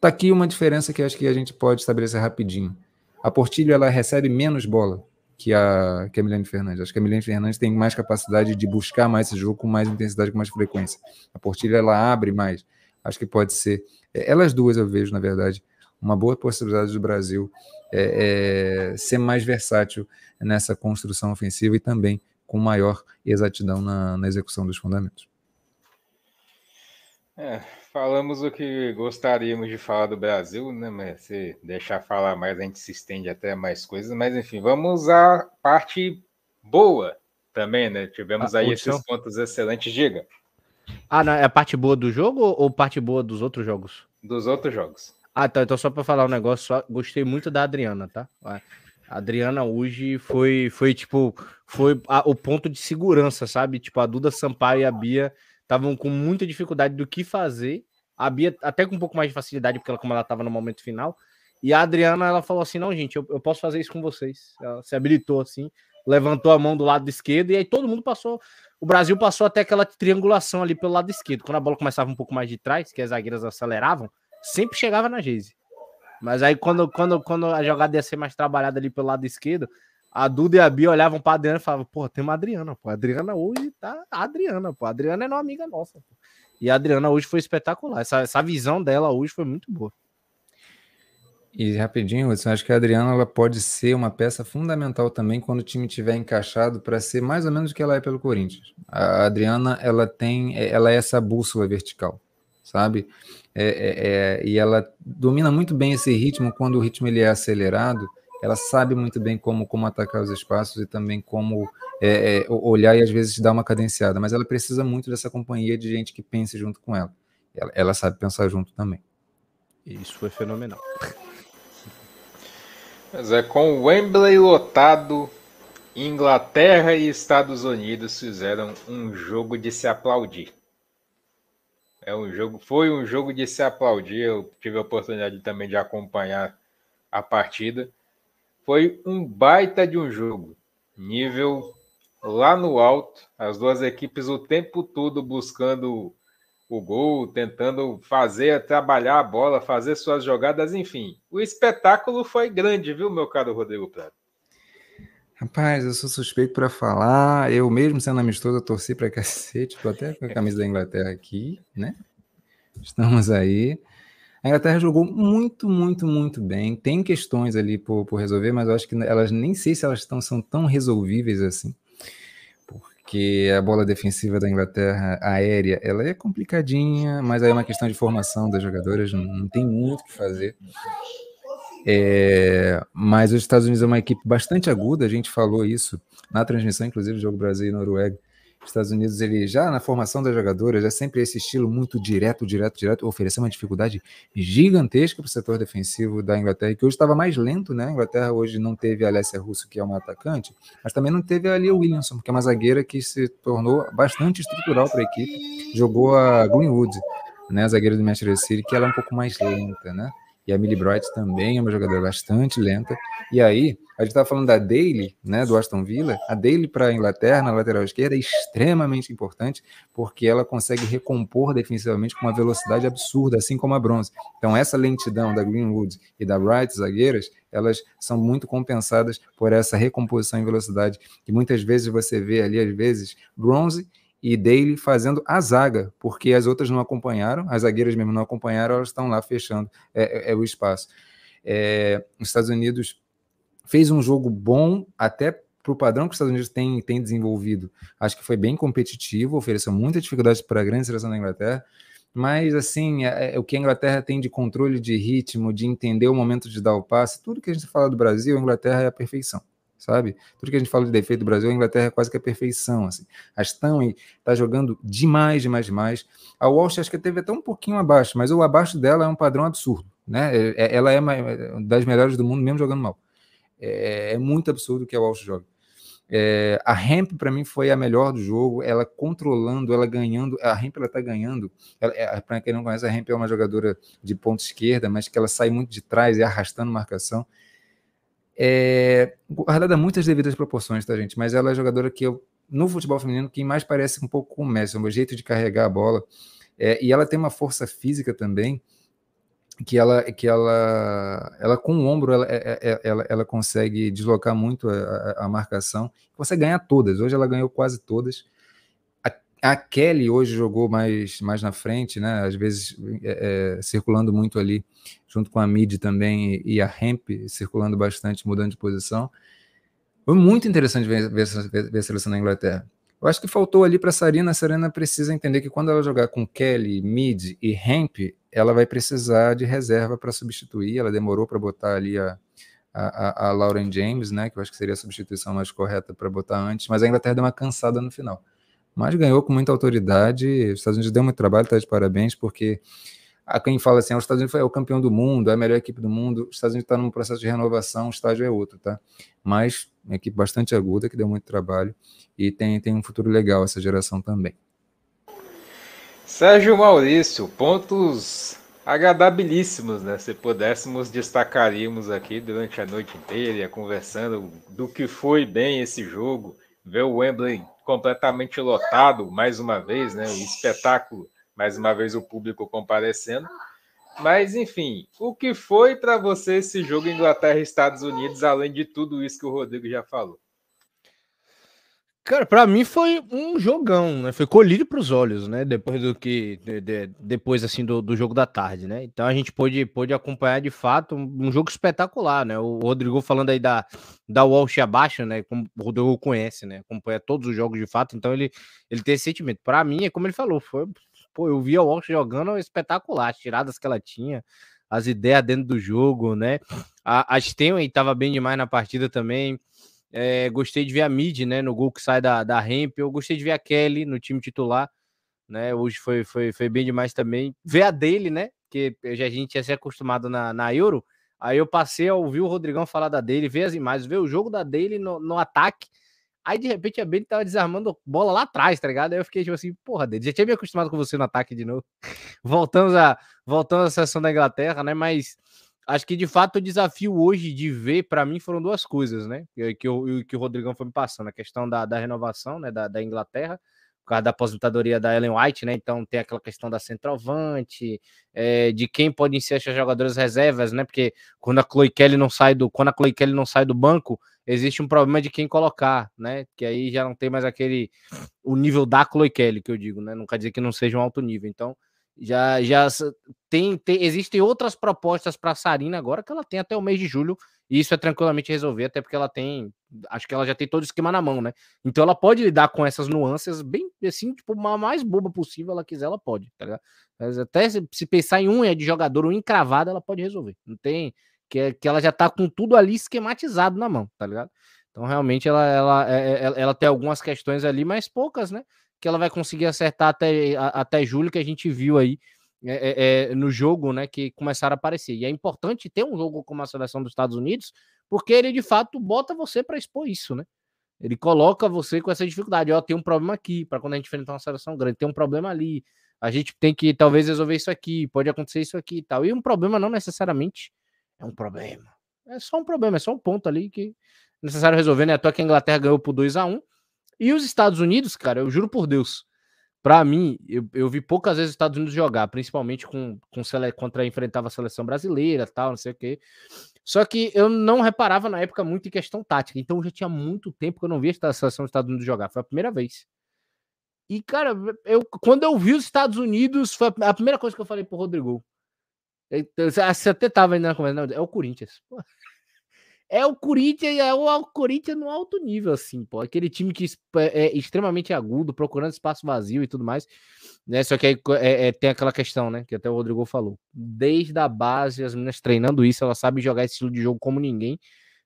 S4: Tá aqui uma diferença que acho que a gente pode estabelecer rapidinho. A Portilho ela recebe menos bola que a, que a Milene Fernandes. Acho que a Milene Fernandes tem mais capacidade de buscar mais esse jogo com mais intensidade, com mais frequência. A Portilho ela abre mais. Acho que pode ser. É, elas duas eu vejo, na verdade, uma boa possibilidade do Brasil é, é, ser mais versátil nessa construção ofensiva e também com maior exatidão na, na execução dos fundamentos.
S3: É, falamos o que gostaríamos de falar do Brasil, né? Mas se deixar falar mais, a gente se estende até mais coisas. Mas enfim, vamos à parte boa também, né? Tivemos ah, aí esses pontos excelentes, diga.
S1: Ah, não, é a parte boa do jogo ou parte boa dos outros jogos?
S3: Dos outros jogos.
S1: Ah, tá. Então, só para falar um negócio, só gostei muito da Adriana, tá? A Adriana hoje foi, foi tipo, foi a, o ponto de segurança, sabe? Tipo, a Duda Sampaio e a Bia estavam com muita dificuldade do que fazer. A Bia até com um pouco mais de facilidade, porque ela, como ela estava no momento final. E a Adriana, ela falou assim: não, gente, eu, eu posso fazer isso com vocês. Ela se habilitou assim, levantou a mão do lado esquerdo, e aí todo mundo passou. O Brasil passou até aquela triangulação ali pelo lado esquerdo. Quando a bola começava um pouco mais de trás, que as zagueiras aceleravam, sempre chegava na Geise. Mas aí quando, quando, quando a jogada ia ser mais trabalhada ali pelo lado esquerdo, a Duda e a Bia olhavam pra Adriana e falavam, pô, tem uma Adriana, pô. A Adriana hoje tá a Adriana, pô. A Adriana é uma amiga nossa, pô. E a Adriana hoje foi espetacular. Essa, essa visão dela hoje foi muito boa.
S4: E rapidinho, eu acho que a Adriana ela pode ser uma peça fundamental também quando o time tiver encaixado para ser mais ou menos o que ela é pelo Corinthians. A Adriana ela tem, ela é essa bússola vertical, sabe? É, é, é, e ela domina muito bem esse ritmo quando o ritmo ele é acelerado. Ela sabe muito bem como, como atacar os espaços e também como é, é, olhar e às vezes dar uma cadenciada. Mas ela precisa muito dessa companhia de gente que pense junto com ela. Ela, ela sabe pensar junto também.
S1: Isso foi fenomenal.
S3: Mas é com o Wembley lotado, Inglaterra e Estados Unidos fizeram um jogo de se aplaudir. É um jogo, foi um jogo de se aplaudir. Eu tive a oportunidade também de acompanhar a partida. Foi um baita de um jogo, nível lá no alto, as duas equipes o tempo todo buscando o gol, tentando fazer, trabalhar a bola, fazer suas jogadas, enfim. O espetáculo foi grande, viu, meu caro Rodrigo Prado?
S4: Rapaz, eu sou suspeito para falar. Eu mesmo sendo amistoso, eu torci para cacete. Tô até com a camisa da Inglaterra aqui, né? Estamos aí. A Inglaterra jogou muito, muito, muito bem. Tem questões ali por, por resolver, mas eu acho que elas nem sei se elas estão, são tão resolvíveis assim porque a bola defensiva da Inglaterra aérea ela é complicadinha, mas aí é uma questão de formação das jogadoras, não, não tem muito o que fazer. É, mas os Estados Unidos é uma equipe bastante aguda, a gente falou isso na transmissão, inclusive, do jogo Brasil e Noruega. Estados Unidos, ele já na formação das jogadoras, é sempre esse estilo muito direto, direto, direto, oferecer uma dificuldade gigantesca para o setor defensivo da Inglaterra, que hoje estava mais lento, né? A Inglaterra hoje não teve a Alessia Russo, que é uma atacante, mas também não teve ali o Williamson, que é uma zagueira que se tornou bastante estrutural para a equipe. Jogou a Greenwood, né? A zagueira do Manchester City, que ela é um pouco mais lenta, né? E a Millie Bright também é uma jogadora bastante lenta. E aí, a gente estava falando da Daly, né, do Aston Villa. A Daly para a Inglaterra, na lateral esquerda, é extremamente importante, porque ela consegue recompor defensivamente com uma velocidade absurda, assim como a Bronze. Então, essa lentidão da Greenwood e da Bright, zagueiras, elas são muito compensadas por essa recomposição em velocidade. E muitas vezes você vê ali, às vezes, Bronze e Daly fazendo a zaga, porque as outras não acompanharam, as zagueiras mesmo não acompanharam, elas estão lá fechando é, é, é o espaço. É, os Estados Unidos fez um jogo bom, até para o padrão que os Estados Unidos têm tem desenvolvido. Acho que foi bem competitivo, ofereceu muita dificuldade para a grande seleção da Inglaterra, mas assim, é, é, o que a Inglaterra tem de controle de ritmo, de entender o momento de dar o passe, tudo que a gente fala do Brasil, a Inglaterra é a perfeição sabe? Tudo que a gente fala de defeito do Brasil, a Inglaterra é quase que a perfeição, assim. A Stanley está jogando demais, demais, demais. A Walsh acho que teve até um pouquinho abaixo, mas o abaixo dela é um padrão absurdo, né? É, é, ela é uma das melhores do mundo, mesmo jogando mal. É, é muito absurdo que a Walsh joga. É, a Ramp para mim foi a melhor do jogo, ela controlando, ela ganhando, a Ramp ela tá ganhando. É, para quem não conhece, a Ramp é uma jogadora de ponta esquerda, mas que ela sai muito de trás e arrastando marcação é, guardada muitas devidas proporções, tá, gente? Mas ela é a jogadora que eu, no futebol feminino, que mais parece um pouco com o Messi, o meu jeito de carregar a bola. É, e ela tem uma força física também, que ela, que ela, ela com o ombro, ela, é, é, ela, ela consegue deslocar muito a, a, marcação, consegue ganhar todas. Hoje ela ganhou quase todas. A Kelly hoje jogou mais, mais na frente, né? Às vezes é, é, circulando muito ali, junto com a Mid também e a Hemp circulando bastante, mudando de posição. Foi muito interessante ver, ver, ver, ver a seleção da Inglaterra. Eu acho que faltou ali para a Sarina. A Sarina precisa entender que quando ela jogar com Kelly, Mid e Hemp, ela vai precisar de reserva para substituir. Ela demorou para botar ali a, a, a, Lauren James, né? Que eu acho que seria a substituição mais correta para botar antes, mas a Inglaterra deu uma cansada no final mas ganhou com muita autoridade. Os Estados Unidos deu muito trabalho, está de parabéns, porque a quem fala assim, ah, os Estados Unidos foi o campeão do mundo, é a melhor equipe do mundo, os Estados Unidos está num processo de renovação, o estágio é outro, tá? Mas uma equipe bastante aguda, que deu muito trabalho, e tem, tem um futuro legal essa geração também.
S3: Sérgio Maurício, pontos agradabilíssimos, né? Se pudéssemos, destacaríamos aqui durante a noite inteira, conversando do que foi bem esse jogo, ver o Wembley completamente lotado, mais uma vez, né? O espetáculo, mais uma vez o público comparecendo. Mas, enfim, o que foi para você esse jogo Inglaterra e Estados Unidos, além de tudo isso que o Rodrigo já falou?
S1: Cara, para mim foi um jogão, né? Foi colírio para os olhos, né? Depois do que de, de, depois assim do, do, jogo da tarde, né? Então a gente pôde, pôde acompanhar de fato um, um, jogo espetacular, né? O Rodrigo falando aí da da Walsh abaixo, né? Como o Rodrigo conhece, né? Acompanha todos os jogos de fato, então ele ele tem esse sentimento. Para mim é como ele falou, foi pô, eu vi a Walsh jogando espetacular, as tiradas que ela tinha, as ideias dentro do jogo, né? A, a Stenway estava bem demais na partida também. É, gostei de ver a Mid, né, no gol que sai da, da Ramp. Eu gostei de ver a Kelly no time titular, né? Hoje foi, foi, foi bem demais também. Ver a dele, né? Que já a gente ia ser acostumado na, na Euro. Aí eu passei a ouvir o Rodrigão falar da dele, ver as imagens, ver o jogo da dele no, no ataque. Aí de repente a Bailey tava desarmando bola lá atrás, tá ligado? Aí eu fiquei tipo assim, porra, dele, já tinha me acostumado com você no ataque de novo. voltamos a voltamos à sessão da Inglaterra, né? Mas acho que de fato o desafio hoje de ver, para mim, foram duas coisas, né? Que, o, que o Rodrigão foi me passando, a questão da, da renovação, né? Da, da Inglaterra, por causa da aposentadoria da Ellen White, né? Então tem aquela questão da centroavante, é, de quem podem ser as jogadoras reservas, né? Porque quando a Chloe Kelly não sai do, quando a Chloe Kelly não sai do banco, existe um problema de quem colocar, né? Que aí já não tem mais aquele o nível da Chloe Kelly que eu digo, né? Não quer dizer que não seja um alto nível. Então já, já tem, tem existem outras propostas para a Sarina agora que ela tem até o mês de julho e isso é tranquilamente resolver, até porque ela tem, acho que ela já tem todo o esquema na mão, né? Então ela pode lidar com essas nuances bem assim, tipo, uma mais boba possível, ela quiser, ela pode, tá ligado? Mas até se, se pensar em unha de jogador ou encravada, ela pode resolver. Não tem que, que ela já tá com tudo ali esquematizado na mão, tá ligado? Então realmente ela, ela, ela, é, ela, ela tem algumas questões ali, mas poucas, né? Que ela vai conseguir acertar até, até julho, que a gente viu aí é, é, no jogo, né? Que começaram a aparecer. E é importante ter um jogo como a seleção dos Estados Unidos, porque ele de fato bota você para expor isso, né? Ele coloca você com essa dificuldade. Ó, tem um problema aqui, para quando a gente enfrentar uma seleção grande, tem um problema ali. A gente tem que talvez resolver isso aqui, pode acontecer isso aqui e tal. E um problema não necessariamente é um problema. É só um problema, é só um ponto ali que é necessário resolver, né? Até que a Inglaterra ganhou por 2 a 1 e os Estados Unidos, cara, eu juro por Deus, para mim, eu, eu, vi poucas vezes os Estados Unidos jogar, principalmente com, com sele... contra enfrentava a seleção brasileira, tal, não sei o quê. Só que eu não reparava na época muito em questão tática, então já tinha muito tempo que eu não via a seleção dos Estados Unidos jogar, foi a primeira vez. E cara, eu quando eu vi os Estados Unidos, foi a primeira coisa que eu falei pro Rodrigo. Você até tava ainda na conversa, é o Corinthians. Pô é o Corinthians, é o Corinthians no alto nível, assim, pô. Aquele time que é, é extremamente agudo, procurando espaço vazio e tudo mais. Né? Só que aí é, é, tem aquela questão, né? Que até o Rodrigo falou. Desde a base, as meninas treinando isso, elas sabem jogar esse estilo de jogo como ninguém.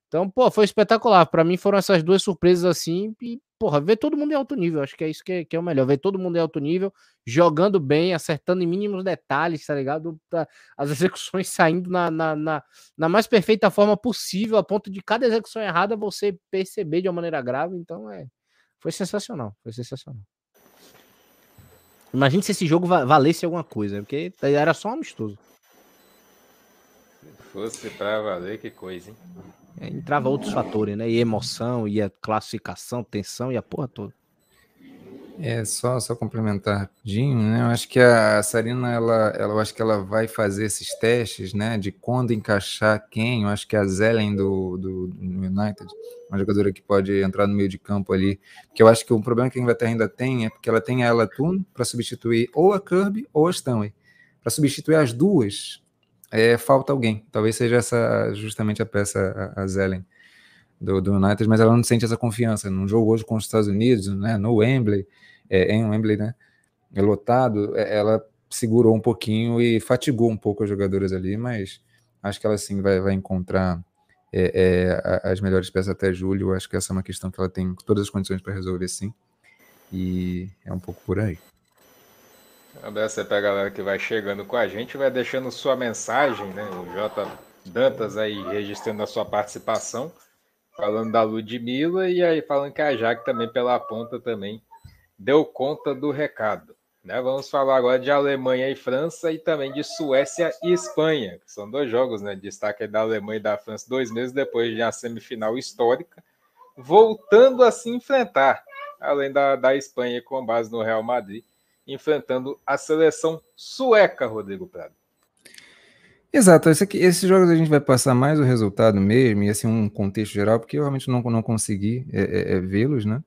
S1: Então, pô, foi espetacular. Para mim foram essas duas surpresas assim. E, porra, ver todo mundo em alto nível. Acho que é isso que é, que é, o melhor. Ver todo mundo em alto nível, jogando bem, acertando em mínimos detalhes, tá ligado? As execuções saindo na, na, na, na, mais perfeita forma possível, a ponto de cada execução errada você perceber de uma maneira grave. Então, é. Foi sensacional. Foi sensacional. Imagine se esse jogo valesse alguma coisa, porque era só um amistoso.
S3: Se fosse pra valer, que coisa, hein?
S1: É, entrava outros fatores, né? E emoção, e a classificação, tensão e a porra toda.
S4: É, só, só complementar rapidinho, né? Eu acho que a Sarina, ela, ela, eu acho que ela vai fazer esses testes, né? De quando encaixar quem. Eu acho que a Zelen do, do, do United, uma jogadora que pode entrar no meio de campo ali. Porque eu acho que o problema que a Inglaterra ainda tem é porque ela tem a Ella para substituir ou a Kirby ou a Stanley. Para substituir as duas, é, falta alguém. Talvez seja essa justamente a peça, a, a Zelen do, do, United, mas ela não sente essa confiança. Num jogo hoje com os Estados Unidos, né, no Wembley, é, em Wembley, né, é lotado, é, ela segurou um pouquinho e fatigou um pouco as jogadoras ali, mas acho que ela sim vai, vai encontrar é, é as melhores peças até julho. Acho que essa é uma questão que ela tem todas as condições para resolver sim. E é um pouco por aí.
S3: Abraço para a galera que vai chegando com a gente, vai deixando sua mensagem, né? O J. Dantas aí registrando a sua participação, falando da Ludmilla e aí falando que a Jaque também pela ponta também deu conta do recado. Né? Vamos falar agora de Alemanha e França e também de Suécia e Espanha, que são dois jogos, né? Destaque da Alemanha e da França dois meses depois de uma semifinal histórica, voltando a se enfrentar, além da, da Espanha com base no Real Madrid enfrentando a seleção sueca, Rodrigo Prado.
S4: Exato, esse aqui, esses jogos a gente vai passar mais o resultado mesmo, e assim um contexto geral, porque eu realmente não, não consegui é, é, é vê-los, né?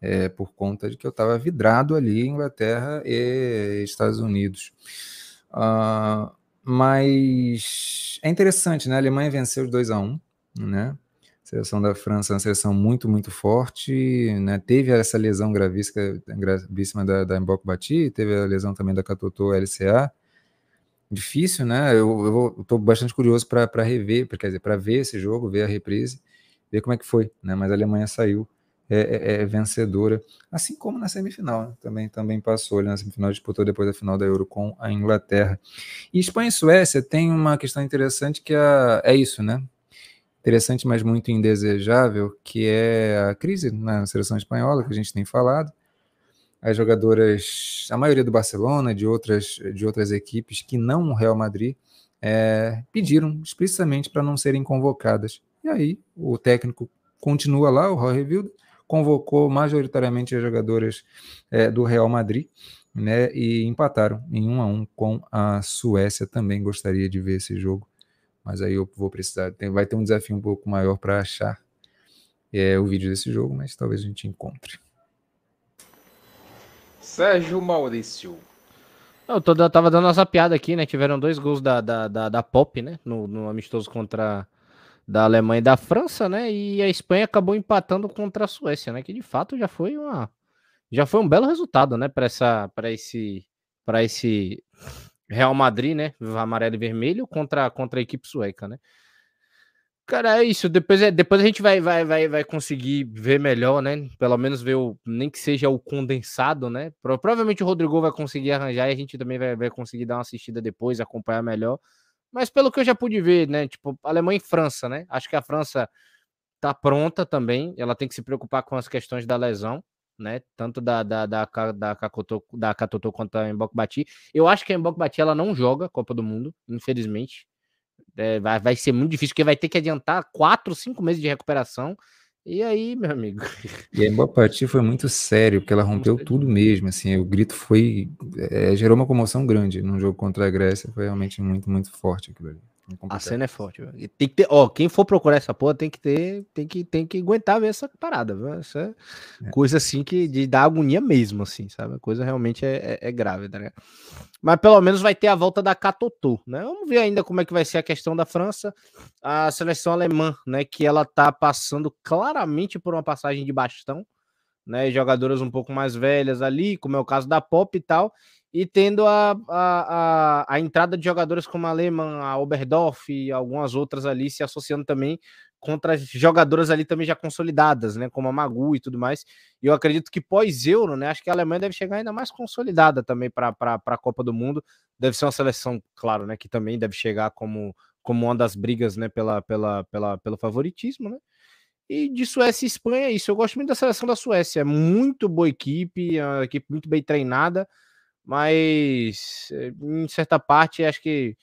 S4: É, por conta de que eu estava vidrado ali, Inglaterra e Estados Unidos. Uh, mas é interessante, né? A Alemanha venceu os 2 a 1 né? Seleção da França é uma seleção muito, muito forte, né? Teve essa lesão gravíssima, gravíssima da, da Mbok Bati, teve a lesão também da Katoto LCA, difícil, né? Eu, estou bastante curioso para rever, quer dizer, para ver esse jogo, ver a reprise, ver como é que foi, né? Mas a Alemanha saiu é, é, é vencedora, assim como na semifinal, né? também, também passou ali na semifinal, disputou depois da final da Euro com a Inglaterra. E Espanha e Suécia tem uma questão interessante que é, é isso, né? Interessante, mas muito indesejável, que é a crise na seleção espanhola, que a gente tem falado, as jogadoras, a maioria do Barcelona, de outras, de outras equipes que não o Real Madrid, é, pediram explicitamente para não serem convocadas. E aí o técnico continua lá, o Roy Vilda, convocou majoritariamente as jogadoras é, do Real Madrid, né, e empataram em um a um com a Suécia. Também gostaria de ver esse jogo, mas aí eu vou precisar, tem, vai ter um desafio um pouco maior para achar é, o vídeo desse jogo, mas talvez a gente encontre.
S3: Sérgio Maurício.
S1: Eu, tô, eu tava dando nossa piada aqui, né? Tiveram dois gols da, da, da, da Pop, né? No, no, amistoso contra da Alemanha e da França, né? E a Espanha acabou empatando contra a Suécia, né? Que de fato já foi uma já foi um belo resultado, né? Para essa para esse para esse Real Madrid, né? Amarelo e vermelho contra contra a equipe sueca, né? Cara, é isso. Depois, é, depois a gente vai, vai, vai, vai conseguir ver melhor, né? Pelo menos ver o. Nem que seja o condensado, né? Provavelmente o Rodrigo vai conseguir arranjar e a gente também vai, vai conseguir dar uma assistida depois, acompanhar melhor. Mas pelo que eu já pude ver, né? Tipo, Alemanha e França, né? Acho que a França tá pronta também. Ela tem que se preocupar com as questões da lesão, né? Tanto da, da, da, da, Kakoto, da Katoto quanto da Mbok Bati. Eu acho que a Mbok Bati ela não joga Copa do Mundo, infelizmente. É, vai, vai ser muito difícil, porque vai ter que adiantar quatro, cinco meses de recuperação. E aí, meu amigo?
S4: E a partida foi muito sério, porque ela rompeu tudo mesmo, assim, o grito foi, é, gerou uma comoção grande no jogo contra a Grécia, foi realmente muito, muito forte aquilo ali.
S1: A cena é forte. Tem que ter, ó, quem for procurar essa porra tem que ter, tem que, tem que aguentar ver essa parada, viu? Essa é. coisa assim que de dar agonia mesmo, assim, sabe? A coisa realmente é, é, é grave, tá ligado? Mas pelo menos vai ter a volta da Catotô, né? Vamos ver ainda como é que vai ser a questão da França, a seleção alemã, né? Que ela tá passando claramente por uma passagem de bastão, né? Jogadoras um pouco mais velhas ali, como é o caso da Pop e tal e tendo a, a, a, a, entrada de jogadores como a Lehmann, a Oberdorf e algumas outras ali se associando também contra jogadoras ali também já consolidadas, né, como a Magu e tudo mais. E eu acredito que pós-Euro, né, acho que a Alemanha deve chegar ainda mais consolidada também para a Copa do Mundo. Deve ser uma seleção, claro, né, que também deve chegar como, como uma das brigas, né, pela, pela, pela, pelo favoritismo, né. E de Suécia e Espanha é isso. Eu gosto muito da seleção da Suécia. É muito boa equipe, é uma equipe muito bem treinada mas eh, em certa parte acho que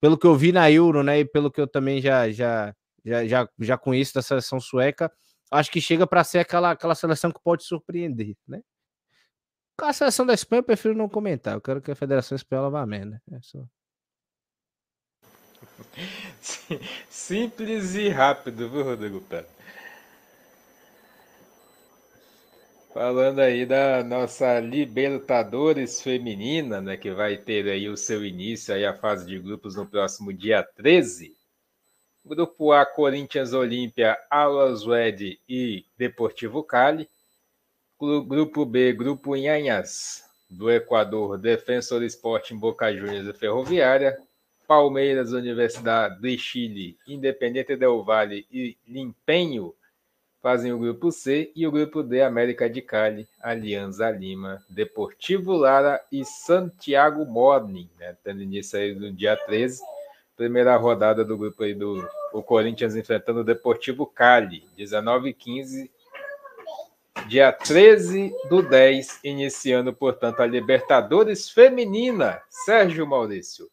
S1: pelo que eu vi na Euro, né, e pelo que eu também já já já já, já conheço da seleção sueca, acho que chega para ser aquela aquela seleção que pode surpreender, né? A seleção da Espanha eu prefiro não comentar, eu quero que a Federação Espanhola vá a merda. É só...
S3: Simples e rápido, viu, Rodrigo Pérez? Falando aí da nossa Libertadores feminina, né, que vai ter aí o seu início aí a fase de grupos no próximo dia 13. Grupo A, Corinthians Olímpia, Alas e Deportivo Cali. Grupo B, Grupo Inhanhas, do Equador, Defensor Esporte em Boca Juniors e Ferroviária. Palmeiras, Universidade de Chile, Independente Del Valle e Limpenho fazem o grupo C e o grupo D, América de Cali, Alianza Lima, Deportivo Lara e Santiago Morning, né? Tendo início aí no dia 13, primeira rodada do grupo aí do o Corinthians enfrentando o Deportivo Cali, 19 e 15, dia 13 do 10, iniciando, portanto, a Libertadores Feminina. Sérgio Maurício.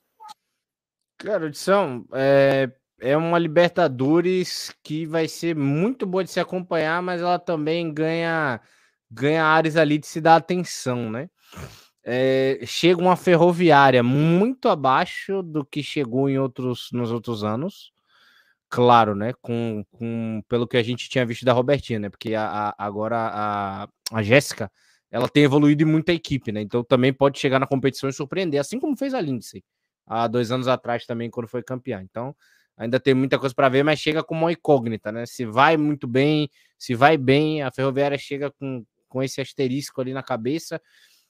S1: Cara, Edson, é, é uma Libertadores que vai ser muito boa de se acompanhar, mas ela também ganha ganha áreas ali de se dar atenção, né? é, chega uma ferroviária muito abaixo do que chegou em outros, nos outros anos. Claro, né? Com, com, pelo que a gente tinha visto da Robertinha, né? Porque a, a, agora a, a Jéssica ela tem evoluído em muita equipe, né? Então também pode chegar na competição e surpreender, assim como fez a Lindsay há dois anos atrás também, quando foi campeã. Então ainda tem muita coisa para ver, mas chega com uma incógnita, né? Se vai muito bem, se vai bem, a Ferroviária chega com, com esse asterisco ali na cabeça.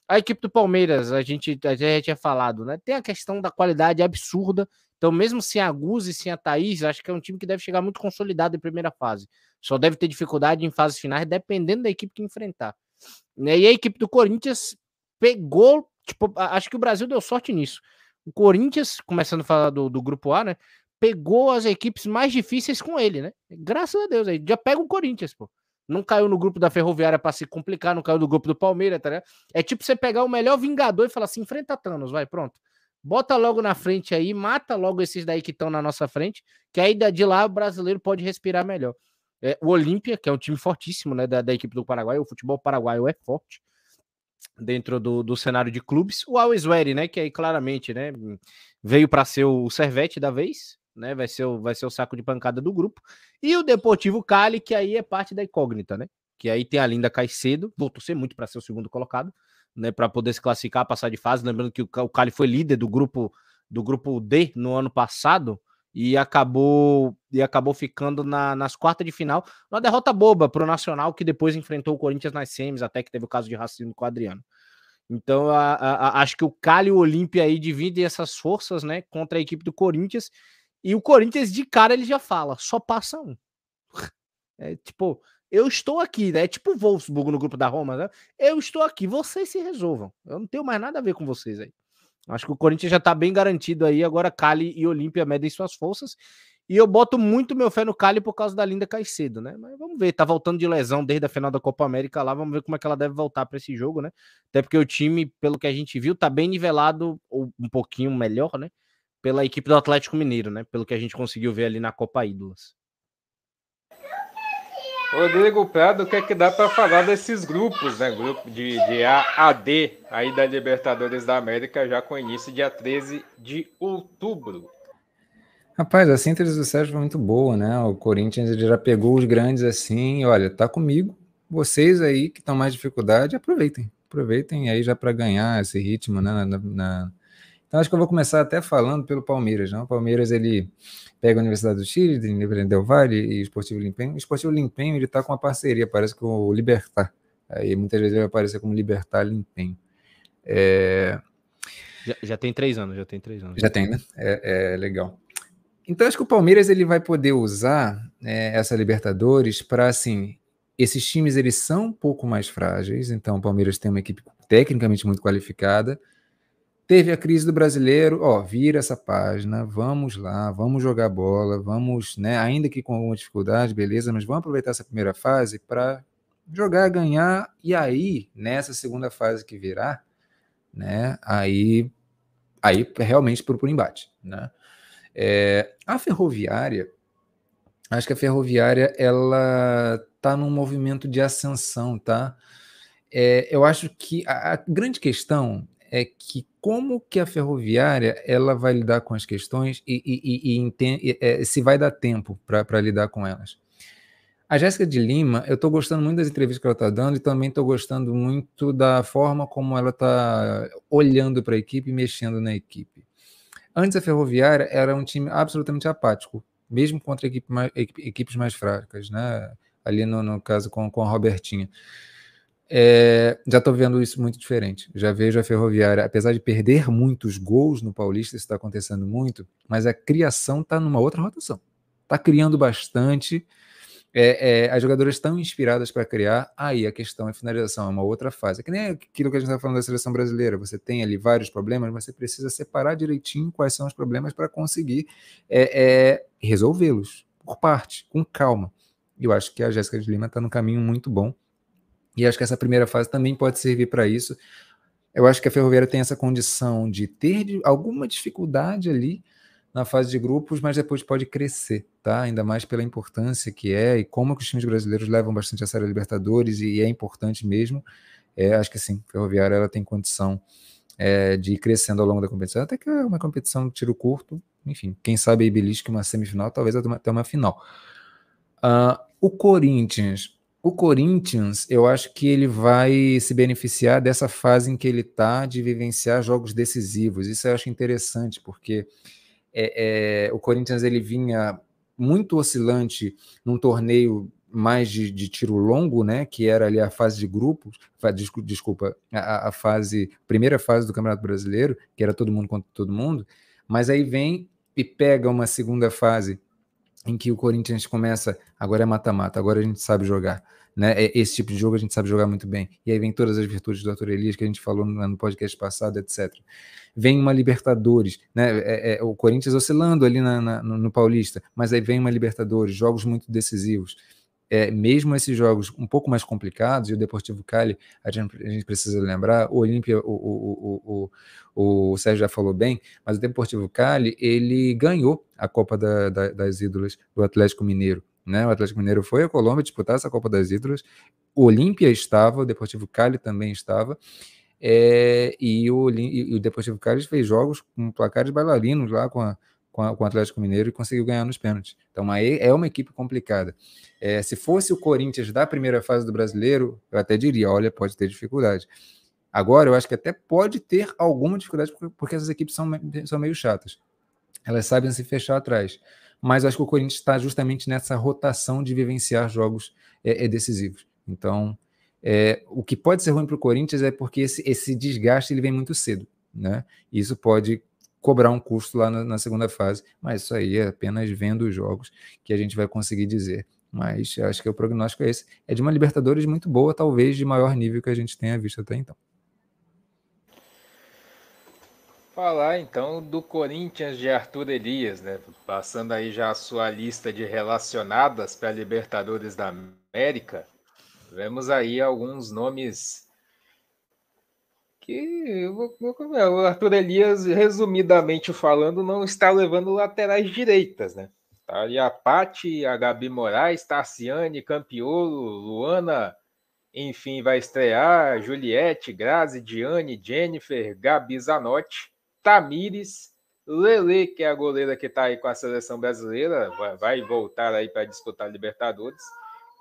S1: A equipe do Palmeiras, a gente já tinha falado, né? Tem a questão da qualidade absurda. Então, mesmo sem a Guz e sem a Thaís, acho que é um time que deve chegar muito consolidado em primeira fase. Só deve ter dificuldade em fases finais, dependendo da equipe que enfrentar. Né? E a equipe do Corinthians pegou, tipo, acho que o Brasil deu sorte nisso. O Corinthians, começando a falar do, do grupo A, né? Pegou as equipes mais difíceis com ele, né? Graças a Deus aí. Já pega o Corinthians, pô não caiu no grupo da Ferroviária para se complicar, não caiu no grupo do Palmeiras, tá ligado? É tipo você pegar o melhor Vingador e falar assim: enfrenta Thanos, vai, pronto. Bota logo na frente aí, mata logo esses daí que estão na nossa frente, que aí de lá o brasileiro pode respirar melhor. É, o Olímpia, que é um time fortíssimo né, da, da equipe do Paraguai, o futebol paraguaio é forte dentro do, do cenário de clubes. O Always né, que aí claramente né, veio para ser o servete da vez, né? Vai ser, o, vai ser o saco de pancada do grupo. E o Deportivo Cali, que aí é parte da incógnita, né? Que aí tem a Linda Caicedo, vou torcer muito para ser o segundo colocado, né? Para poder se classificar, passar de fase. Lembrando que o, Cali foi líder do grupo do grupo D no ano passado e acabou e acabou ficando na, nas quartas de final, uma derrota boba para o Nacional, que depois enfrentou o Corinthians nas semis, até que teve o caso de racismo com o Adriano. Então, a, a, acho que o Cali e o Olímpia aí dividem essas forças, né, contra a equipe do Corinthians, e o Corinthians, de cara, ele já fala: só passa um. É tipo, eu estou aqui, né? É tipo o Wolfsburg no grupo da Roma, né? Eu estou aqui, vocês se resolvam. Eu não tenho mais nada a ver com vocês aí. Acho que o Corinthians já tá bem garantido aí. Agora, Cali e Olímpia medem suas forças. E eu boto muito meu fé no Cali por causa da Linda Caicedo, né? Mas vamos ver, tá voltando de lesão desde a final da Copa América lá, vamos ver como é que ela deve voltar para esse jogo, né? Até porque o time, pelo que a gente viu, tá bem nivelado, ou um pouquinho melhor, né? Pela equipe do Atlético Mineiro, né? Pelo que a gente conseguiu ver ali na Copa Ídolas.
S3: Rodrigo Prado, o que é que dá para falar desses grupos, né? Grupo de, de A a D aí da Libertadores da América, já com início dia 13 de outubro.
S4: Rapaz, a síntese do Sérgio foi muito boa, né? O Corinthians já pegou os grandes assim, olha, tá comigo. Vocês aí que estão mais dificuldade, aproveitem. Aproveitem aí já para ganhar esse ritmo né? na, na então acho que eu vou começar até falando pelo Palmeiras. Não? O Palmeiras ele pega a Universidade do Chile, de Independente Del Valle e Esportivo Limpenho. O Esportivo Limpenho ele está com uma parceria, parece com o Libertar. Aí muitas vezes ele vai aparecer como Libertar Limpenho. É...
S1: Já, já, tem três anos, já tem três anos.
S4: Já tem, né? É, é legal. Então acho que o Palmeiras ele vai poder usar é, essa Libertadores para assim esses times eles são um pouco mais frágeis, então o Palmeiras tem uma equipe tecnicamente muito qualificada, Teve a crise do brasileiro, ó, vira essa página, vamos lá, vamos jogar bola, vamos, né, ainda que com alguma dificuldade, beleza, mas vamos aproveitar essa primeira fase para jogar, ganhar, e aí, nessa segunda fase que virá, né, aí, aí realmente por, por embate, né. É, a ferroviária, acho que a ferroviária, ela tá num movimento de ascensão, tá? É, eu acho que a, a grande questão é que como que a ferroviária ela vai lidar com as questões e, e, e, e é, se vai dar tempo para lidar com elas. A Jéssica de Lima, eu estou gostando muito das entrevistas que ela está dando e também estou gostando muito da forma como ela está olhando para a equipe e mexendo na equipe. Antes a Ferroviária era um time absolutamente apático, mesmo contra equipe mais, equipes mais fracas, né? ali no, no caso com, com a Robertinha. É, já estou vendo isso muito diferente. Já vejo a Ferroviária, apesar de perder muitos gols no Paulista, isso está acontecendo muito, mas a criação está numa outra rotação. Está criando bastante. É, é, as jogadoras estão inspiradas para criar. Aí a questão é finalização, é uma outra fase. É que nem aquilo que a gente está falando da seleção brasileira. Você tem ali vários problemas, mas você precisa separar direitinho quais são os problemas para conseguir é, é, resolvê-los por parte, com calma. Eu acho que a Jéssica de Lima está no caminho muito bom e acho que essa primeira fase também pode servir para isso. Eu acho que a Ferroviária tem essa condição de ter alguma dificuldade ali na fase de grupos, mas depois pode crescer, tá? Ainda mais pela importância que é e como que os times brasileiros levam bastante a sério a Libertadores e é importante mesmo. é, acho que sim, Ferroviária ela tem condição é, de ir crescendo ao longo da competição, até que é uma competição de tiro curto, enfim, quem sabe aí belisque uma semifinal, talvez até uma, até uma final. Uh, o Corinthians, o Corinthians, eu acho que ele vai se beneficiar dessa fase em que ele está de vivenciar jogos decisivos. Isso eu acho interessante, porque é, é, o Corinthians ele vinha muito oscilante num torneio mais de, de, tiro longo, né? Que era ali a fase de grupos, desculpa, a, a, fase, primeira fase do Campeonato Brasileiro, que era todo mundo contra todo mundo, mas aí vem e pega uma segunda fase em que o Corinthians começa, agora é mata-mata, agora a gente sabe jogar. Né? É, esse tipo de jogo a gente sabe jogar muito bem. E aí vem todas as virtudes do Arthur Elias que a gente falou no podcast passado, etc. Vem uma Libertadores, né? É, é, o Corinthians oscilando ali na, na, no Paulista, mas aí vem uma Libertadores, jogos muito decisivos é, mesmo esses jogos um pouco mais complicados, e o Deportivo Cali, a gente, a gente precisa lembrar, o Olímpia, o, o, o, o, Sérgio já falou bem, mas o Deportivo Cali, ele ganhou a Copa da, da, das Ídolas do Atlético Mineiro. Né? O Atlético Mineiro foi a Colômbia disputar essa Copa das Ídolas, o Olímpia estava, o Deportivo Cali também estava, é, e, o, e o Deportivo Cali fez jogos com placares bailarinos lá com a com, a, com o Atlético Mineiro e conseguiu ganhar nos pênaltis. Então aí é uma equipe complicada. É, se fosse o Corinthians da primeira fase do brasileiro, eu até diria: olha, pode ter dificuldade. Agora, eu acho que até pode ter alguma dificuldade, porque essas equipes são, são meio chatas. Elas sabem se fechar atrás. Mas eu acho que o Corinthians está justamente nessa rotação de vivenciar jogos é, é decisivos. Então, é, o que pode ser ruim para o Corinthians é porque esse, esse desgaste ele vem muito cedo. Né? Isso pode cobrar um custo lá na, na, segunda fase, mas isso aí é apenas vendo os jogos que a gente vai conseguir dizer. Mas acho que o prognóstico é esse. É de uma Libertadores muito boa, talvez de maior nível que a gente tenha visto até então.
S3: Falar então do Corinthians de Arthur Elias, né? Passando aí já a sua lista de relacionadas para Libertadores da América, vemos aí alguns nomes que o Arthur Elias, resumidamente falando, não está levando laterais direitas, né? Tá ali a Pati, a Gabi Moraes, Tarciane, Campiolo, Luana, enfim, vai estrear Juliette, Grazi, Diane, Jennifer, Gabi Zanotti, Tamires, Lele, que é a goleira que está aí com a seleção brasileira, vai voltar aí para disputar Libertadores.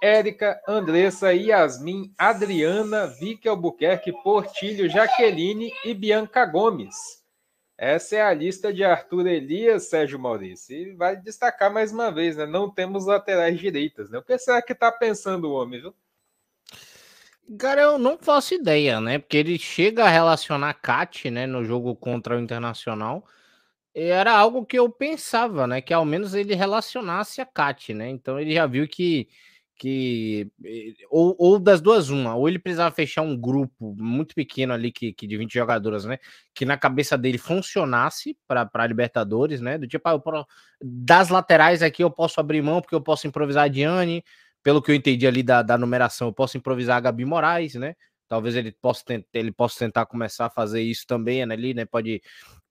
S3: Érica, Andressa, Yasmin, Adriana, Vicky Albuquerque, Portilho, Jaqueline e Bianca Gomes. Essa é a lista de Arthur Elias, Sérgio Maurício. E vai destacar mais uma vez, né? Não temos laterais direitas, né? O que será que tá pensando o homem, viu?
S1: Cara, eu não faço ideia, né? Porque ele chega a relacionar Cat, né, no jogo contra o Internacional. Era algo que eu pensava, né? Que ao menos ele relacionasse a Cat, né? Então ele já viu que que eh, ou, ou, das duas uma, ou ele precisava fechar um grupo muito pequeno ali que, que de 20 jogadoras, né, que na cabeça dele funcionasse para Libertadores, né, do tipo, ah, eu, das laterais aqui eu posso abrir mão porque eu posso improvisar a Diane, pelo que eu entendi ali da, da numeração, eu posso improvisar a Gabi Moraes, né, talvez ele possa, ele possa tentar começar a fazer isso também, né, ali, né, pode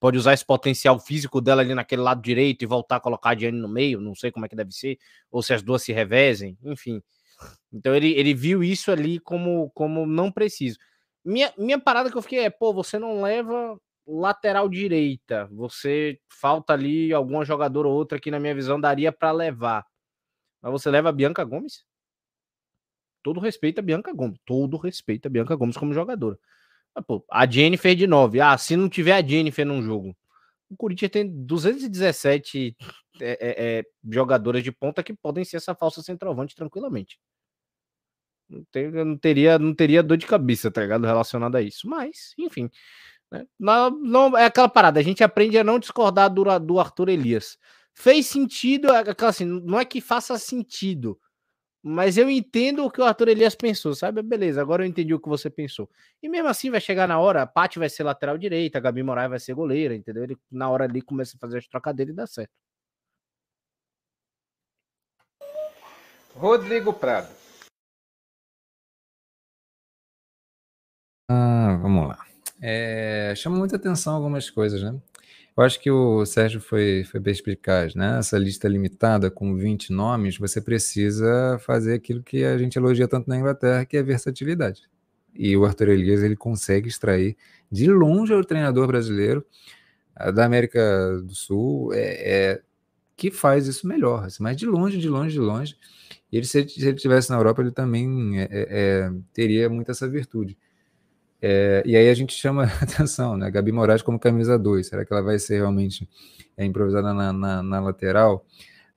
S1: pode usar esse potencial físico dela ali naquele lado direito e voltar a colocar a Diane no meio, não sei como é que deve ser, ou se as duas se revezem, enfim. Então ele, ele viu isso ali como, como não preciso. Minha, minha parada que eu fiquei é, pô, você não leva lateral direita, você falta ali alguma jogadora ou outra que na minha visão daria para levar. Mas você leva a Bianca Gomes? Todo respeito a Bianca Gomes, todo respeito a Bianca Gomes como jogadora. Ah, pô, a Jennifer de 9. Ah, se não tiver a Jennifer num jogo. O Corinthians tem 217 é, é, é, jogadoras de ponta que podem ser essa falsa centroavante tranquilamente. Não, ter, não, teria, não teria dor de cabeça, tá ligado? Relacionado a isso. Mas, enfim. Né? Não, não, é aquela parada. A gente aprende a não discordar do, do Arthur Elias. Fez sentido, é aquela assim, não é que faça sentido, mas eu entendo o que o Arthur Elias pensou, sabe? Beleza, agora eu entendi o que você pensou. E mesmo assim vai chegar na hora, a Paty vai ser lateral direita, a Gabi Moraes vai ser goleira, entendeu? Ele, na hora ali começa a fazer as trocadilhas e dá certo.
S3: Rodrigo Prado.
S4: Ah, vamos lá. É, chama muita atenção algumas coisas, né? Eu acho que o Sérgio foi, foi bem explicado, né? Essa lista limitada com 20 nomes, você precisa fazer aquilo que a gente elogia tanto na Inglaterra, que é versatilidade. e o Arthur Elias ele consegue extrair de longe o treinador brasileiro da América do Sul é, é que faz isso melhor, assim, mas de longe, de longe, de longe. E ele, se ele, se ele tivesse na Europa, ele também é, é, é teria muito essa virtude. É, e aí a gente chama a atenção, né? Gabi Moraes como camisa 2. Será que ela vai ser realmente é, improvisada na, na, na, lateral?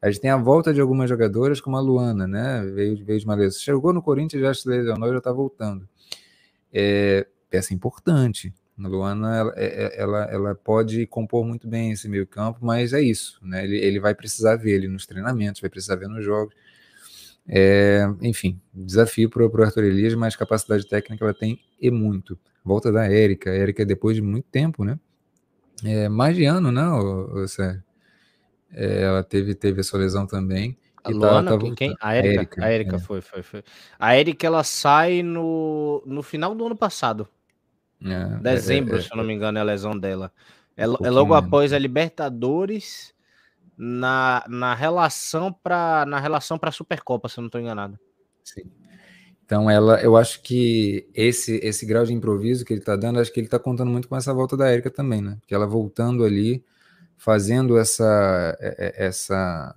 S4: A gente tem a volta de algumas jogadoras, como a Luana, né? Veio, veio de uma Chegou no Corinthians, já se lesionou já está voltando. É, peça importante. A Luana, ela, é, é, ela, ela, pode compor muito bem esse meio campo, mas é isso, né? Ele, ele vai precisar ver ele nos treinamentos, vai precisar ver nos jogos. É, enfim, desafio para o Arthur Elias, mas capacidade técnica ela tem e muito. Volta da Érica, Érica depois de muito tempo, né? É, mais de ano, né, o, o Sérgio? É, ela teve, teve a sua lesão também.
S1: A Luana, tá, tá quem? A Érica. A Érica, é. foi, foi, foi. A Érica, ela sai no, no final do ano passado. É, é, Dezembro, é, se eu não me engano, é a lesão dela. É, um é logo após a Libertadores na, na relação para na relação para a Supercopa, se eu não estou enganado.
S4: Sim. Então ela, eu acho que esse esse grau de improviso que ele está dando, acho que ele está contando muito com essa volta da Érica também, né? Que ela voltando ali, fazendo essa essa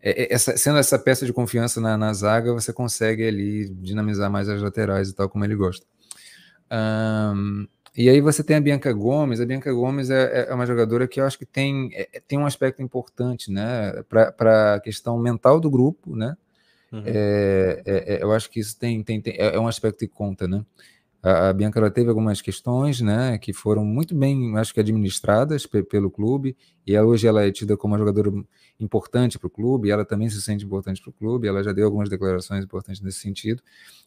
S4: essa, sendo essa peça de confiança na, na, zaga, você consegue ali dinamizar mais as laterais e tal, como ele gosta. Um, e aí você tem a Bianca Gomes. A Bianca Gomes é, é, é uma jogadora que eu acho que tem, é, tem um aspecto importante, né, para a questão mental do grupo, né? Uhum. É, é, é, eu acho que isso tem, tem, tem, é um aspecto que conta, né? A, a, Bianca ela teve algumas questões, né, que foram muito bem, acho que administradas pelo clube. E hoje ela é tida como uma jogadora importante para o clube. ela também se sente importante para o clube. Ela já deu algumas declarações importantes nesse sentido.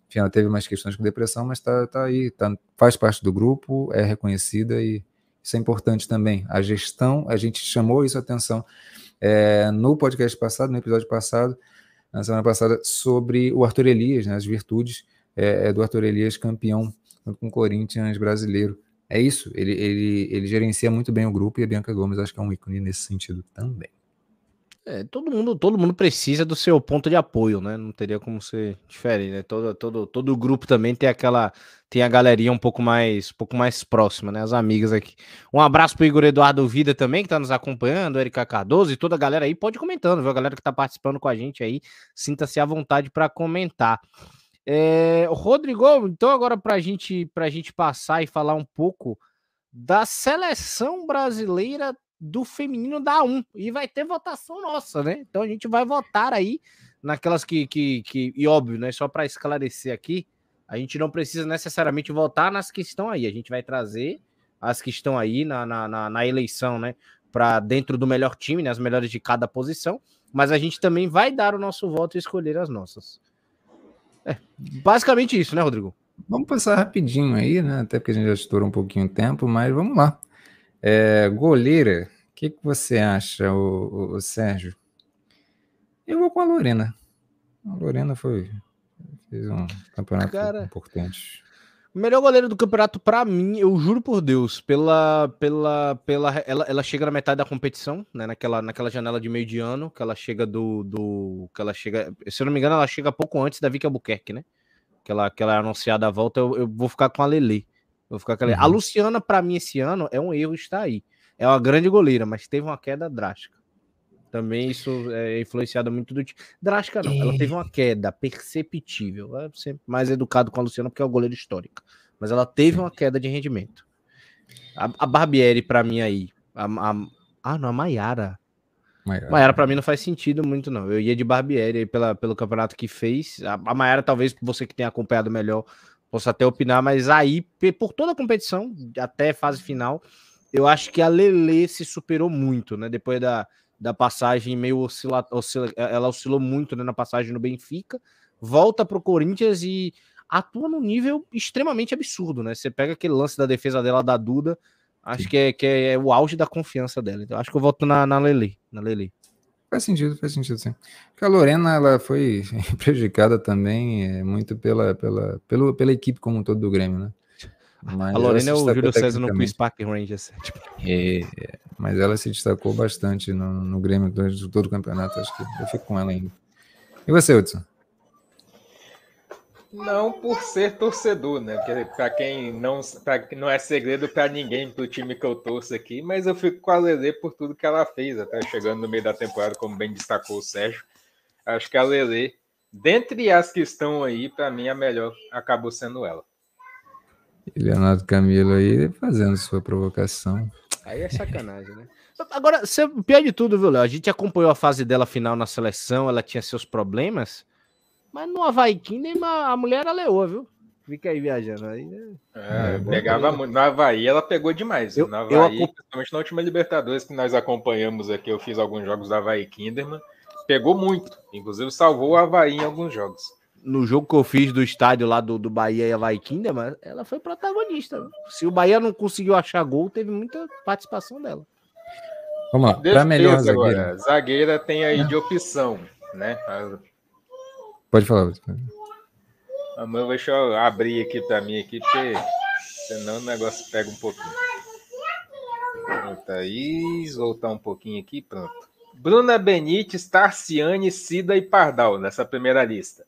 S4: Enfim, ela teve mais questões com depressão, mas está tá aí, tá, faz parte do grupo, é reconhecida e isso é importante também. A gestão, a gente chamou isso a atenção é, no podcast passado, no episódio passado, na semana passada, sobre o Arthur Elias, né, as virtudes é, do Arthur Elias, campeão com o Corinthians brasileiro. É isso, ele, ele, ele gerencia muito bem o grupo e a Bianca Gomes acho que é um ícone nesse sentido também.
S1: É, todo mundo, todo mundo precisa do seu ponto de apoio, né? Não teria como ser diferente, né? Todo, todo, todo grupo também tem aquela, tem a galeria um pouco mais, um pouco mais próxima, né? As amigas aqui. Um abraço pro Igor Eduardo Vida também, que tá nos acompanhando, Erika Cardoso e toda a galera aí, pode comentando, viu? A galera que tá participando com a gente aí, sinta-se à vontade para comentar. É, Rodrigo, então agora pra gente, pra gente passar e falar um pouco da seleção brasileira do feminino da 1 e vai ter votação nossa, né? Então a gente vai votar aí naquelas que, que, que e óbvio, né? Só para esclarecer aqui, a gente não precisa necessariamente votar nas que estão aí, a gente vai trazer as que estão aí na, na, na, na eleição, né? Para dentro do melhor time, né? As melhores de cada posição, mas a gente também vai dar o nosso voto e escolher as nossas. É, basicamente isso, né, Rodrigo?
S4: Vamos passar rapidinho aí, né? Até porque a gente já estourou um pouquinho o tempo, mas vamos lá. É, goleira, o que, que você acha, o, o, o, Sérgio? Eu vou com a Lorena. A Lorena foi fez um campeonato Cara, importante.
S1: O melhor goleiro do campeonato para mim, eu juro por Deus, pela pela pela ela, ela chega na metade da competição, né, naquela naquela janela de meio de ano, que ela chega do do que ela chega, se eu não me engano, ela chega pouco antes da Vicky Albuquerque, né? Que ela que ela é anunciada a volta, eu, eu vou ficar com a Lele. Vou ficar com a, uhum. a Luciana, para mim, esse ano é um erro estar aí. É uma grande goleira, mas teve uma queda drástica. Também isso é influenciado muito do time. Drástica não, ela teve uma queda perceptível. É sempre mais educado com a Luciana porque é o goleiro histórico. Mas ela teve uma queda de rendimento. A, a Barbieri, para mim, aí. A, a, ah, não, a Maiara. Maiara, para mim, não faz sentido muito, não. Eu ia de Barbieri pela, pelo campeonato que fez. A, a Maiara, talvez, você que tenha acompanhado melhor, posso até opinar, mas aí, por toda a competição, até fase final, eu acho que a Lele se superou muito, né? Depois da, da passagem meio oscila, oscila, ela oscilou muito né, na passagem no Benfica, volta para o Corinthians e atua num nível extremamente absurdo, né? Você pega aquele lance da defesa dela da Duda, acho que é, que é o auge da confiança dela. Então, acho que eu volto na, na Lele, na Lele.
S4: Faz sentido, faz sentido, sim. Porque a Lorena, ela foi prejudicada também é, muito pela, pela, pela, pela equipe como um todo do Grêmio, né?
S1: Mas a Lorena é o Júlio César no Quiz Park Rangers.
S4: Tipo. É, mas ela se destacou bastante no, no Grêmio durante todo o campeonato. Acho que eu fico com ela ainda. E você, Hudson?
S3: Não por ser torcedor, né? Porque para quem não, pra, não é segredo para ninguém do time que eu torço aqui, mas eu fico com a Lele por tudo que ela fez, até chegando no meio da temporada, como bem destacou o Sérgio. Acho que a Lele, dentre as que estão aí, para mim a melhor acabou sendo ela.
S4: Leonardo Camilo aí fazendo sua provocação.
S1: Aí é sacanagem, né? Agora, pior de tudo, viu, Léo? A gente acompanhou a fase dela final na seleção, ela tinha seus problemas. Mas no Havaí Kingdom a mulher era leoa, viu? Fica aí viajando. Aí,
S3: né? é, é, pegava muito. No Havaí ela pegou demais. Eu, no Havaí, eu principalmente na última Libertadores que nós acompanhamos aqui, eu fiz alguns jogos da Havaí Kinderman. Pegou muito. Inclusive salvou o Havaí em alguns jogos.
S1: No jogo que eu fiz do estádio lá do, do Bahia e Havaí Kinderman, ela foi protagonista. Se o Bahia não conseguiu achar gol, teve muita participação dela.
S3: Vamos lá, para melhor zagueira. Zagueira tem aí de opção, né?
S4: Pode falar.
S3: Amor, deixa eu abrir aqui para mim aqui, porque senão o negócio pega um pouquinho. Pronto, aí, voltar um pouquinho aqui, pronto. Bruna Benítez, Tarciane, Cida e Pardal nessa primeira lista.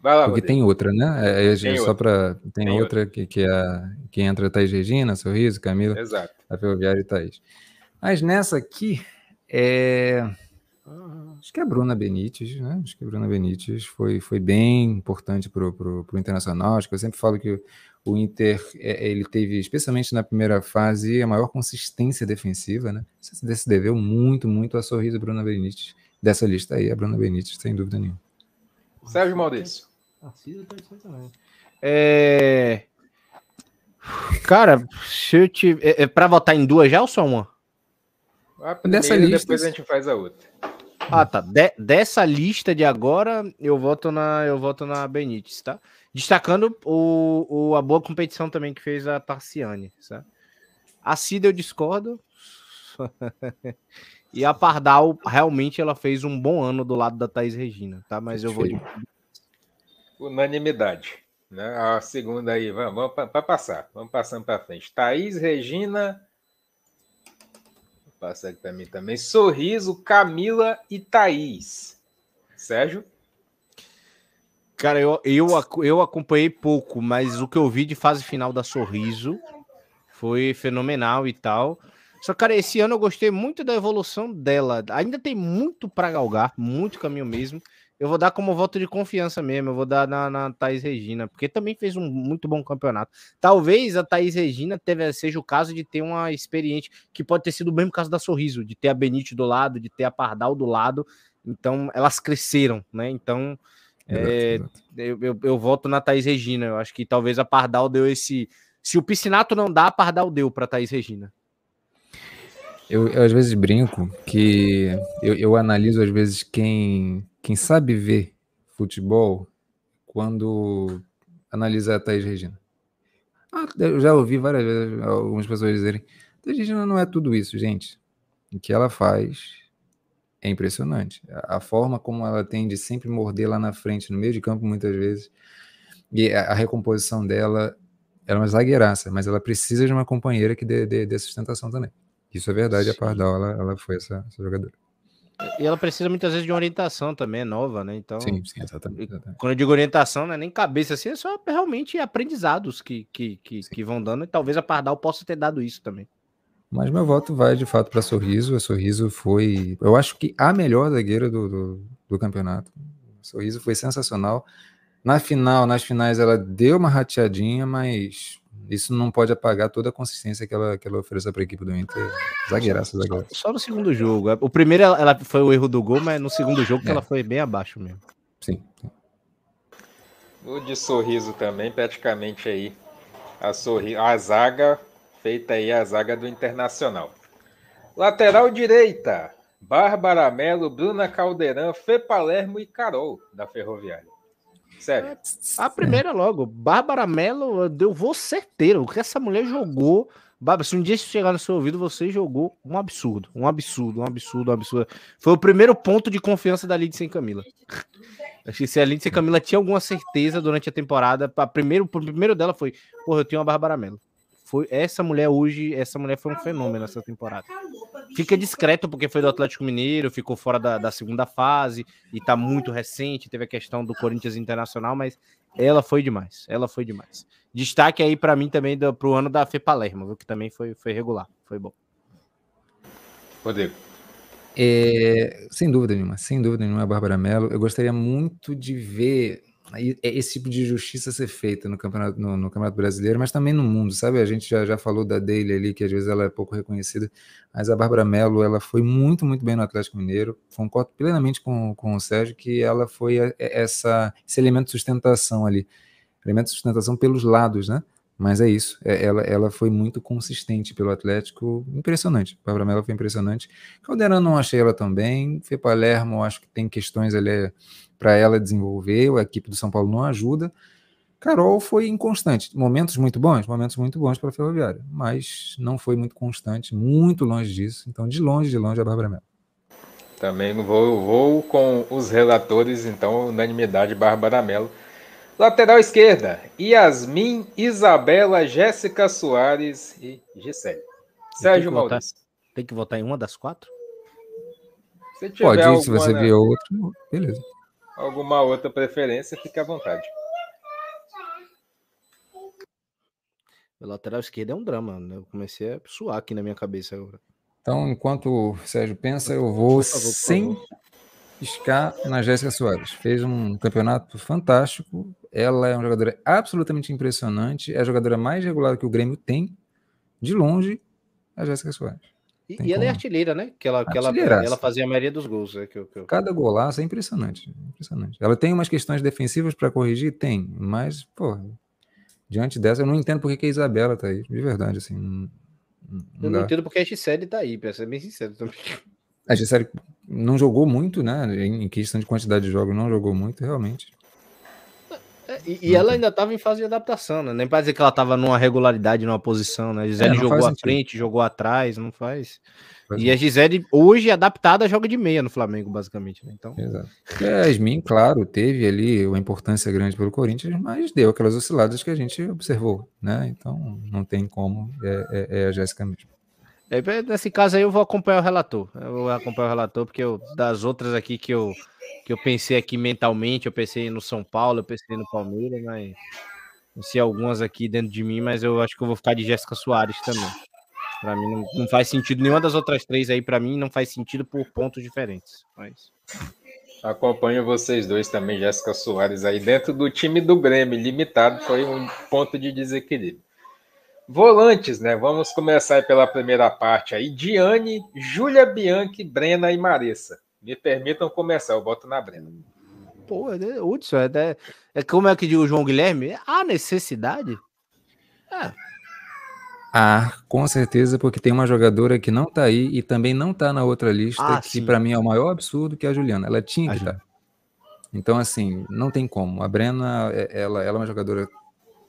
S4: Vai lá, Porque Rodrigo. tem outra, né? É, tem só para tem, tem, outra, outra. Que, que, é que entra Thaís Regina, Sorriso, Camila,
S3: Exato.
S4: a Ferroviária e Thaís. Mas nessa aqui é Acho que é a Bruna Benítez, né? Acho que a Bruna Benítez foi, foi bem importante para o Internacional. Acho que eu sempre falo que o Inter é, ele teve, especialmente na primeira fase, a maior consistência defensiva, né? Isso se deveu muito, muito a sorriso Bruna Benítez. Dessa lista aí, a Bruna Benítez, sem dúvida nenhuma.
S3: Sérgio Maurício.
S1: É... Cara, se eu te... é, é para votar em duas já ou só uma?
S3: A primeira, Dessa lista, depois a gente faz a outra.
S1: Ah, tá. De, dessa lista de agora, eu voto na, eu voto na Benítez, tá? Destacando o, o, a boa competição também que fez a Tarciane, sabe? A Cida eu discordo. e a Pardal, realmente, ela fez um bom ano do lado da Thaís Regina, tá? Mas eu vou de...
S3: Unanimidade. Né? A segunda aí, vamos, vamos para passar. Vamos passando para frente. Thaís Regina, Passa aqui para mim também. Sorriso, Camila e Thaís. Sérgio?
S1: Cara, eu, eu, eu acompanhei pouco, mas o que eu vi de fase final da Sorriso foi fenomenal e tal. Só, cara, esse ano eu gostei muito da evolução dela. Ainda tem muito para galgar, muito caminho mesmo eu vou dar como voto de confiança mesmo. Eu vou dar na, na Thaís Regina, porque também fez um muito bom campeonato. Talvez a Thaís Regina teve, seja o caso de ter uma experiente, que pode ter sido o mesmo caso da Sorriso, de ter a Benite do lado, de ter a Pardal do lado. Então, elas cresceram, né? Então, é, Eu, eu, eu, voto na Thaís Regina. Eu acho que talvez a Pardal deu esse. Se o Piscinato não dá, a Pardal deu para Thaís Regina.
S4: Eu, eu, às vezes brinco que eu, eu analiso às vezes quem quem sabe ver futebol quando analisa a Thaís Regina. Ah, eu já ouvi várias vezes algumas pessoas dizerem: Thaís Regina não é tudo isso, gente. O que ela faz é impressionante. A forma como ela tem de sempre morder lá na frente, no meio de campo, muitas vezes. E a, recomposição dela, ela é uma zagueiraça, mas ela precisa de uma companheira que dê, dê, dê sustentação também. Isso é verdade, Sim. a Pardal, ela, ela foi essa, essa jogadora.
S1: E ela precisa muitas vezes de uma orientação também, é nova, né? Então,
S4: sim, sim, exatamente,
S1: exatamente. Quando eu digo orientação, não é nem cabeça assim, é só realmente aprendizados que, que, que, que, vão dando, e talvez a Pardal possa ter dado isso também.
S4: Mas meu voto vai de fato para Sorriso. A Sorriso foi, eu acho que a melhor zagueira do, do, do campeonato. Sorriso foi sensacional. Na final, nas finais, ela deu uma rateadinha, mas isso não pode apagar toda a consistência que ela, que ela oferece para a equipe do Inter. Zagueiraça, zagueiraça.
S1: Só no segundo jogo. O primeiro ela foi o erro do gol, mas no segundo jogo é. ela foi bem abaixo mesmo.
S4: Sim.
S3: O de sorriso também, praticamente aí. A, sorri a zaga, feita aí a zaga do Internacional. Lateral direita, Bárbara Melo, Bruna Caldeirão, Fê Palermo e Carol, da Ferroviária. Sério.
S1: A primeira logo, Bárbara Mello, deu vou certeiro. O que essa mulher jogou. Bárbara, se um dia chegar no seu ouvido, você jogou um absurdo. Um absurdo, um absurdo, um absurdo. Foi o primeiro ponto de confiança da Lindsay Camila. Acho que se a Lindsay Camila tinha alguma certeza durante a temporada, primeiro, o primeiro dela foi, porra, eu tenho a Bárbara Mello. Foi essa mulher hoje, essa mulher foi um fenômeno nessa temporada. fica discreto porque foi do Atlético Mineiro, ficou fora da, da segunda fase e tá muito recente. Teve a questão do Corinthians Internacional, mas ela foi demais. Ela foi demais. Destaque aí para mim também do, pro ano da Fê Palermo, que também foi, foi regular. Foi bom.
S3: Rodrigo.
S4: É, sem dúvida nenhuma, sem dúvida nenhuma, Bárbara Mello. Eu gostaria muito de ver esse tipo de justiça ser feita no campeonato, no, no, campeonato brasileiro, mas também no mundo, sabe? A gente já, já falou da Daily ali, que às vezes ela é pouco reconhecida, mas a Bárbara Mello, ela foi muito, muito bem no Atlético Mineiro. Concordo plenamente com, com o Sérgio que ela foi essa, esse elemento de sustentação ali, elemento de sustentação pelos lados, né? Mas é isso, é, ela, ela foi muito consistente pelo Atlético, impressionante. Bárbara Mello foi impressionante. Caldeirão não achei ela também. Fê Palermo, acho que tem questões ali para ela desenvolver, a equipe do São Paulo não ajuda. Carol foi inconstante, momentos muito bons, momentos muito bons para a Ferroviária, mas não foi muito constante, muito longe disso. Então, de longe, de longe, a Bárbara Mello.
S3: Também vou, vou com os relatores, então, unanimidade Bárbara Mello. Lateral esquerda, Yasmin, Isabela, Jéssica Soares e Gisele. Sérgio Maurício.
S1: Tem que votar em uma das quatro?
S4: Se Pode, alguma, se você ver outro, beleza.
S3: Alguma outra preferência, fique à vontade.
S1: O lateral esquerdo é um drama, né? Eu comecei a suar aqui na minha cabeça agora.
S4: Então, enquanto o Sérgio pensa, eu vou favor, sem piscar na Jéssica Soares. Fez um campeonato fantástico, ela é uma jogadora absolutamente impressionante, é a jogadora mais regular que o Grêmio tem, de longe, a Jéssica Soares.
S1: E, e ela é artilheira, né? Que ela, que ela, ela fazia a maioria dos gols. É que que.
S4: Cada golaço é impressionante, impressionante. Ela tem umas questões defensivas para corrigir? Tem, mas, pô, diante dessa, eu não entendo porque que a Isabela tá aí, de verdade, assim. Não,
S1: não eu não entendo porque a Gisele tá aí, pra ser bem sincero também.
S4: A Gisele não jogou muito, né? Em questão de quantidade de jogos, não jogou muito, realmente.
S1: É, e, e ela ainda estava em fase de adaptação, né? Nem para dizer que ela estava numa regularidade, numa posição, né? A Gisele é, jogou à frente, jogou atrás, não faz. e a Gisele, hoje, adaptada, joga de meia no Flamengo, basicamente. Né? Então...
S4: Exato. É, a Yasmin, claro, teve ali uma importância grande pelo Corinthians, mas deu aquelas osciladas que a gente observou, né? Então, não tem como, é, é, é a Jéssica mesmo.
S1: É, nesse caso aí, eu vou acompanhar o relator. Eu vou acompanhar o relator, porque eu, das outras aqui que eu que eu pensei aqui mentalmente, eu pensei no São Paulo, eu pensei no Palmeiras, mas não sei algumas aqui dentro de mim, mas eu acho que eu vou ficar de Jéssica Soares também. Para mim não, não, faz sentido nenhuma das outras três aí para mim não faz sentido por pontos diferentes. Mas
S3: acompanho vocês dois também, Jéssica Soares aí dentro do time do Grêmio, limitado foi um ponto de desequilíbrio. Volantes, né? Vamos começar pela primeira parte aí. Diane, Júlia Bianchi, Brena e Maressa. Me permitam começar, eu boto na Brena.
S1: Pô, é, Hudson, é, é, é como é que diz o João Guilherme? Há necessidade?
S4: É. Ah, com certeza, porque tem uma jogadora que não tá aí e também não tá na outra lista, ah, que para mim é o maior absurdo, que é a Juliana. Ela tinha que estar. Tá. Então, assim, não tem como. A Brena, é, ela, ela é uma jogadora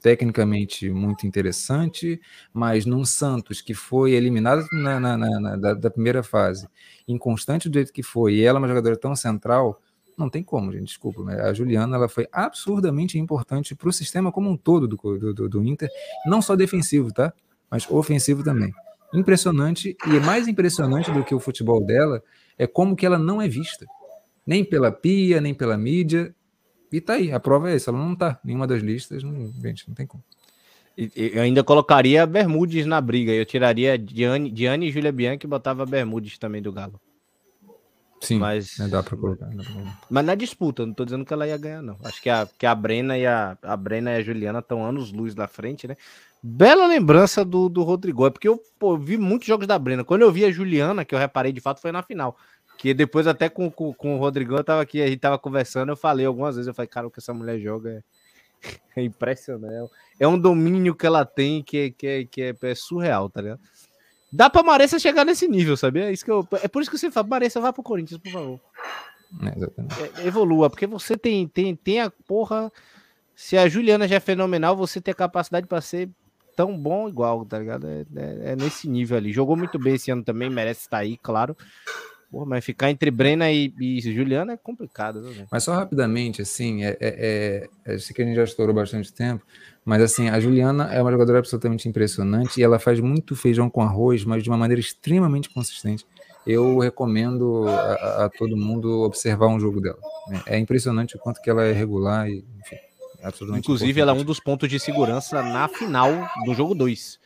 S4: tecnicamente muito interessante, mas num Santos que foi eliminado na, na, na, na da, da, primeira fase, inconstante do jeito que foi, e ela é uma jogadora tão central, não tem como, gente, desculpa, a Juliana ela foi absurdamente importante para o sistema como um todo do, do, do, Inter, não só defensivo, tá? Mas ofensivo também. Impressionante, e mais impressionante do que o futebol dela é como que ela não é vista. Nem pela pia, nem pela mídia, e tá aí, a prova é essa, ela não tá nenhuma das listas, não, gente, não tem como.
S1: Eu ainda colocaria Bermudes na briga. Eu tiraria Diane, Diane e Júlia Bianchi e botava Bermudes também do Galo.
S4: Sim, mas né, dá para colocar, colocar,
S1: Mas na disputa, não tô dizendo que ela ia ganhar, não. Acho que a, que a Brena e a, a Brena e a Juliana estão anos luz na frente, né? Bela lembrança do, do Rodrigo, é porque eu pô, vi muitos jogos da Brena. Quando eu vi a Juliana, que eu reparei de fato, foi na final. Que depois, até com, com, com o Rodrigão, eu tava aqui, a gente tava conversando, eu falei algumas vezes, eu falei, cara, o que essa mulher joga é, é impressionante. É um domínio que ela tem que, é, que, é, que é, é surreal, tá ligado? Dá pra Maressa chegar nesse nível, sabia? É, isso que eu, é por isso que você fala, Maressa, vá pro Corinthians, por favor. É, evolua, porque você tem, tem, tem a porra. Se a Juliana já é fenomenal, você tem a capacidade para ser tão bom igual, tá ligado? É, é, é, nesse nível ali. Jogou muito bem esse ano também, merece estar aí, claro. Pô, mas ficar entre Brena e, e Juliana é complicado, né?
S4: Mas só rapidamente, assim, é, é, é, eu sei que a gente já estourou bastante tempo, mas assim, a Juliana é uma jogadora absolutamente impressionante e ela faz muito feijão com arroz, mas de uma maneira extremamente consistente. Eu recomendo a, a todo mundo observar um jogo dela. É impressionante o quanto que ela é regular e, enfim, é absolutamente
S1: Inclusive, importante. ela é um dos pontos de segurança na final do jogo 2.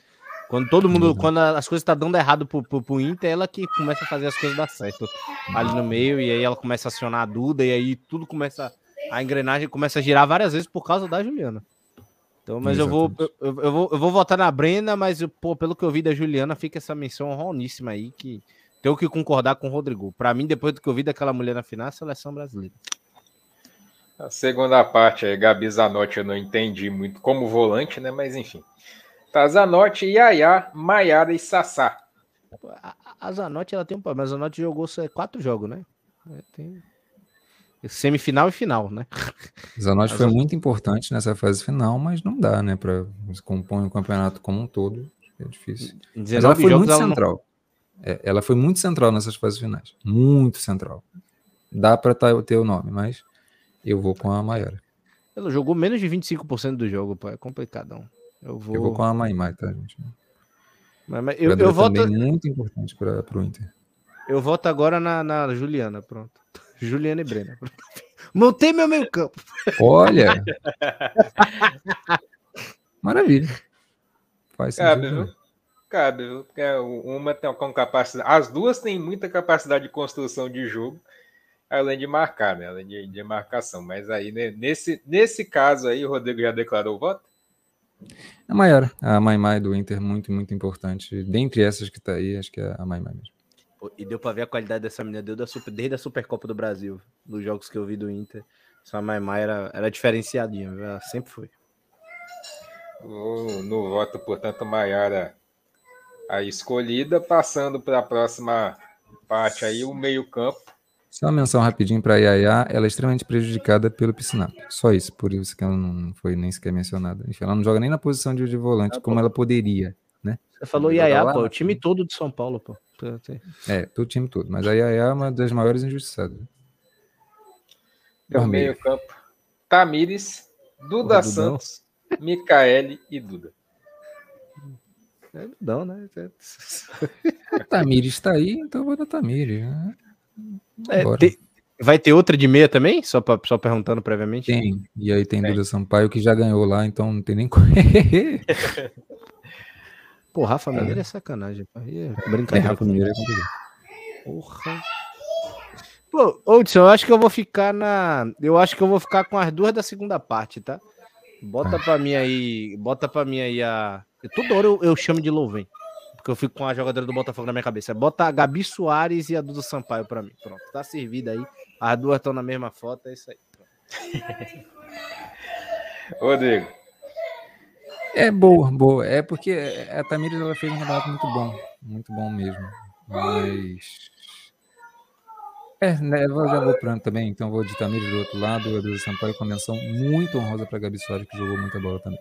S1: Quando todo mundo, uhum. quando as coisas estão tá dando errado pro, pro, pro, Inter, ela que começa a fazer as coisas dar certo ali no meio, e aí ela começa a acionar a Duda, e aí tudo começa, a engrenagem começa a girar várias vezes por causa da Juliana. Então, mas eu vou, eu, eu, vou, eu vou votar na Brenda, mas pô, pelo que eu vi da Juliana, fica essa menção roníssima aí, que tenho que concordar com o Rodrigo. Para mim, depois do que eu vi daquela mulher na final, a seleção brasileira.
S3: A segunda parte aí, Gabi Zanotti, eu não entendi muito como volante, né? Mas enfim. Tá Zanotti, Yaya, Maiara e Sassá.
S1: A, a Zanotti ela tem um problema. A Zanotti jogou quatro jogos, né? É, tem semifinal e final, né?
S4: Zanotti foi muito importante nessa fase final, mas não dá, né? Para compor o campeonato como um todo, é difícil. Mas ela foi muito central. Não... É, ela foi muito central nessas fases finais. Muito central. Dá para ter o nome, mas eu vou com a Maiara.
S1: Ela jogou menos de 25% do jogo, pô. É complicadão.
S4: Eu vou, eu vou com a Maimai, tá, gente?
S1: Mas, mas eu, eu voto.
S4: muito importante para o Inter.
S1: Eu voto agora na, na Juliana, pronto. Juliana e Brena. Montei meu meio campo.
S4: Olha! Maravilha.
S3: Faz Cabe, viu? Cabe, viu? Porque uma tem com capacidade. As duas têm muita capacidade de construção de jogo, além de marcar, né? Além de, de marcação. Mas aí, né? nesse, nesse caso aí, o Rodrigo já declarou o voto?
S4: A maior, a Maimai do Inter, muito, muito importante. Dentre essas que tá aí, acho que é a Maimai mesmo.
S1: E deu para ver a qualidade dessa menina deu da super, desde a Supercopa do Brasil, nos jogos que eu vi do Inter. Essa Maimai era, era diferenciadinha, ela sempre foi.
S3: No, no voto, portanto, Maiara a escolhida, passando para a próxima parte aí, o meio-campo.
S4: Só uma menção rapidinho para a Yaya, ela é extremamente prejudicada pelo Piscinato. Só isso, por isso que ela não foi nem sequer mencionada. Enfim, ela não joga nem na posição de, de volante, ah, como ela poderia, né?
S1: Você falou Yaya, pô, o time todo de São Paulo, pô.
S4: É, todo time todo. Mas a Yaya é uma das maiores injustiçadas.
S3: No meio campo, Tamires, Duda Santos, Micaele e Duda.
S1: É Dudão, né?
S4: Tamires está aí, então eu vou dar Tamires. Né?
S1: É, te, vai ter outra de meia também? Só, pra, só perguntando previamente?
S4: Tem. E aí tem, tem. Duda Sampaio que já ganhou lá, então não tem nem.
S1: Pô, Rafa é. Mineiro é sacanagem. É brincadeira. É, Rafa Mineiro é complicado. Porra. Pô, Hudson, eu acho que eu vou ficar na. Eu acho que eu vou ficar com as duas da segunda parte, tá? Bota ah. pra mim aí. Bota pra mim aí a. Toda hora eu, eu chamo de Louven. Porque eu fico com a jogadora do Botafogo na minha cabeça. Bota a Gabi Soares e a Duda Sampaio pra mim. Pronto, tá servida aí. As duas estão na mesma foto, é isso aí.
S3: Rodrigo.
S4: É boa, boa. É porque a Tamires ela fez um campeonato muito bom. Muito bom mesmo. Mas. É, né, eu já vou pro também, então vou de Tamires do outro lado, a Duda Sampaio com menção muito honrosa para Gabi Soares, que jogou muita bola também.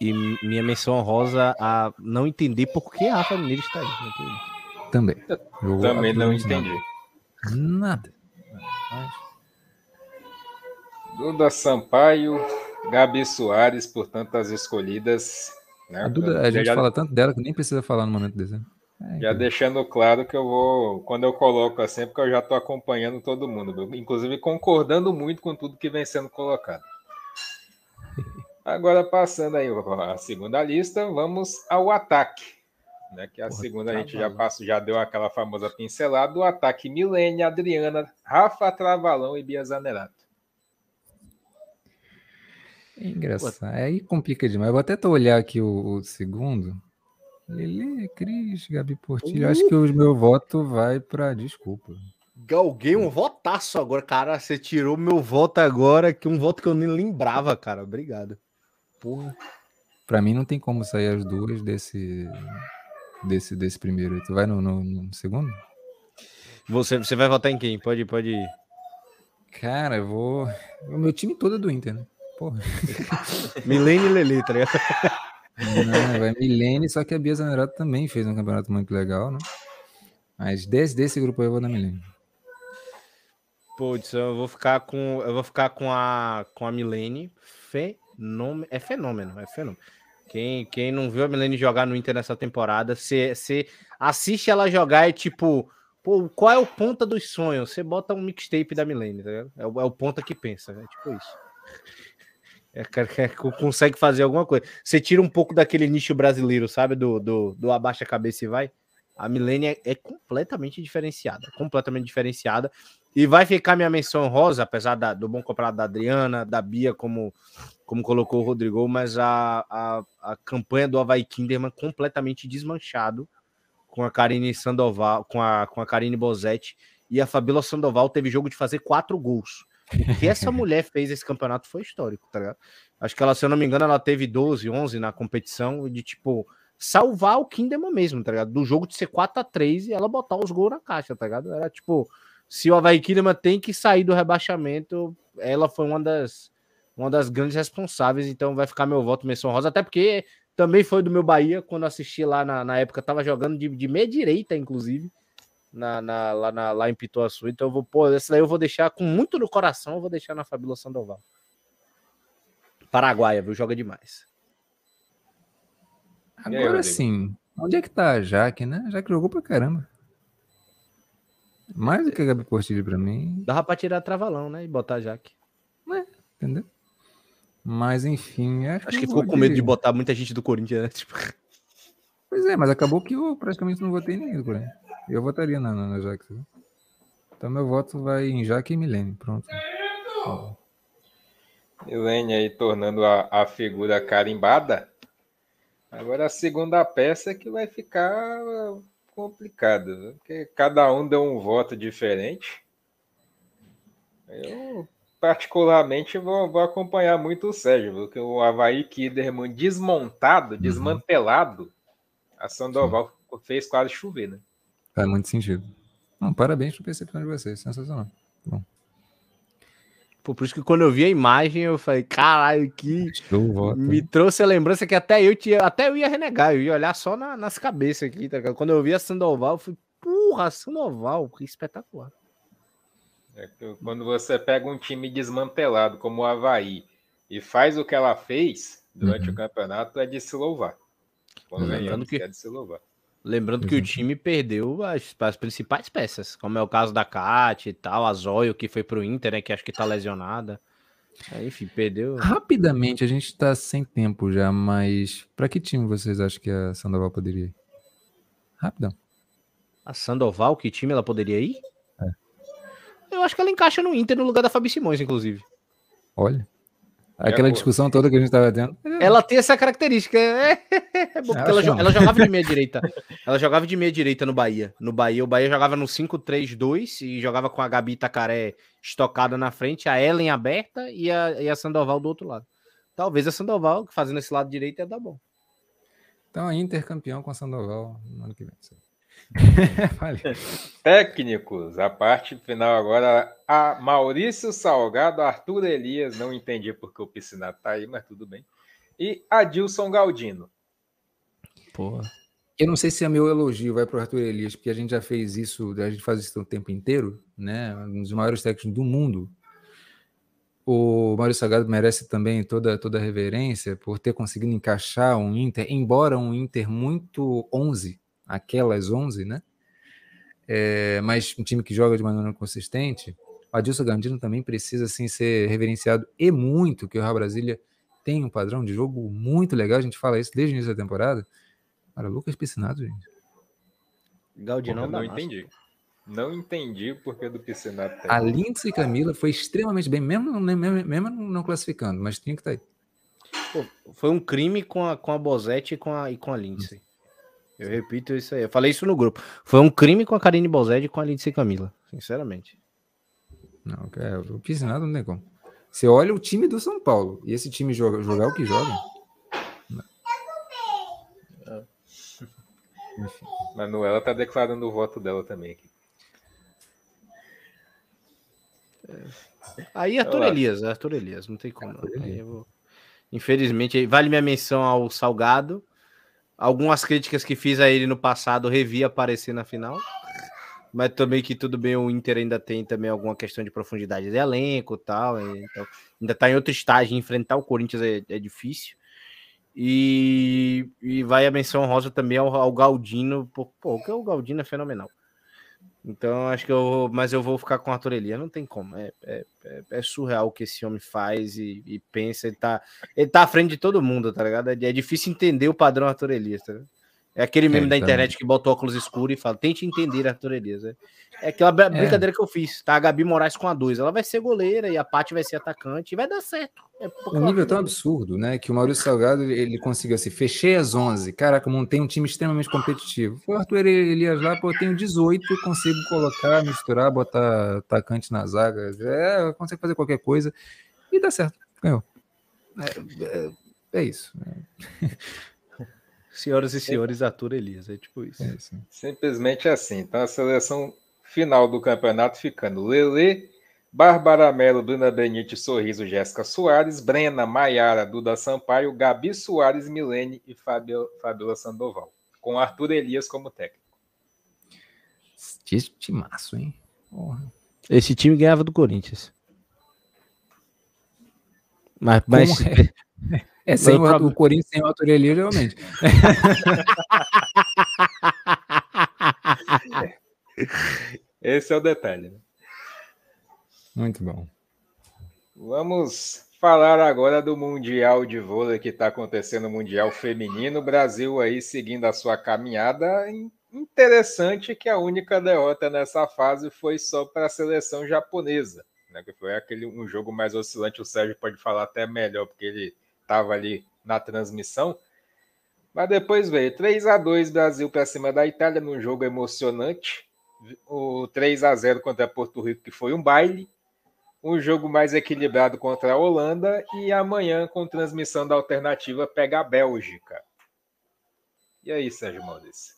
S1: E minha menção honrosa a não entender por que a Rafa Mineiro está aí.
S4: Também.
S3: Jogou Também não entendi.
S4: Nada.
S3: nada. Duda Sampaio, Gabi Soares, portanto, as escolhidas.
S4: Né? A, Duda, a gente já, fala tanto dela que nem precisa falar no momento desse. Né?
S3: É, já deixando claro que eu vou, quando eu coloco assim, é porque eu já estou acompanhando todo mundo, inclusive concordando muito com tudo que vem sendo colocado. Agora, passando aí a segunda lista, vamos ao ataque. Né, que a Porra, segunda a gente já passou, já deu aquela famosa pincelada. O ataque Milene, Adriana, Rafa Travalão e Bia Zanerato.
S4: É engraçado. Aí complica demais. Eu vou até olhar aqui o, o segundo. Lele, Cris, Gabi Portilho. Uh! Acho que o meu voto vai para desculpa.
S1: Galguei um votaço agora, cara. Você tirou meu voto agora, que um voto que eu nem lembrava, cara. Obrigado.
S4: Porra. Pra mim não tem como sair as duas desse desse, desse primeiro. Tu vai no, no, no segundo?
S1: Você, você vai votar em quem? Pode, pode ir.
S4: Cara, eu vou. O meu time todo é do Inter, né? Porra.
S1: Milene e Lele, tá ligado?
S4: Não, vai Milene, só que a Bia Zanerato também fez um campeonato muito legal, né? Mas desse, desse grupo aí eu vou na Milene.
S1: Putz, eu vou ficar com. Eu vou ficar com a com a Milene. Fenômeno. É fenômeno, é fenômeno. Quem, quem não viu a Milene jogar no Inter nessa temporada, você assiste ela jogar e tipo. Pô, qual é o ponta dos sonhos? Você bota um mixtape da Milene, tá? É o, é o ponta que pensa, é tipo isso. É, é, consegue fazer alguma coisa. Você tira um pouco daquele nicho brasileiro, sabe? Do, do, do abaixa a cabeça e vai. A Milene é, é, completamente diferenciada. Completamente diferenciada. E vai ficar minha menção rosa, apesar da, do bom comprado da Adriana, da Bia, como, como colocou o Rodrigo, mas a, a, a campanha do Havaí Kinderman completamente desmanchado com a Karine Sandoval, com a, com a Karine Bozetti. E a Fabíola Sandoval teve jogo de fazer quatro gols. O que essa mulher fez esse campeonato foi histórico, tá ligado? Acho que ela, se eu não me engano, ela teve 12, 11 na competição de tipo salvar o Kinderman mesmo, tá ligado? Do jogo de ser 4 a 3 e ela botar os gols na caixa, tá ligado? Era tipo, se o Havaí Kinderman tem que sair do rebaixamento, ela foi uma das uma das grandes responsáveis, então vai ficar meu voto menção rosa, até porque também foi do meu Bahia, quando assisti lá na, na época, tava jogando de, de meia direita, inclusive na, na, lá, na, lá em Pituaçu. Então eu vou, pô, essa daí eu vou deixar com muito no coração, eu vou deixar na Fabíola Sandoval. Paraguaia, viu? Joga demais.
S4: Agora sim, onde é que tá a Jaque, né? A Jaque jogou pra caramba. Mais do que a Gabi Portilho pra mim.
S1: Dava pra tirar travalão, né? E botar a Jaque.
S4: É, entendeu? Mas enfim.
S1: Acho, acho que, que ficou com medo de botar muita gente do Corinthians, né? Tipo...
S4: Pois é, mas acabou que eu praticamente não votei ninguém do Corinthians. Eu votaria na, na, na Jaque. Então meu voto vai em Jaque e Milene. Pronto.
S3: Milene aí tornando a, a figura carimbada. Agora a segunda peça é que vai ficar complicado, porque cada um deu um voto diferente. Eu particularmente vou, vou acompanhar muito o Sérgio, porque o Havaí Kiderman desmontado, uhum. desmantelado, a Sandoval Sim. fez quase chover, né?
S4: Faz muito sentido. Não, parabéns pela percepção de vocês, sensacional. Bom.
S1: Pô, por isso que quando eu vi a imagem, eu falei, caralho, que me trouxe a lembrança que até eu tinha, até eu ia renegar, eu ia olhar só na, nas cabeças aqui, tá Quando eu vi a Sandoval, eu falei, porra, Sandoval, que espetacular.
S3: É quando você pega um time desmantelado como o Havaí e faz o que ela fez durante uhum. o campeonato, é de se louvar.
S1: Quando Lembrando que, é de se louvar. Lembrando que o time perdeu as, as, principais peças, como é o caso da Kat e tal, a Zóio, que foi pro Inter, né, que acho que tá lesionada. Aí, enfim, perdeu.
S4: Rapidamente, a gente tá sem tempo já, mas para que time vocês acham que a Sandoval poderia ir? Rapidão.
S1: A Sandoval, que time ela poderia ir? É. Eu acho que ela encaixa no Inter no lugar da Fabi Simões, inclusive.
S4: Olha. Aquela é, discussão toda que a gente estava tendo.
S1: Ela tem essa característica. É, é bom, porque ela, ela, jogava de meia direita. Ela jogava de meia direita no Bahia. No Bahia, o Bahia jogava no 5-3-2 e jogava com a Gabi Tacaré estocada na frente, a Ellen aberta e a, e a Sandoval do outro lado. Talvez a Sandoval, fazendo esse lado direito, ia dar bom.
S4: Então, a Inter campeão com a Sandoval no ano que vem.
S3: Técnicos, a parte final agora. A Maurício Salgado, Arthur Elias, não entendi porque o Piscinato tá aí, mas tudo bem. E Adilson Galdino.
S4: Porra. Eu não sei se é meu elogio vai para o Arthur Elias, porque a gente já fez isso, a gente faz isso o tempo inteiro, né? Um dos maiores técnicos do mundo. O Mário Salgado merece também toda, toda a reverência por ter conseguido encaixar um Inter, embora um Inter muito 11, aquelas 11, né? É, mas um time que joga de maneira consistente, o Adilson Gandino também precisa assim, ser reverenciado e muito, que o Real Brasília tem um padrão de jogo muito legal, a gente fala isso desde o início da temporada. Cara, Lucas Piscinato, gente.
S3: Galdino não, não entendi. Não entendi o porquê do Piscinato.
S4: A Lindsay Camila foi extremamente bem, mesmo, mesmo, mesmo não classificando, mas tinha que estar tá aí.
S1: Pô, foi um crime com a, com a Bozette e com a, e com a Lindsay. Eu repito isso aí. Eu falei isso no grupo. Foi um crime com a Karine Bozed e com a Lindsay Camila. Sinceramente.
S4: Não, é, o Piscinado não tem como. Você olha o time do São Paulo e esse time joga, jogar o que joga.
S3: É. Manuela tá declarando o voto dela também aqui.
S1: Aí Arthur Elias, Arthur Elias, não tem como. Vou... Infelizmente, vale minha menção ao Salgado Algumas críticas que fiz a ele no passado revi aparecer na final. mas também que tudo bem, o Inter ainda tem também alguma questão de profundidade de elenco e tal, então ainda tá em outro estágio, enfrentar o Corinthians é, é difícil. E, e vai a menção rosa também ao, ao Galdino, pô, pô, que o Galdino é fenomenal. Então, acho que eu. Mas eu vou ficar com a Arthur. Não tem como. É, é, é, é, surreal o que esse homem faz e, e, pensa. Ele tá, ele tá à frente de todo mundo, tá ligado? É, é difícil entender o padrão Arthur Elias, tá ligado? É aquele meme é, da internet que bota óculos escuros e fala: tente entender Arthur Elias. É, é aquela é. brincadeira que eu fiz, tá? A Gabi Moraes com a 2. Ela vai ser goleira e a Paty vai ser atacante e vai dar certo.
S4: É um nível tão absurdo, né? Que o Maurício Salgado ele conseguiu assim: fechei as 11. Caraca, montei um time extremamente competitivo. Foi o Arthur Elias lá, pô, eu tenho 18, consigo colocar, misturar, botar atacante na zaga. É, consegue fazer qualquer coisa e dá certo. Ganhou. É, é, é isso.
S1: Senhoras e senhores, Arthur Elias, é tipo isso. É
S3: isso. Simplesmente assim. Então a seleção final do campeonato ficando Lele, Bárbara Melo, Bruna Benite, Sorriso, Jéssica Soares, Brena, Maiara, Duda Sampaio, Gabi Soares, Milene e Fabio, Fabiola Sandoval. Com Arthur Elias como técnico.
S1: Que timaço, hein? Porra. Esse time ganhava do Corinthians.
S4: Mas, mas... É? É, sem o, o, Corinthians sem o Autorelli, realmente.
S3: Esse é o detalhe. Né?
S4: Muito bom.
S3: Vamos falar agora do Mundial de Vôlei que está acontecendo, o Mundial Feminino. O Brasil aí seguindo a sua caminhada. Interessante que a única derrota nessa fase foi só para a seleção japonesa. Né? Que foi aquele um jogo mais oscilante. O Sérgio pode falar até melhor, porque ele estava ali na transmissão. Mas depois veio 3 a 2 Brasil para cima da Itália num jogo emocionante. O 3 a 0 contra Porto Rico, que foi um baile. Um jogo mais equilibrado contra a Holanda. E amanhã, com transmissão da alternativa, pega a Bélgica. E aí, Sérgio Maurício?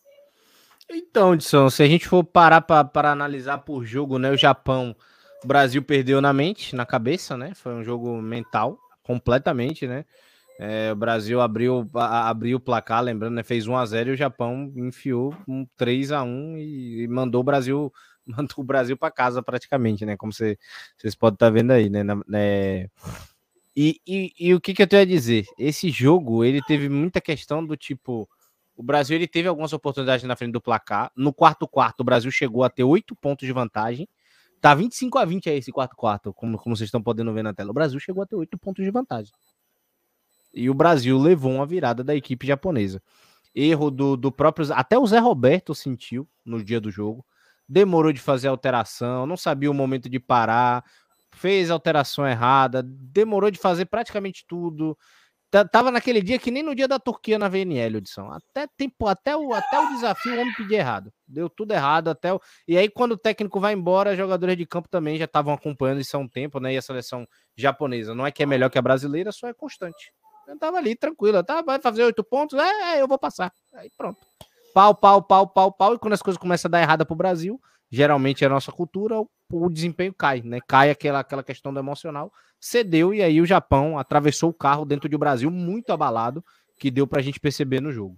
S1: Então, Edson, se a gente for parar para analisar por jogo, né? O Japão, o Brasil perdeu na mente, na cabeça, né? Foi um jogo mental completamente, né? É, o Brasil abriu, abriu o placar, lembrando, né, fez 1 a 0 e o Japão enfiou um 3 a 1 e, e mandou o Brasil mandou o Brasil para casa praticamente, né? Como vocês podem estar tá vendo aí, né? né? E, e, e, o que, que eu tenho a dizer? Esse jogo ele teve muita questão do tipo. O Brasil ele teve algumas oportunidades na frente do placar. No quarto quarto, o Brasil chegou a ter oito pontos de vantagem. Tá 25 a 20 aí esse quarto quarto, como, como vocês estão podendo ver na tela. O Brasil chegou a ter oito pontos de vantagem. E o Brasil levou uma virada da equipe japonesa. Erro do, do próprio. Até o Zé Roberto sentiu no dia do jogo. Demorou de fazer alteração, não sabia o momento de parar, fez alteração errada, demorou de fazer praticamente tudo. Tava naquele dia que nem no dia da Turquia na VNL, Edson. Até tempo, até o, até o desafio o homem pediu errado. Deu tudo errado até o... E aí, quando o técnico vai embora, jogadores de campo também já estavam acompanhando isso há um tempo, né? E a seleção japonesa não é que é melhor que a brasileira, só é constante. Eu tava ali, tranquilo. Tá, vai fazer oito pontos? É, é, eu vou passar. Aí pronto. Pau, pau, pau, pau, pau. E quando as coisas começam a dar errada pro Brasil, geralmente é a nossa cultura, o, o desempenho cai, né? Cai aquela, aquela questão do emocional cedeu e aí o Japão atravessou o carro dentro do Brasil muito abalado, que deu para a gente perceber no jogo.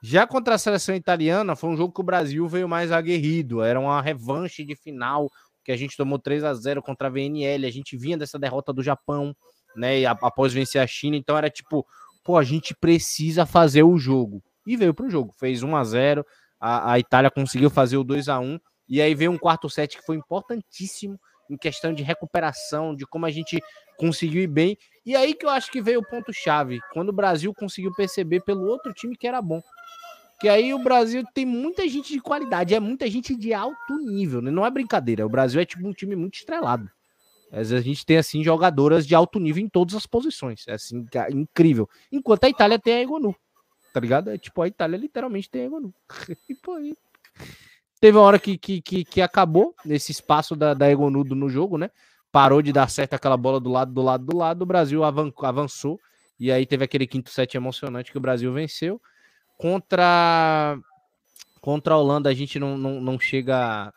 S1: Já contra a seleção italiana, foi um jogo que o Brasil veio mais aguerrido, era uma revanche de final, que a gente tomou 3 a 0 contra a VNL, a gente vinha dessa derrota do Japão, né, após vencer a China, então era tipo, pô, a gente precisa fazer o jogo. E veio pro jogo, fez 1 a 0 a, a Itália conseguiu fazer o 2 a 1 e aí veio um quarto set que foi importantíssimo, em questão de recuperação, de como a gente conseguiu ir bem. E aí que eu acho que veio o ponto-chave, quando o Brasil conseguiu perceber pelo outro time que era bom. Que aí o Brasil tem muita gente de qualidade, é muita gente de alto nível, né? não é brincadeira. O Brasil é tipo um time muito estrelado. A gente tem assim jogadoras de alto nível em todas as posições, é assim é incrível. Enquanto a Itália tem a Egonu, tá ligado? É tipo a Itália literalmente tem a Egonu. e pô, Teve uma hora que, que, que, que acabou nesse espaço da, da Egonudo no jogo, né? Parou de dar certo aquela bola do lado, do lado, do lado. O Brasil avançou. E aí teve aquele quinto set emocionante que o Brasil venceu. Contra, contra a Holanda, a gente não, não, não chega.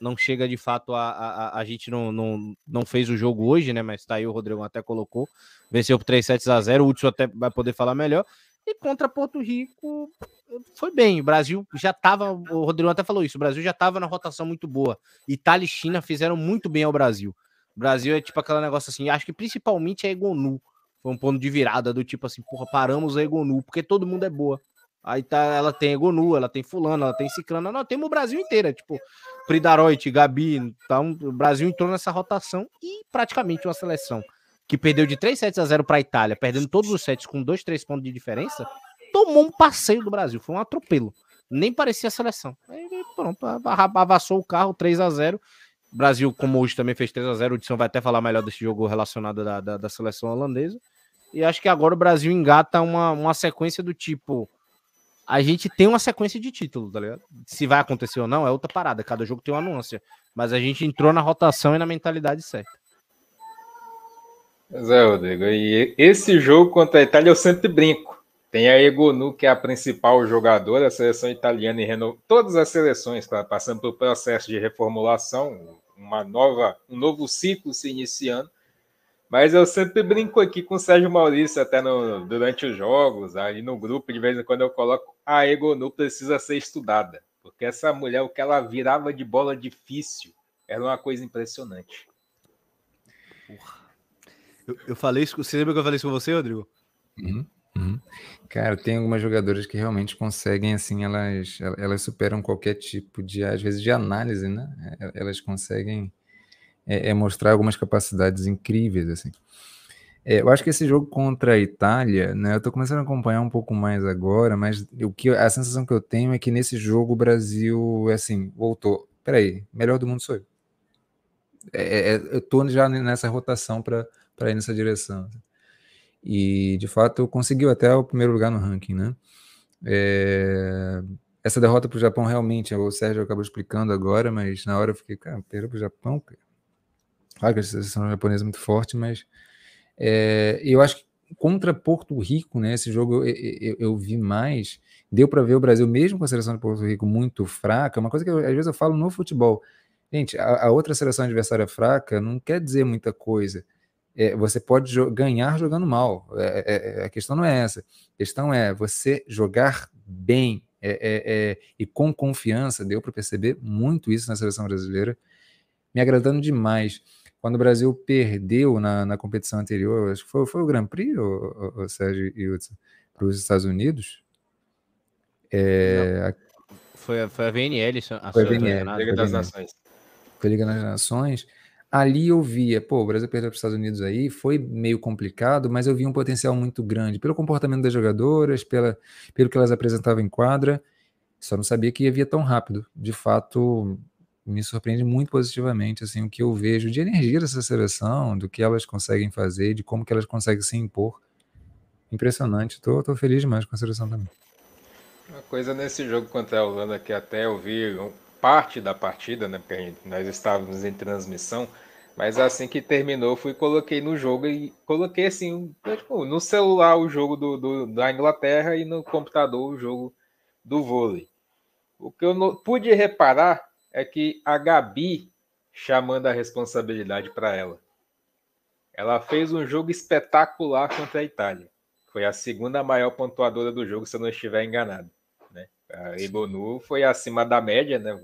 S1: Não chega de fato a, a, a gente não, não, não fez o jogo hoje, né? Mas tá aí, o Rodrigo até colocou. Venceu por 3 sets a 0. O Hudson até vai poder falar melhor. E contra Porto Rico foi bem. O Brasil já estava, o Rodrigo até falou isso, o Brasil já estava na rotação muito boa. Itália e China fizeram muito bem ao Brasil. O Brasil é tipo aquele negócio assim, acho que principalmente a Egonu foi um ponto de virada do tipo assim, porra, paramos a Egonu, porque todo mundo é boa. Aí tá, ela tem Egonu, ela tem fulano, ela tem Ciclana, nós temos o Brasil inteiro, é tipo Pridaroit, Gabi, então o Brasil entrou nessa rotação e praticamente uma seleção que perdeu de 3 sets a 0 para a Itália, perdendo todos os sets com 2, 3 pontos de diferença, tomou um passeio do Brasil, foi um atropelo. Nem parecia a seleção. Aí pronto, avassou o carro 3 a 0 Brasil, como hoje também fez 3 a 0 o Edson vai até falar melhor desse jogo relacionado da, da, da, seleção holandesa. E acho que agora o Brasil engata uma, uma sequência do tipo. A gente tem uma sequência de títulos, tá ligado? Se vai acontecer ou não, é outra parada. Cada jogo tem uma nuance. Mas a gente entrou na rotação e na mentalidade certa.
S3: Pois é, Rodrigo. E esse jogo contra a Itália eu sempre brinco. Tem a Egonu, que é a principal jogadora da seleção italiana e reno... todas as seleções, tá passando pelo processo de reformulação, uma nova, um novo ciclo se iniciando. Mas eu sempre brinco aqui com o Sérgio Maurício, até no, durante os jogos, aí no grupo, de vez em quando eu coloco a Egonu precisa ser estudada, porque essa mulher, o que ela virava de bola difícil, era uma coisa impressionante.
S1: Porra. Eu, eu falei isso. Você lembra que eu falei isso com você, Rodrigo?
S4: Uhum, uhum. Cara, tem algumas jogadoras que realmente conseguem, assim, elas, elas superam qualquer tipo de, às vezes, de análise, né? É, elas conseguem é, é mostrar algumas capacidades incríveis, assim. É, eu acho que esse jogo contra a Itália, né? Eu tô começando a acompanhar um pouco mais agora, mas o que a sensação que eu tenho é que nesse jogo o Brasil, assim, voltou. Peraí, melhor do mundo sou eu. É, é, eu tô já nessa rotação para ir nessa direção. E de fato conseguiu até o primeiro lugar no ranking, né? É... Essa derrota para o Japão realmente, o Sérgio acabou explicando agora, mas na hora eu fiquei, cara, perdeu para o Japão. Claro que a seleção japonesa é muito forte, mas é... eu acho que contra Porto Rico, né? Esse jogo eu, eu, eu vi mais. Deu para ver o Brasil, mesmo com a seleção de Porto Rico muito fraca, uma coisa que eu, às vezes eu falo no futebol. Gente, a, a outra seleção adversária fraca não quer dizer muita coisa é, você pode jo ganhar jogando mal. É, é, é, a questão não é essa. A questão é você jogar bem é, e com confiança. Deu para perceber muito isso na seleção brasileira, me agradando demais. Quando o Brasil perdeu na, na competição anterior, acho que foi, foi o Grand Prix, o, o, o Sérgio e para os Estados Unidos.
S1: É, foi, foi a VNL,
S4: a foi a VNL, Liga das Nações. Foi a Liga das Nações ali eu via, pô, o Brasil perdeu para os Estados Unidos aí, foi meio complicado, mas eu vi um potencial muito grande pelo comportamento das jogadoras, pela, pelo que elas apresentavam em quadra, só não sabia que ia tão rápido. De fato, me surpreende muito positivamente assim o que eu vejo de energia dessa seleção, do que elas conseguem fazer, de como que elas conseguem se impor. Impressionante. Tô, tô feliz demais com a seleção também.
S3: Uma coisa nesse jogo contra a Holanda que até eu vi parte da partida, né? Porque nós estávamos em transmissão. Mas assim que terminou, fui coloquei no jogo e coloquei assim, tipo, no celular o jogo do, do, da Inglaterra e no computador o jogo do vôlei. O que eu não, pude reparar é que a Gabi chamando a responsabilidade para ela. Ela fez um jogo espetacular contra a Itália. Foi a segunda maior pontuadora do jogo, se eu não estiver enganado. Né? A Ibonu foi acima da média, né?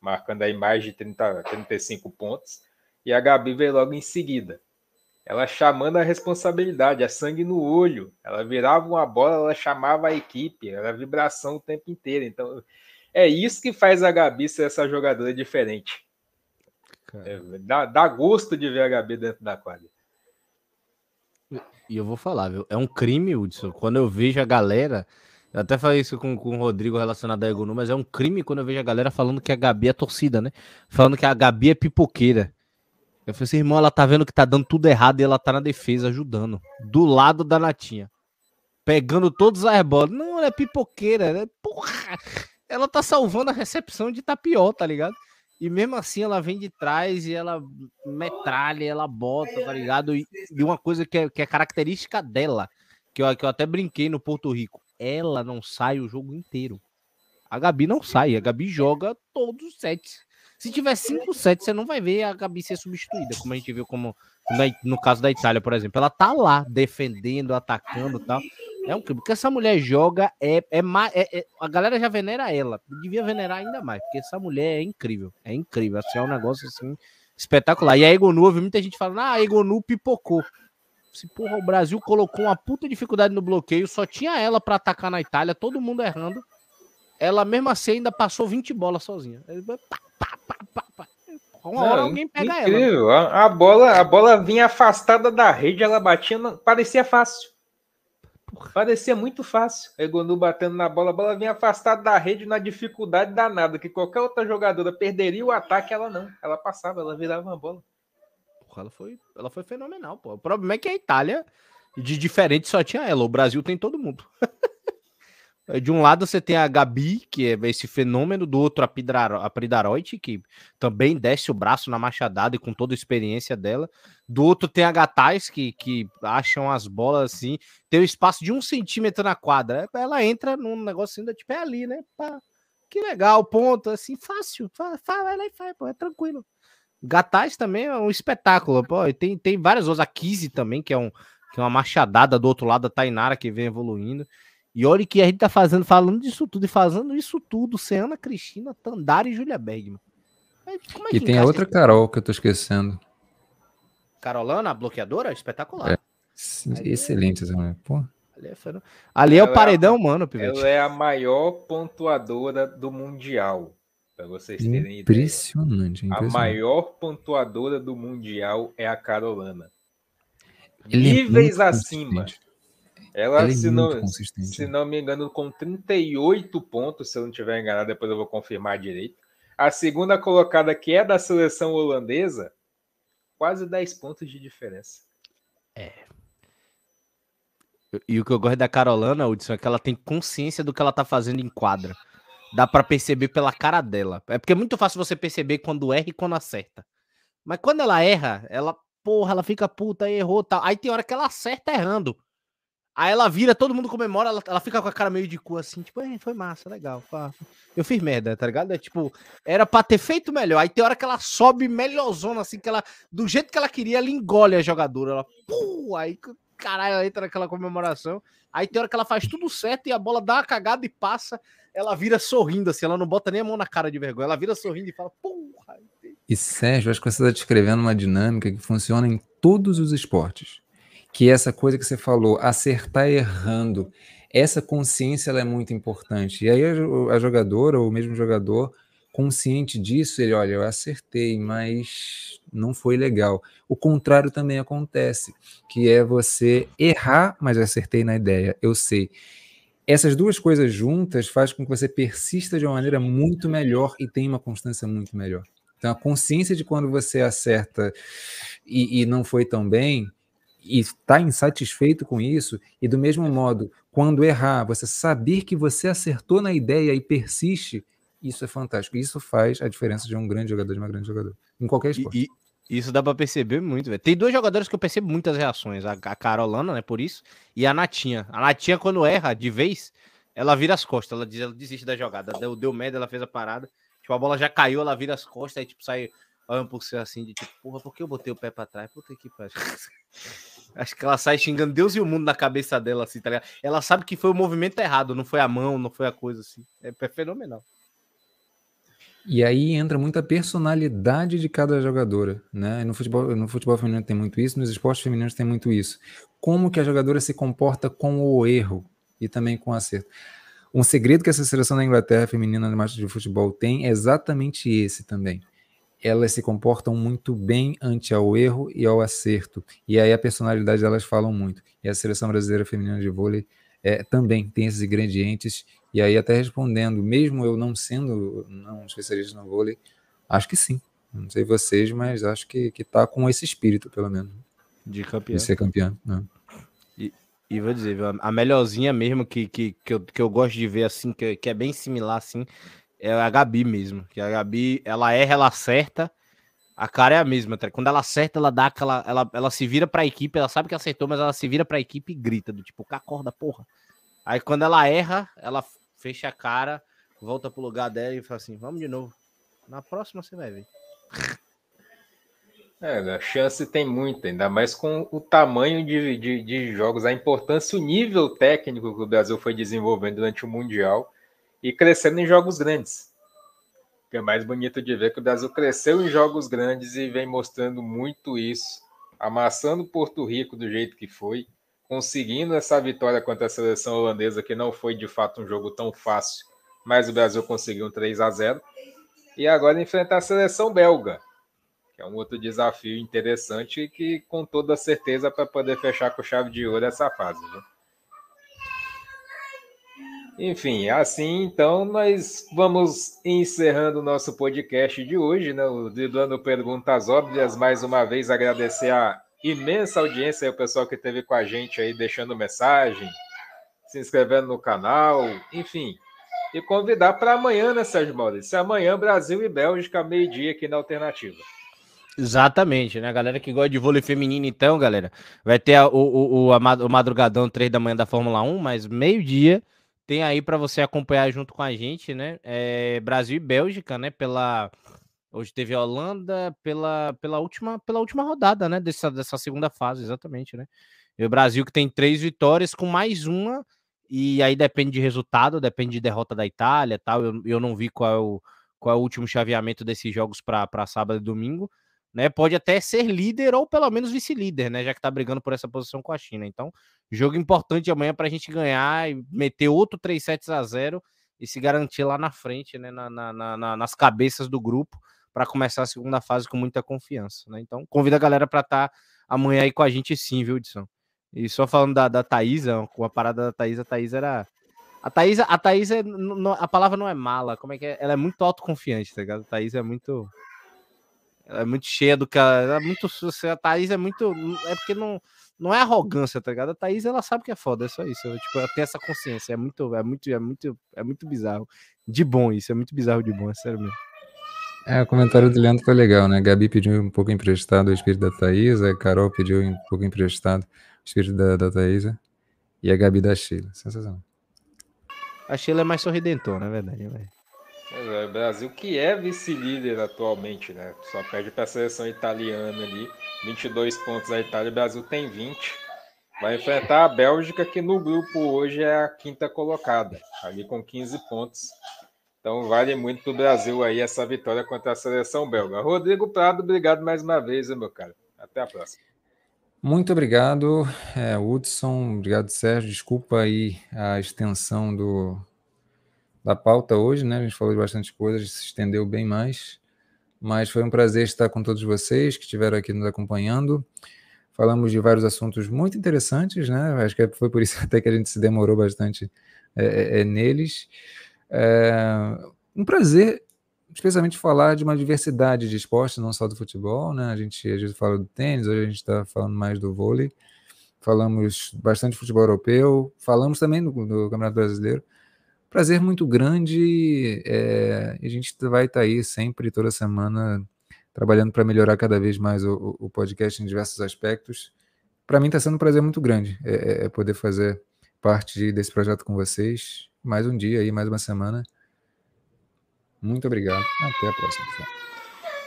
S3: marcando aí mais de 30, 35 pontos e a Gabi veio logo em seguida. Ela chamando a responsabilidade, a sangue no olho. Ela virava uma bola, ela chamava a equipe, era vibração o tempo inteiro. Então, é isso que faz a Gabi ser essa jogadora diferente. É, dá, dá gosto de ver a Gabi dentro da quadra.
S1: E eu vou falar, viu? É um crime, Hudson. Quando eu vejo a galera. Eu até falei isso com, com o Rodrigo relacionado a Egonu, mas é um crime quando eu vejo a galera falando que a Gabi é torcida, né? Falando que a Gabi é pipoqueira. Eu falei assim, irmão, ela tá vendo que tá dando tudo errado e ela tá na defesa ajudando. Do lado da Natinha. Pegando todos as bolas. Não, ela é pipoqueira, né? Porra! Ela tá salvando a recepção de Tapió, tá ligado? E mesmo assim ela vem de trás e ela metralha, ela bota, tá ligado? E, e uma coisa que é, que é característica dela, que eu, que eu até brinquei no Porto Rico, ela não sai o jogo inteiro. A Gabi não sai, a Gabi joga todos os sets. Se tiver 5 sets, você não vai ver a Gabi ser substituída, como a gente viu como no caso da Itália, por exemplo. Ela tá lá defendendo, atacando e tal. É um crime. Porque essa mulher joga, é, é, é, é, A galera já venera ela. Devia venerar ainda mais, porque essa mulher é incrível. É incrível. Assim, é um negócio assim espetacular. E a Egonu, eu vi muita gente falando, ah, a Egonu pipocou. Se porra, o Brasil colocou uma puta dificuldade no bloqueio, só tinha ela para atacar na Itália, todo mundo errando. Ela mesmo assim ainda passou 20 bolas sozinha. Pá, pá, pá,
S3: uma hora alguém pega incrível. ela. A, a, bola, a bola vinha afastada da rede, ela batia, parecia fácil. Parecia muito fácil. Egonu batendo na bola, a bola vinha afastada da rede na dificuldade danada, que qualquer outra jogadora perderia o ataque, ela não. Ela passava, ela virava uma bola.
S1: Porra, ela foi, ela foi fenomenal, pô. O problema é que a Itália, de diferente, só tinha ela. O Brasil tem todo mundo. De um lado você tem a Gabi, que é esse fenômeno, do outro a, Pidar a Pridaroite, que também desce o braço na machadada e com toda a experiência dela. Do outro tem a Gatais, que, que acham as bolas assim, tem um espaço de um centímetro na quadra. Ela entra num negócio ainda tipo é ali, né? Pá, que legal, ponto, assim, fácil. Vai lá e faz, pô, é tranquilo. Gatais também é um espetáculo, pô. E tem, tem várias outras. A Kizzy também, que é, um, que é uma machadada do outro lado da Tainara, que vem evoluindo. E olha que a gente tá fazendo, falando disso tudo e fazendo isso tudo sem Ana Cristina, Tandara e Júlia Bergman.
S4: É e tem a outra Carol que eu tô esquecendo.
S1: Carolana, a bloqueadora? Espetacular. É.
S4: Excelente essa mulher. Pô.
S1: Ali é, Ali é o paredão, é mano,
S3: Pivete. Ela é a maior pontuadora do Mundial. Pra vocês terem
S4: impressionante,
S3: ideia. A maior pontuadora do Mundial é a Carolana. Ele é Níveis é acima. Ela, Ela é se, não, se não me engano, com 38 pontos, se eu não estiver enganado, depois eu vou confirmar direito. A segunda colocada, que é da seleção holandesa, quase 10 pontos de diferença.
S1: É. E o que eu gosto da Carolana, Hudson, é que ela tem consciência do que ela tá fazendo em quadra. Dá para perceber pela cara dela. É porque é muito fácil você perceber quando erra e quando acerta. Mas quando ela erra, ela, porra, ela fica puta, errou, tal. Aí tem hora que ela acerta errando. Aí ela vira, todo mundo comemora, ela, ela fica com a cara meio de cu assim, tipo, foi massa, legal. Eu fiz merda, tá ligado? É tipo, era pra ter feito melhor. Aí tem hora que ela sobe melhorzona, assim, que ela, do jeito que ela queria, ela engole a jogadora. Ela, pum, aí, caralho, ela entra naquela comemoração. Aí tem hora que ela faz tudo certo e a bola dá uma cagada e passa. Ela vira sorrindo, assim, ela não bota nem a mão na cara de vergonha. Ela vira sorrindo e fala, porra.
S4: E Sérgio, acho que você está descrevendo uma dinâmica que funciona em todos os esportes que essa coisa que você falou, acertar errando, essa consciência ela é muito importante. E aí a, a jogadora, ou mesmo jogador, consciente disso, ele, olha, eu acertei, mas não foi legal. O contrário também acontece, que é você errar, mas acertei na ideia, eu sei. Essas duas coisas juntas faz com que você persista de uma maneira muito melhor e tenha uma constância muito melhor. Então, a consciência de quando você acerta e, e não foi tão bem, e está insatisfeito com isso, e do mesmo modo, quando errar, você saber que você acertou na ideia e persiste, isso é fantástico. Isso faz a diferença de um grande jogador de uma grande jogador, em qualquer esporte.
S1: E, e isso dá para perceber muito, velho. Tem dois jogadores que eu percebo muitas reações, a, a Carolana, né, por isso, e a Natinha. A Natinha, quando erra de vez, ela vira as costas, ela, diz, ela desiste da jogada. Deu, deu merda, ela fez a parada. Tipo, a bola já caiu, ela vira as costas, aí tipo, sai por ser assim, de tipo, porra, por que eu botei o pé pra trás? Puta que pariu. Acho que ela sai xingando Deus e o mundo na cabeça dela, assim, tá ligado? Ela sabe que foi o movimento errado, não foi a mão, não foi a coisa, assim. É, é fenomenal.
S4: E aí entra muita personalidade de cada jogadora, né? No futebol, no futebol feminino tem muito isso, nos esportes femininos tem muito isso. Como que a jogadora se comporta com o erro e também com o acerto. Um segredo que essa seleção da Inglaterra feminina de futebol tem é exatamente esse também elas se comportam muito bem ante ao erro e ao acerto. E aí a personalidade delas falam muito. E a seleção brasileira feminina de vôlei é, também tem esses ingredientes. E aí até respondendo, mesmo eu não sendo não especialista no vôlei, acho que sim. Não sei vocês, mas acho que que tá com esse espírito pelo menos
S1: de campeão.
S4: De ser campeão. Né?
S1: E, e vou dizer, a melhorzinha mesmo que, que, que, eu, que eu gosto de ver assim, que, que é bem similar assim, é a Gabi mesmo. Que a Gabi, ela erra, ela acerta. A cara é a mesma. Tá? Quando ela acerta, ela dá aquela. Ela, ela se vira pra equipe, ela sabe que acertou, mas ela se vira pra equipe e grita, do tipo, acorda, porra. Aí quando ela erra, ela fecha a cara, volta pro lugar dela e fala assim: vamos de novo. Na próxima você vai ver.
S3: É, a chance tem muita, ainda mais com o tamanho de, de, de, jogos, a importância, o nível técnico que o Brasil foi desenvolvendo durante o Mundial e crescendo em jogos grandes. O que é mais bonito de ver que o Brasil cresceu em jogos grandes e vem mostrando muito isso, amassando Porto Rico do jeito que foi, conseguindo essa vitória contra a seleção holandesa, que não foi de fato um jogo tão fácil, mas o Brasil conseguiu um 3 a 0 e agora enfrentar a seleção belga é um outro desafio interessante que, com toda certeza, para poder fechar com chave de ouro essa fase. Viu? Enfim, assim então nós vamos encerrando o nosso podcast de hoje, né? O Driblando Perguntas Óbvias. Mais uma vez agradecer a imensa audiência o pessoal que esteve com a gente aí, deixando mensagem, se inscrevendo no canal, enfim. E convidar para amanhã, né, Sérgio Maurício? Amanhã, Brasil e Bélgica, meio-dia aqui na Alternativa.
S1: Exatamente, né? Galera que gosta de vôlei feminino, então, galera, vai ter a, o, o, a, o madrugadão 3 da manhã da Fórmula 1, mas meio-dia tem aí para você acompanhar junto com a gente, né? É Brasil e Bélgica, né? Pela. Hoje teve a Holanda pela, pela, última, pela última rodada, né? Dessa, dessa segunda fase, exatamente, né? E o Brasil que tem três vitórias com mais uma, e aí depende de resultado, depende de derrota da Itália tal. Eu, eu não vi qual é o, qual é o último chaveamento desses jogos para sábado e domingo né? Pode até ser líder ou pelo menos vice-líder, né? Já que está brigando por essa posição com a China. Então, jogo importante amanhã para a gente ganhar e meter outro 3 sets a 0 e se garantir lá na frente, né? Na, na, na, nas cabeças do grupo para começar a segunda fase com muita confiança, né? Então, convida a galera para estar tá amanhã aí com a gente sim, viu, Edson? E só falando da, da Thaisa, com a parada da Thaisa, a era. A Thaís, a Thaís é, a palavra não é mala, como é que é? Ela é muito autoconfiante, tá ligado? A Thaís é muito ela é muito cheia do que ela, é muito. A Thaís é muito. É porque não, não é arrogância, tá ligado? A Thaís ela sabe que é foda, é só isso. Ela, tipo, ela tem essa consciência. É muito, é muito, é muito, é muito bizarro. De bom isso, é muito bizarro de bom, é sério mesmo.
S4: É, o comentário do Leandro foi legal, né? Gabi pediu um pouco emprestado o espírito da Thaís, a Carol pediu um pouco emprestado o espírito da, da Thaís e a Gabi da Sheila. Sensacional.
S1: A Sheila é mais sorridentor, na é verdade, velho.
S3: É, o Brasil que é vice-líder atualmente, né? Só perde para a seleção italiana ali. 22 pontos a Itália, o Brasil tem 20. Vai enfrentar a Bélgica, que no grupo hoje é a quinta colocada, ali com 15 pontos. Então vale muito para o Brasil aí essa vitória contra a seleção belga. Rodrigo Prado, obrigado mais uma vez, meu cara. Até a próxima.
S4: Muito obrigado, é, Hudson. Obrigado, Sérgio. Desculpa aí a extensão do, da pauta hoje, né? A gente falou de bastante coisas, se estendeu bem mais, mas foi um prazer estar com todos vocês que estiveram aqui nos acompanhando. Falamos de vários assuntos muito interessantes, né? Acho que foi por isso até que a gente se demorou bastante é, é, é neles. É um prazer, especialmente falar de uma diversidade de esportes, não só do futebol, né? A gente às fala do tênis, hoje a gente está falando mais do vôlei. Falamos bastante de futebol europeu, falamos também do, do Campeonato Brasileiro prazer muito grande. É, a gente vai estar tá aí sempre, toda semana, trabalhando para melhorar cada vez mais o, o, podcast em diversos aspectos. Para mim está sendo um prazer muito grande é, é, é, poder fazer parte desse projeto com vocês. Mais um dia aí, mais uma semana. Muito obrigado. Até a próxima.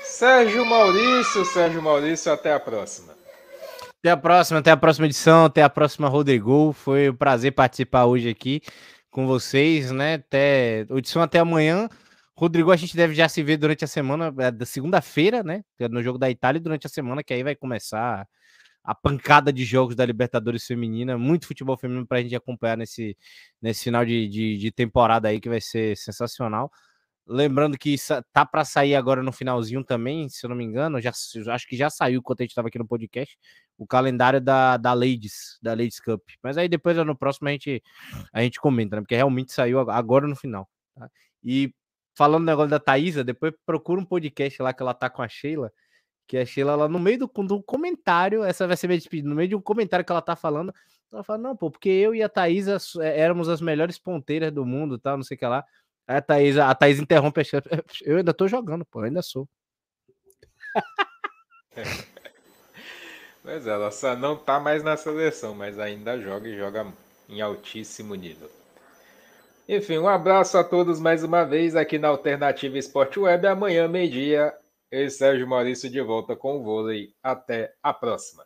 S3: Sérgio Maurício, Sérgio Maurício, até a próxima.
S1: Até a próxima, até a próxima edição, até a próxima Rodrigo. Foi um prazer participar hoje aqui com vocês, né? Até edição até amanhã. Rodrigo, a gente deve já se ver durante a semana, é, da segunda-feira, né? É no jogo da Itália, durante a semana, que aí vai começar a pancada de jogos da Libertadores Feminina, muito futebol feminino para a gente acompanhar nesse, nesse final de, de, de, temporada aí, que vai ser sensacional. Lembrando que tá para sair agora no finalzinho também, se eu não me engano, já acho que já saiu quando a gente estava aqui no podcast, o calendário da, da Ladies, da Ladies Cup. Mas aí depois no próximo a gente a gente comenta, né? Porque realmente saiu agora no final. Tá? E falando do negócio da Thaisa, depois procura um podcast lá que ela tá com a Sheila, que a Sheila lá no meio do, do comentário, essa vai ser minha despedida, no meio de um comentário que ela tá falando, ela fala: "Não, pô, porque eu e a Thaisa é, éramos as melhores ponteiras do mundo, tal, não sei o que lá". A Thaís, a Thaís interrompe a Eu ainda tô jogando, pô, ainda sou.
S3: Pois é, ela só não tá mais na seleção, mas ainda joga e joga em altíssimo nível. Enfim, um abraço a todos mais uma vez aqui na Alternativa Esporte Web. Amanhã, meio-dia, Eu e Sérgio Maurício de volta com o vôlei. Até a próxima.